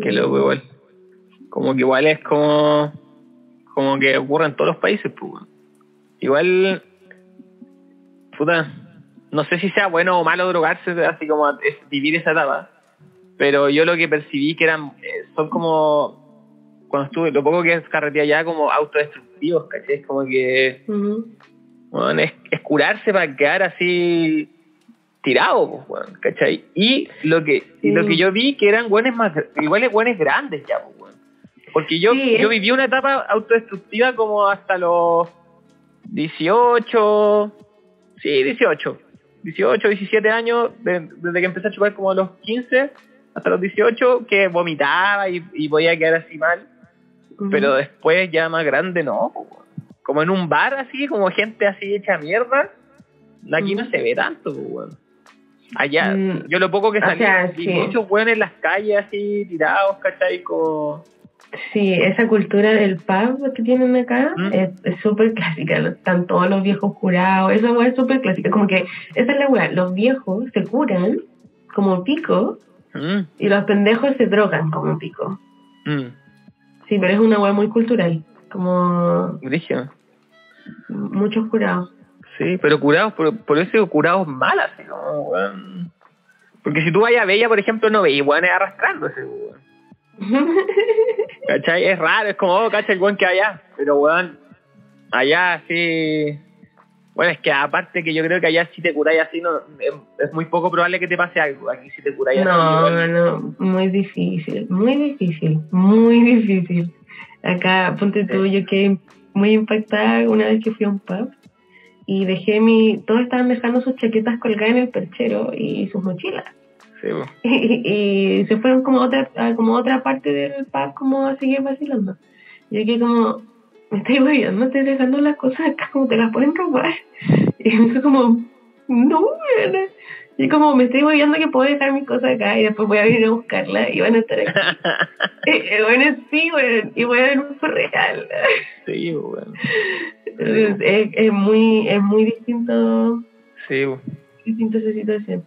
Qué loco igual. Como que igual es como como que ocurre en todos los países, pues. Igual puta, no sé si sea bueno o malo drogarse, así como es- vivir esa etapa, pero yo lo que percibí que eran eh, son como cuando estuve, lo poco que es carretera ya como autodestructivos, ¿cachai? Es como que es, es curarse para quedar así tirado, pues, weón, ¿cachai? Y lo que y lo que yo vi que eran buenos más iguales buenos grandes ya, pues, weón. Porque yo, Sí, yo viví una etapa autodestructiva como hasta los 18, sí, 18, 18, 17 años, de- desde que empecé a chupar como a los 15 hasta los 18, que vomitaba y, y podía quedar así mal pero después ya más grande no, weón. como en un bar así, como gente así hecha mierda, aquí no se ve tanto, po, weón. Allá, Mm, yo lo poco que o salí, sea, vi sí. muchos weones en las calles así tirados, ¿cachai? Como... Sí, esa cultura del pub que tienen acá Mm. es es súper clásica. Están todos los viejos curados. Esa weá es súper clásica. Como que esa es la weá. Los viejos se curan como pico Mm, y los pendejos se drogan como pico. mm, Sí, pero es una weá muy cultural. Como muchos curados. Sí, pero curados, por, por eso curados mal, así como, weón. Porque si tú vayas a Bella, por ejemplo, no veis weones arrastrándose, weón. [LAUGHS] ¿Cachai? Es raro, es como, oh, cacha el buen que allá. Pero, weón, allá sí. Bueno, es que aparte que yo creo que allá si te curáis así, no, es, es muy poco probable que te pase algo. Aquí si te curáis así. No, no, muy difícil, muy difícil, muy difícil. Acá, ponte tú, yo quedé muy impactada una vez que fui a un pub y dejé mi, todos estaban dejando sus chaquetas colgadas en el perchero y sus mochilas. Sí. [LAUGHS] Y, y se fueron como a otra, a como a otra parte del pub como a seguir vacilando. Y yo quedé como, me estoy no estoy dejando las cosas acá como te las pueden robar. [LAUGHS] Y me como, no, weona. Y como me estoy moviendo que puedo dejar mis cosas acá y después voy a venir a buscarlas y van a estar aquí. [LAUGHS] Eh, bueno, sí, bueno, y voy a ver un real. sí, weón. Entonces, es, es muy, es muy distinto, Sí, po. distinta esa situación.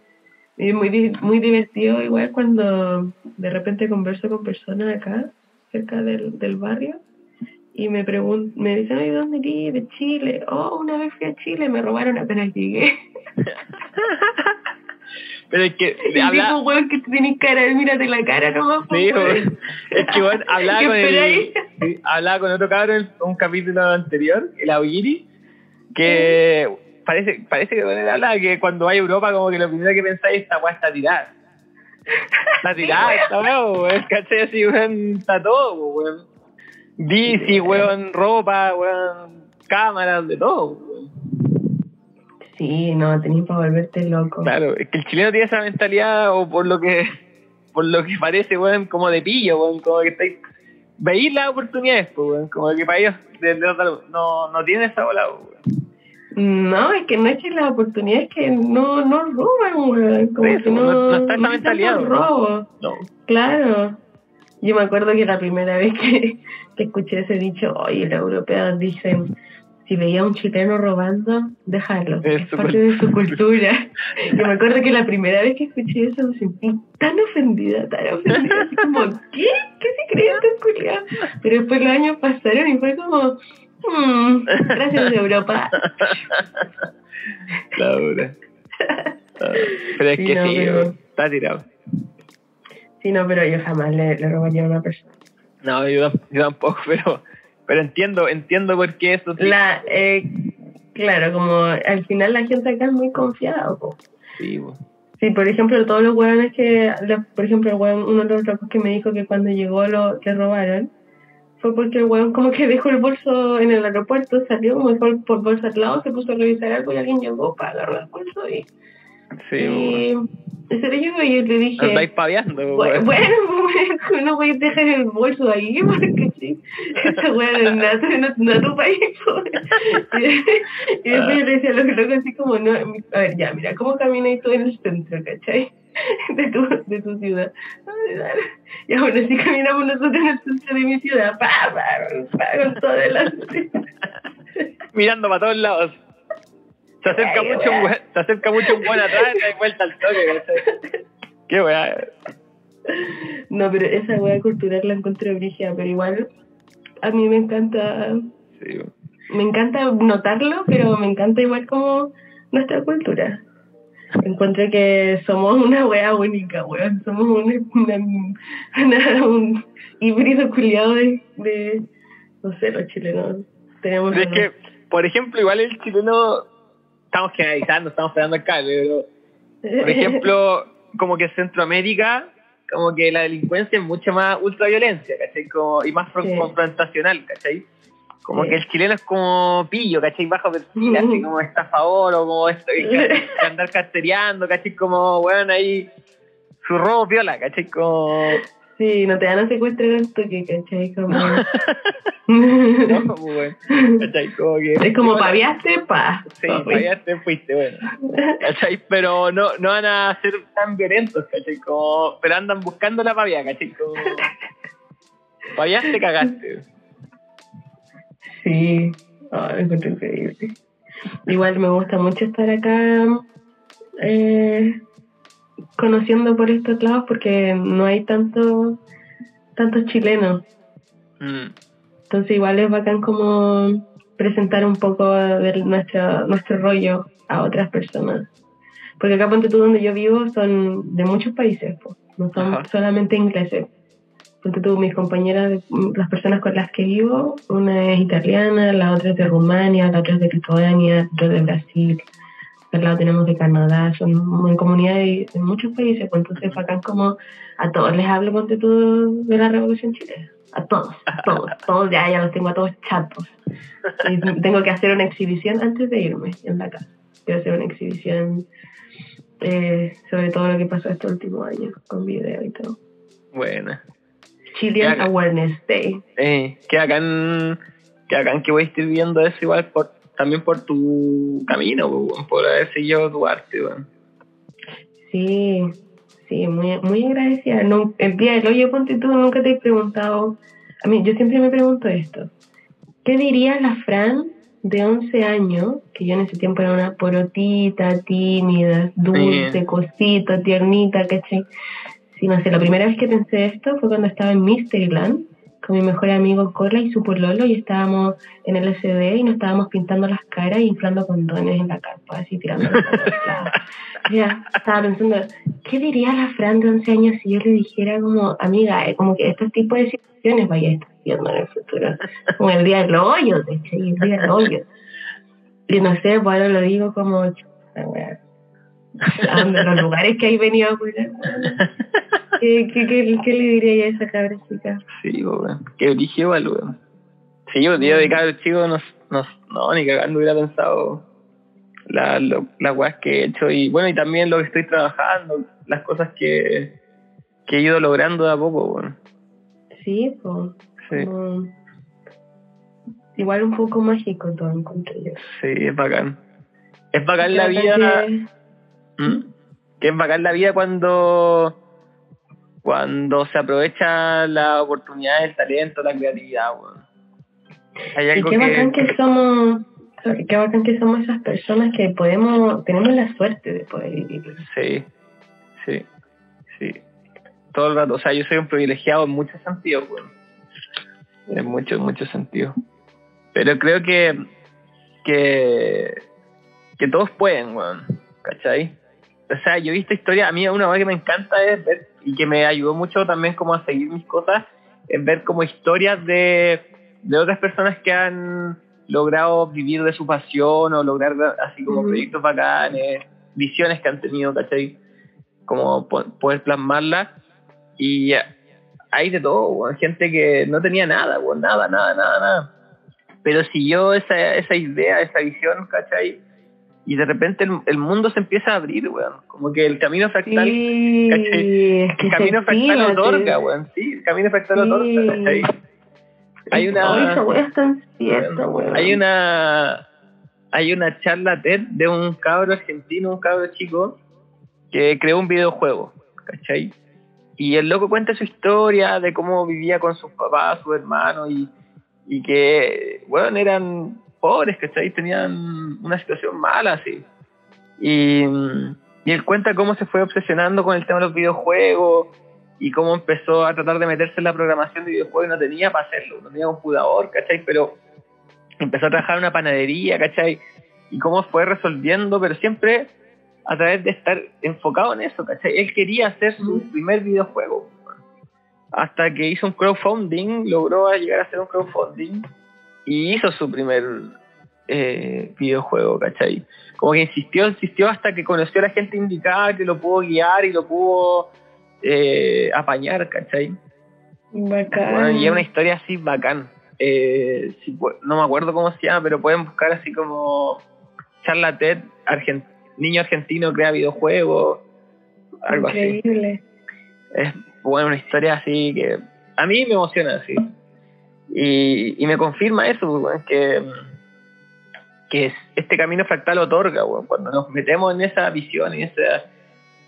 Y es muy, muy divertido igual cuando de repente converso con personas acá, cerca del, del barrio, y me preguntan, me dicen, ¿y dónde eres? De Chile. Oh, una vez fui a Chile, me robaron apenas llegué. [LAUGHS] Pero es que habla, digo, weón, que tienes cara, mírate la cara nomás. Sí, weón. Es que weón, [LAUGHS] hablaba ¿Qué con el, sí, hablaba con otro cabrón en un capítulo anterior, el Augiri, que parece, parece que él hablaba que cuando va a Europa como que lo primero que pensáis esta weá está tirada. Está tirada, está weón, weón, ¿cachai? Así, weón, está todo, weón. Bici, weón, ropa, weón, cámaras, de todo, weón. Sí, no, tenés para volverte loco. Claro, es que el chileno tiene esa mentalidad, o por lo que por lo que parece, weón, como de pillo, weón, como que estáis... Veis las oportunidades, pues, weón, como que para ellos de- de- no, no tienen esa bola, weón. No, es que no echen las oportunidades que no, no roban, weón. Como Eso, que no- no, está esa no mentalidad, robo. No. Claro. Yo me acuerdo que la primera vez que, que escuché ese dicho, oye, los europeos dicen, si veía a un chileno robando, déjalo, Es parte de su cultura. [LAUGHS] Yo me acuerdo que la primera vez que escuché eso me sentí tan ofendida, tan ofendida, así como, ¿qué? ¿Qué se cree este culiao? Pero después los años pasaron y fue como, "Mm, gracias Europa. [LAUGHS] La dura. Ah, Pero es Sí, que no, sí, pero- weón, está tirado. Sí, no, pero yo jamás le, le robaría a una persona. No, yo tampoco, pero pero entiendo, entiendo por qué eso sí. La, eh, claro, como al final la gente acá es muy confiada. po. Sí, po. Sí, por ejemplo, todos los hueones que, por ejemplo, el hueón, uno de los locos que me dijo que cuando llegó lo le robaron, fue porque el hueón como que dejó el bolso en el aeropuerto, salió como el por bolso al lado, se puso a revisar algo y alguien llegó para agarrar el bolso y, Sí, y se le llegó y yo le dije... Andáis paviando. Bueno, [LAUGHS] pues, no voy a dejar el bolso ahí, [LAUGHS] porque sí, esa weá no es no, no es tu país. [LAUGHS] Y, después yo le decía a los locos así como, no, a ver, ya, mira, ¿cómo caminas tú en el centro, cachai? De tu, de tu ciudad. Y aún así caminamos nosotros en el centro de mi ciudad, pa, pa, pa, con todo delante. Mirando para todos lados. Se acerca Ay, mucho un se acerca mucho un buen atrás y da vuelta al toque. Qué weá. No, pero esa weá cultural la encontré brígida, pero igual a mí me encanta Sí, me encanta notarlo, pero me encanta igual como nuestra cultura. Encuentro que somos una wea única, weón. Somos un, una, una- un híbrido culiado de, de, no sé, los chilenos. Tenemos es unos- que, por ejemplo, igual el chileno, estamos generalizando, estamos pegando el cable, pero por ejemplo, como que Centroamérica, como que la delincuencia es mucho más ultraviolencia, ¿cachai? Como, y más Sí. confrontacional, ¿cachai? Como Sí. que el chileno es como pillo, ¿cachai? Bajo perfil, así como estafador o como esto, que, [LAUGHS] andar cartereando, ¿cachai? Como, weón, ahí su robo viola, ¿cachai? Como... Sí, no te van a secuestrar al toque, ¿cachai? Como... [LAUGHS] [LAUGHS] No, pues, weón, ¿cachai? Como que... es como Bueno, paviaste, pa. Sí, pa, para allá te fuiste, bueno. ¿Cachai? Pero no, no van a ser tan violentos, ¿cachai? Como, pero andan buscando la pavia, ¿cachai? Como, pavia te cagaste. Sí, oh, me encuentro increíble. Igual me gusta mucho estar acá eh, conociendo por estos lados porque no hay tanto tantos chilenos. Mm, Entonces igual es bacán como presentar un poco de nuestro, nuestro rollo a otras personas. Porque acá ponte tú donde yo vivo son de muchos países, po. no son Ajá. solamente ingleses. Ponte tú, mis compañeras, las personas con las que vivo, una es italiana, la otra es de Rumania, la otra es de Lituania, otra de Brasil, al lado tenemos de Canadá, son en comunidades de, de muchos países, pues entonces bacán como a todos les hablo, ponte tú, de la Revolución Chilena. A todos, a todos, [LAUGHS] todos ya, ya los tengo a todos chatos. Y tengo que hacer una exhibición antes de irme en la casa. Quiero hacer una exhibición eh, sobre todo lo que pasó este último año, con video y todo. bueno. Chilean. Awareness Day. Eh, que acá en, que acá en que voy a estar viendo eso igual por, también por tu camino, por haber seguido tu arte, weón. Sí, sí, muy, muy agradecida. No, el día del hoyo, ponte tú, nunca te he preguntado. A mí, yo siempre me pregunto esto. ¿Qué diría la Fran de 11 años, que yo en ese tiempo era una porotita, tímida, dulce, Sí. cosita, tiernita, ¿cachai? Sí, no sé, la primera vez que pensé esto fue cuando estaba en Mysteryland con mi mejor amigo Cola y su pololo y estábamos en el SD y nos estábamos pintando las caras y inflando condones en la carpa, así tirando. [LAUGHS] Ya, estaba pensando, ¿qué diría la Fran de 11 años si yo le dijera como, amiga, eh, como que estos tipos de situaciones vaya a estar viendo en el futuro? Como el día del hoyo, de hecho, y el día del hoyo. Y no sé, pues ahora lo digo como, [LAUGHS] los lugares que hay venido a cuidar. ¿Qué, qué, qué, qué le diría a esa cabra chica? Sí, weón. Qué origen weón. Sí, yo, tío, de cada chico, no, no, no, ni cagando hubiera pensado la, las weas que he hecho y bueno, y también lo que estoy trabajando, las cosas que, que he ido logrando de a poco, weón. Sí, pues, Sí, como- igual un poco mágico todo encontré yo. sí, es bacán. Es bacán la vida. ¿Mm? Que es bacán la vida cuando cuando se aprovecha la oportunidad, el talento, la creatividad, weón. Hay Y qué que, bacán que somos, qué bacán que somos esas personas que podemos, tenemos la suerte de poder vivir. Sí, sí, sí. Todo el rato. O sea, yo soy un privilegiado en muchos sentidos, weón. En muchos, muchos sentidos. Pero creo que, que, que todos pueden, weón. ¿Cachai? O sea, yo he visto historias, a mí una cosa que me encanta es ver, y que me ayudó mucho también como a seguir mis cosas, es ver como historias de, de otras personas que han logrado vivir de su pasión o lograr así como Ujú. proyectos bacanes, visiones que han tenido, ¿cachai? Como po- poder plasmarlas. Y hay de todo, weón. gente que no tenía nada, weón, nada, nada, nada, nada. Pero siguió esa, esa idea, esa visión, ¿cachai? Y de repente el, el mundo se empieza a abrir, weón. Como que el camino fractal, Sí, es que el camino fractal otorga, weón. Sí, el camino fractal Sí. otorga, ¿cachai? Hay una- tan weón. Hay una hay una charla TED de un cabro argentino, un cabro chico, que creó un videojuego, ¿cachai? Y el loco cuenta su historia de cómo vivía con sus papás, sus hermanos, y, y que, bueno, eran pobres, ¿cachai? Tenían una situación mala, así. Y, y él cuenta cómo se fue obsesionando con el tema de los videojuegos y cómo empezó a tratar de meterse en la programación de videojuegos y no tenía para hacerlo, no tenía computador, ¿cachai? Pero empezó a trabajar en una panadería, ¿cachai? Y cómo fue resolviendo, pero siempre a través de estar enfocado en eso, ¿cachai? Él quería hacer su Ujú. primer videojuego. Hasta que hizo un crowdfunding, logró llegar a hacer un crowdfunding y hizo su primer eh, videojuego, ¿cachai? Como que insistió, insistió hasta que conoció a la gente indicada que lo pudo guiar y lo pudo eh, apañar, ¿cachai? Bacán. Bueno, y es una historia así bacán. Eh, si no me acuerdo cómo se llama, pero pueden buscar así como charla TED, niño argentino crea videojuegos, algo así. Increíble. Es bueno, una historia así que a mí me emociona así. Y, y me confirma eso, weón, que, que es- este camino fractal otorga, cuando nos metemos en esa visión y esa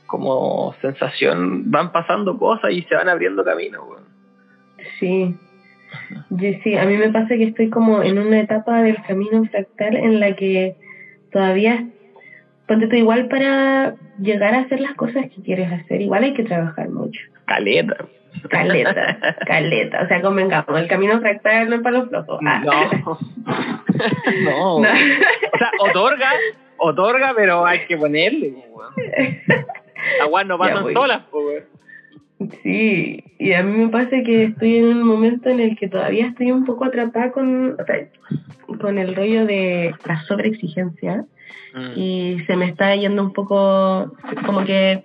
como sensación, van pasando cosas y se van abriendo caminos. Sí. Sí, a mí me pasa que estoy como en una etapa del camino fractal en la que todavía, ponte tú igual para llegar a hacer las cosas que quieres hacer, igual hay que trabajar mucho. Caleta. Caleta, caleta. O sea, convengamos, el camino fractal no es para los flojos. Ah. No. no. [LAUGHS] No. O sea, otorga, otorga, pero hay que ponerle, weas no pasan solas, pues. Sí, y a mí me pasa que estoy en un momento en el que todavía estoy un poco atrapada con, o sea, con el rollo de la sobreexigencia Mm. y se me está yendo un poco como que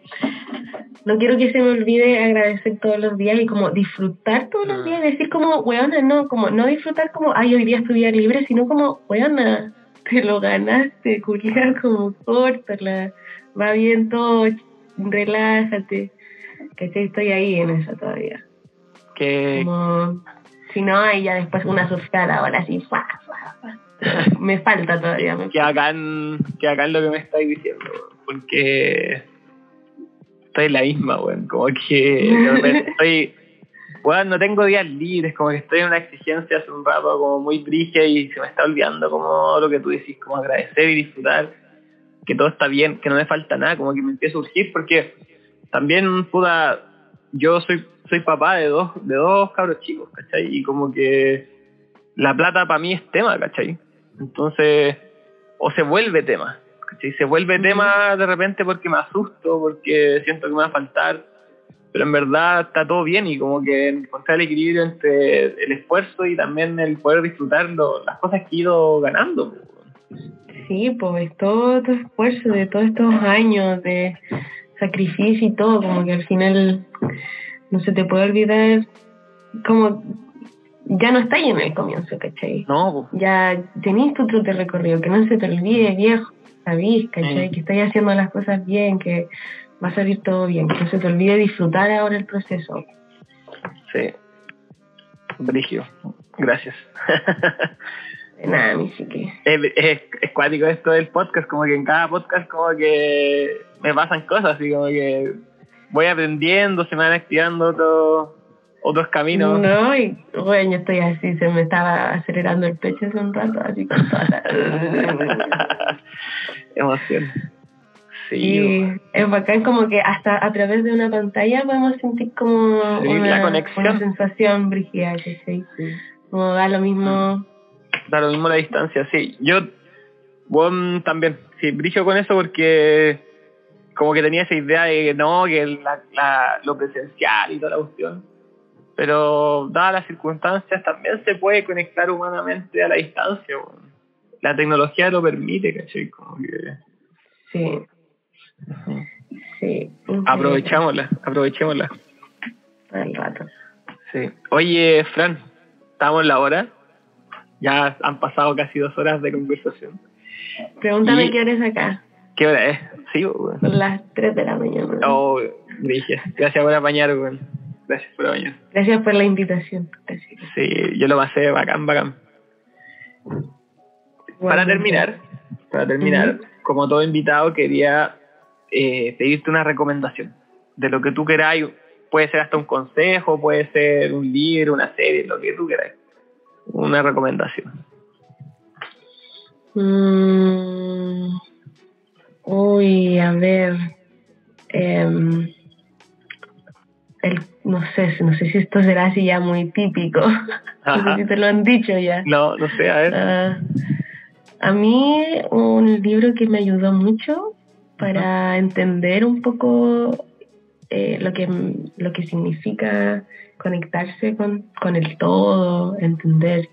no quiero que se me olvide agradecer todos los días y como disfrutar todos los Mm. días, decir como, weona, no, como no disfrutar como, ay, hoy día es tu día libre, sino como, weona, te lo ganaste, culiar como córtala, va bien todo, relájate, que estoy ahí en eso todavía. Que, Como, si no, ahí ya después una surfada ahora así, fa, fa, fa. [LAUGHS] Me falta todavía, me que hagan, que hagan lo que me estáis diciendo, porque estoy en la misma, weón, como que [LAUGHS] estoy, weón, no tengo días libres, como que estoy en una exigencia hace un rato como muy brígida y se me está olvidando como lo que tú decís, como agradecer y disfrutar, que todo está bien, que no me falta nada, como que me empieza a surgir, porque también, puta, yo soy soy papá de dos, de dos cabros chicos, ¿cachai? Y como que la plata para mí es tema, ¿cachai? Entonces, o se vuelve tema, ¿cachai? Se vuelve tema de repente porque me asusto, porque siento que me va a faltar, pero en verdad está todo bien y como que encontrar el equilibrio entre el esfuerzo y también el poder disfrutar lo- las cosas que he ido ganando. Sí, pues todo tu esfuerzo de todos estos años de sacrificio y todo, como que al final no se te puede olvidar, como ya no estás en el comienzo, ¿cachai? No, Ya tenés tu trote recorrido, que no se te olvide, viejo, sabís, ¿cachai? Mm. Que estás haciendo las cosas bien, que va a salir todo bien, que no se te olvide disfrutar ahora el proceso. Sí. Brigio. Gracias. [LAUGHS] Nada, a mí sí que. Es, es, es cuático esto del podcast, como que en cada podcast como que me pasan cosas, así como que voy aprendiendo, se me van activando otros otros caminos. No, y bueno, yo estoy así, se me estaba acelerando el pecho hace un rato, así con toda la... [LAUGHS] Emoción. Sí, Y es bacán como que hasta a través de una pantalla podemos sentir como Sí, una, la conexión. una sensación brígida, que sí. Como da lo mismo. da lo mismo la distancia, sí. Yo, bueno, también, sí, brillo con eso porque como que tenía esa idea de que no, que la, la, lo presencial y toda la cuestión. Pero dadas las circunstancias también se puede conectar humanamente a la distancia. La tecnología lo permite, ¿cachai? Como que Sí. Sí. aprovechámosla, aprovechémosla. El rato. Sí. Oye, Fran, estamos en la hora. Ya han pasado casi dos horas de conversación. Pregúntame Y- qué hora es acá. ¿Qué hora es? Sí. Son las 3 de la mañana. Oh, dije, gracias por apañar, weón. Gracias por apañar. Gracias por la invitación. Gracias. Sí, yo lo pasé bacán, bacán. Para terminar, para terminar, como todo invitado, quería eh, pedirte una recomendación de lo que tú queráis. Puede ser hasta un consejo, puede ser un libro, una serie, lo que tú queráis. Una recomendación. Mm, uy, a ver. em, el, no sé, no sé si esto será así ya muy típico. [LAUGHS] no Ajá. sé si te lo han dicho ya. No, no sé, a ver. Ah, a mí un libro que me ayudó mucho para entender un poco eh, lo que lo que significa conectarse con, con el todo, entender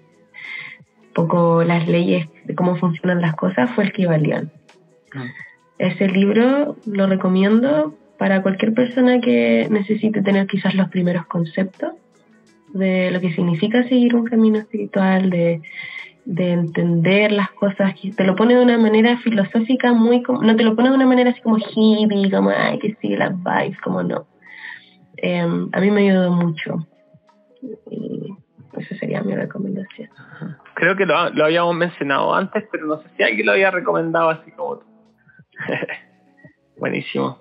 un poco las leyes de cómo funcionan las cosas fue el Kybalión. Ese libro lo recomiendo para cualquier persona que necesite tener quizás los primeros conceptos de lo que significa seguir un camino espiritual, de, de entender las cosas. Te lo pone de una manera filosófica muy... No te lo pone de una manera así como hippie, como, ay, que sigue las vibes, como no. Em, a mí me ayudó mucho. Y esa sería mi recomendación. Creo que lo, lo habíamos mencionado antes, pero no sé si alguien lo había recomendado así como tú. [LAUGHS] Buenísimo.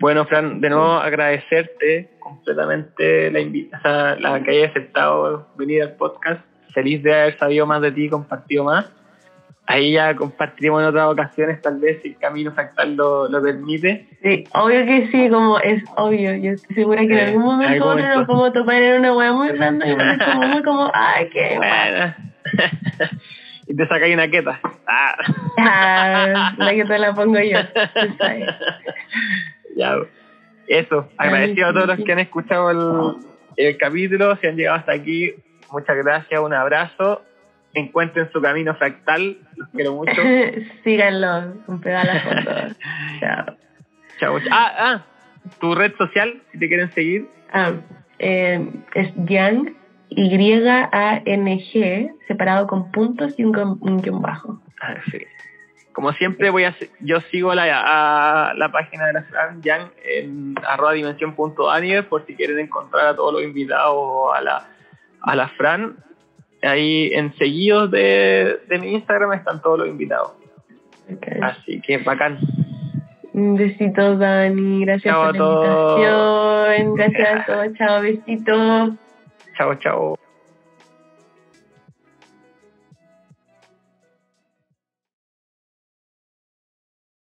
Bueno, Fran, de nuevo agradecerte completamente la invitación, [LAUGHS] la que hayas aceptado venir al podcast. Feliz de haber sabido más de ti y compartido más. Ahí ya compartiremos en otras ocasiones, tal vez si el camino fractal lo, lo permite. Sí, obvio que sí, como es obvio. Yo estoy segura que en Eh, algún momento momento. nos podemos topar en una wea muy random y ser como muy como, ay, qué. [LAUGHS] Bueno. [LAUGHS] y te sacáis una queta. Ah. Ah, la que te la pongo yo. Ya, eso. Agradecido a todos los que han escuchado el, el capítulo, si han llegado hasta aquí. Muchas gracias, un abrazo. Encuentren su camino fractal. Los quiero mucho. [LAUGHS] Síganlo, un pedal a fondo. Chao. Chao. Ah, ah, tu red social, si te quieren seguir. Ah, eh, es Yang, Y-A-N-G, separado con puntos y un guion bajo. Ah, sí. Como siempre, voy a yo sigo la, a la página de la Fran Yang en arroba dimensión.aniver por si quieren encontrar a todos los invitados a la, a la Fran. Ahí en seguidos de, de mi Instagram están todos los invitados. Así que bacán. Un besito, Dani. Gracias Chao por la invitación. Gracias a [LAUGHS] todos. Chao, besitos. Chao, chao.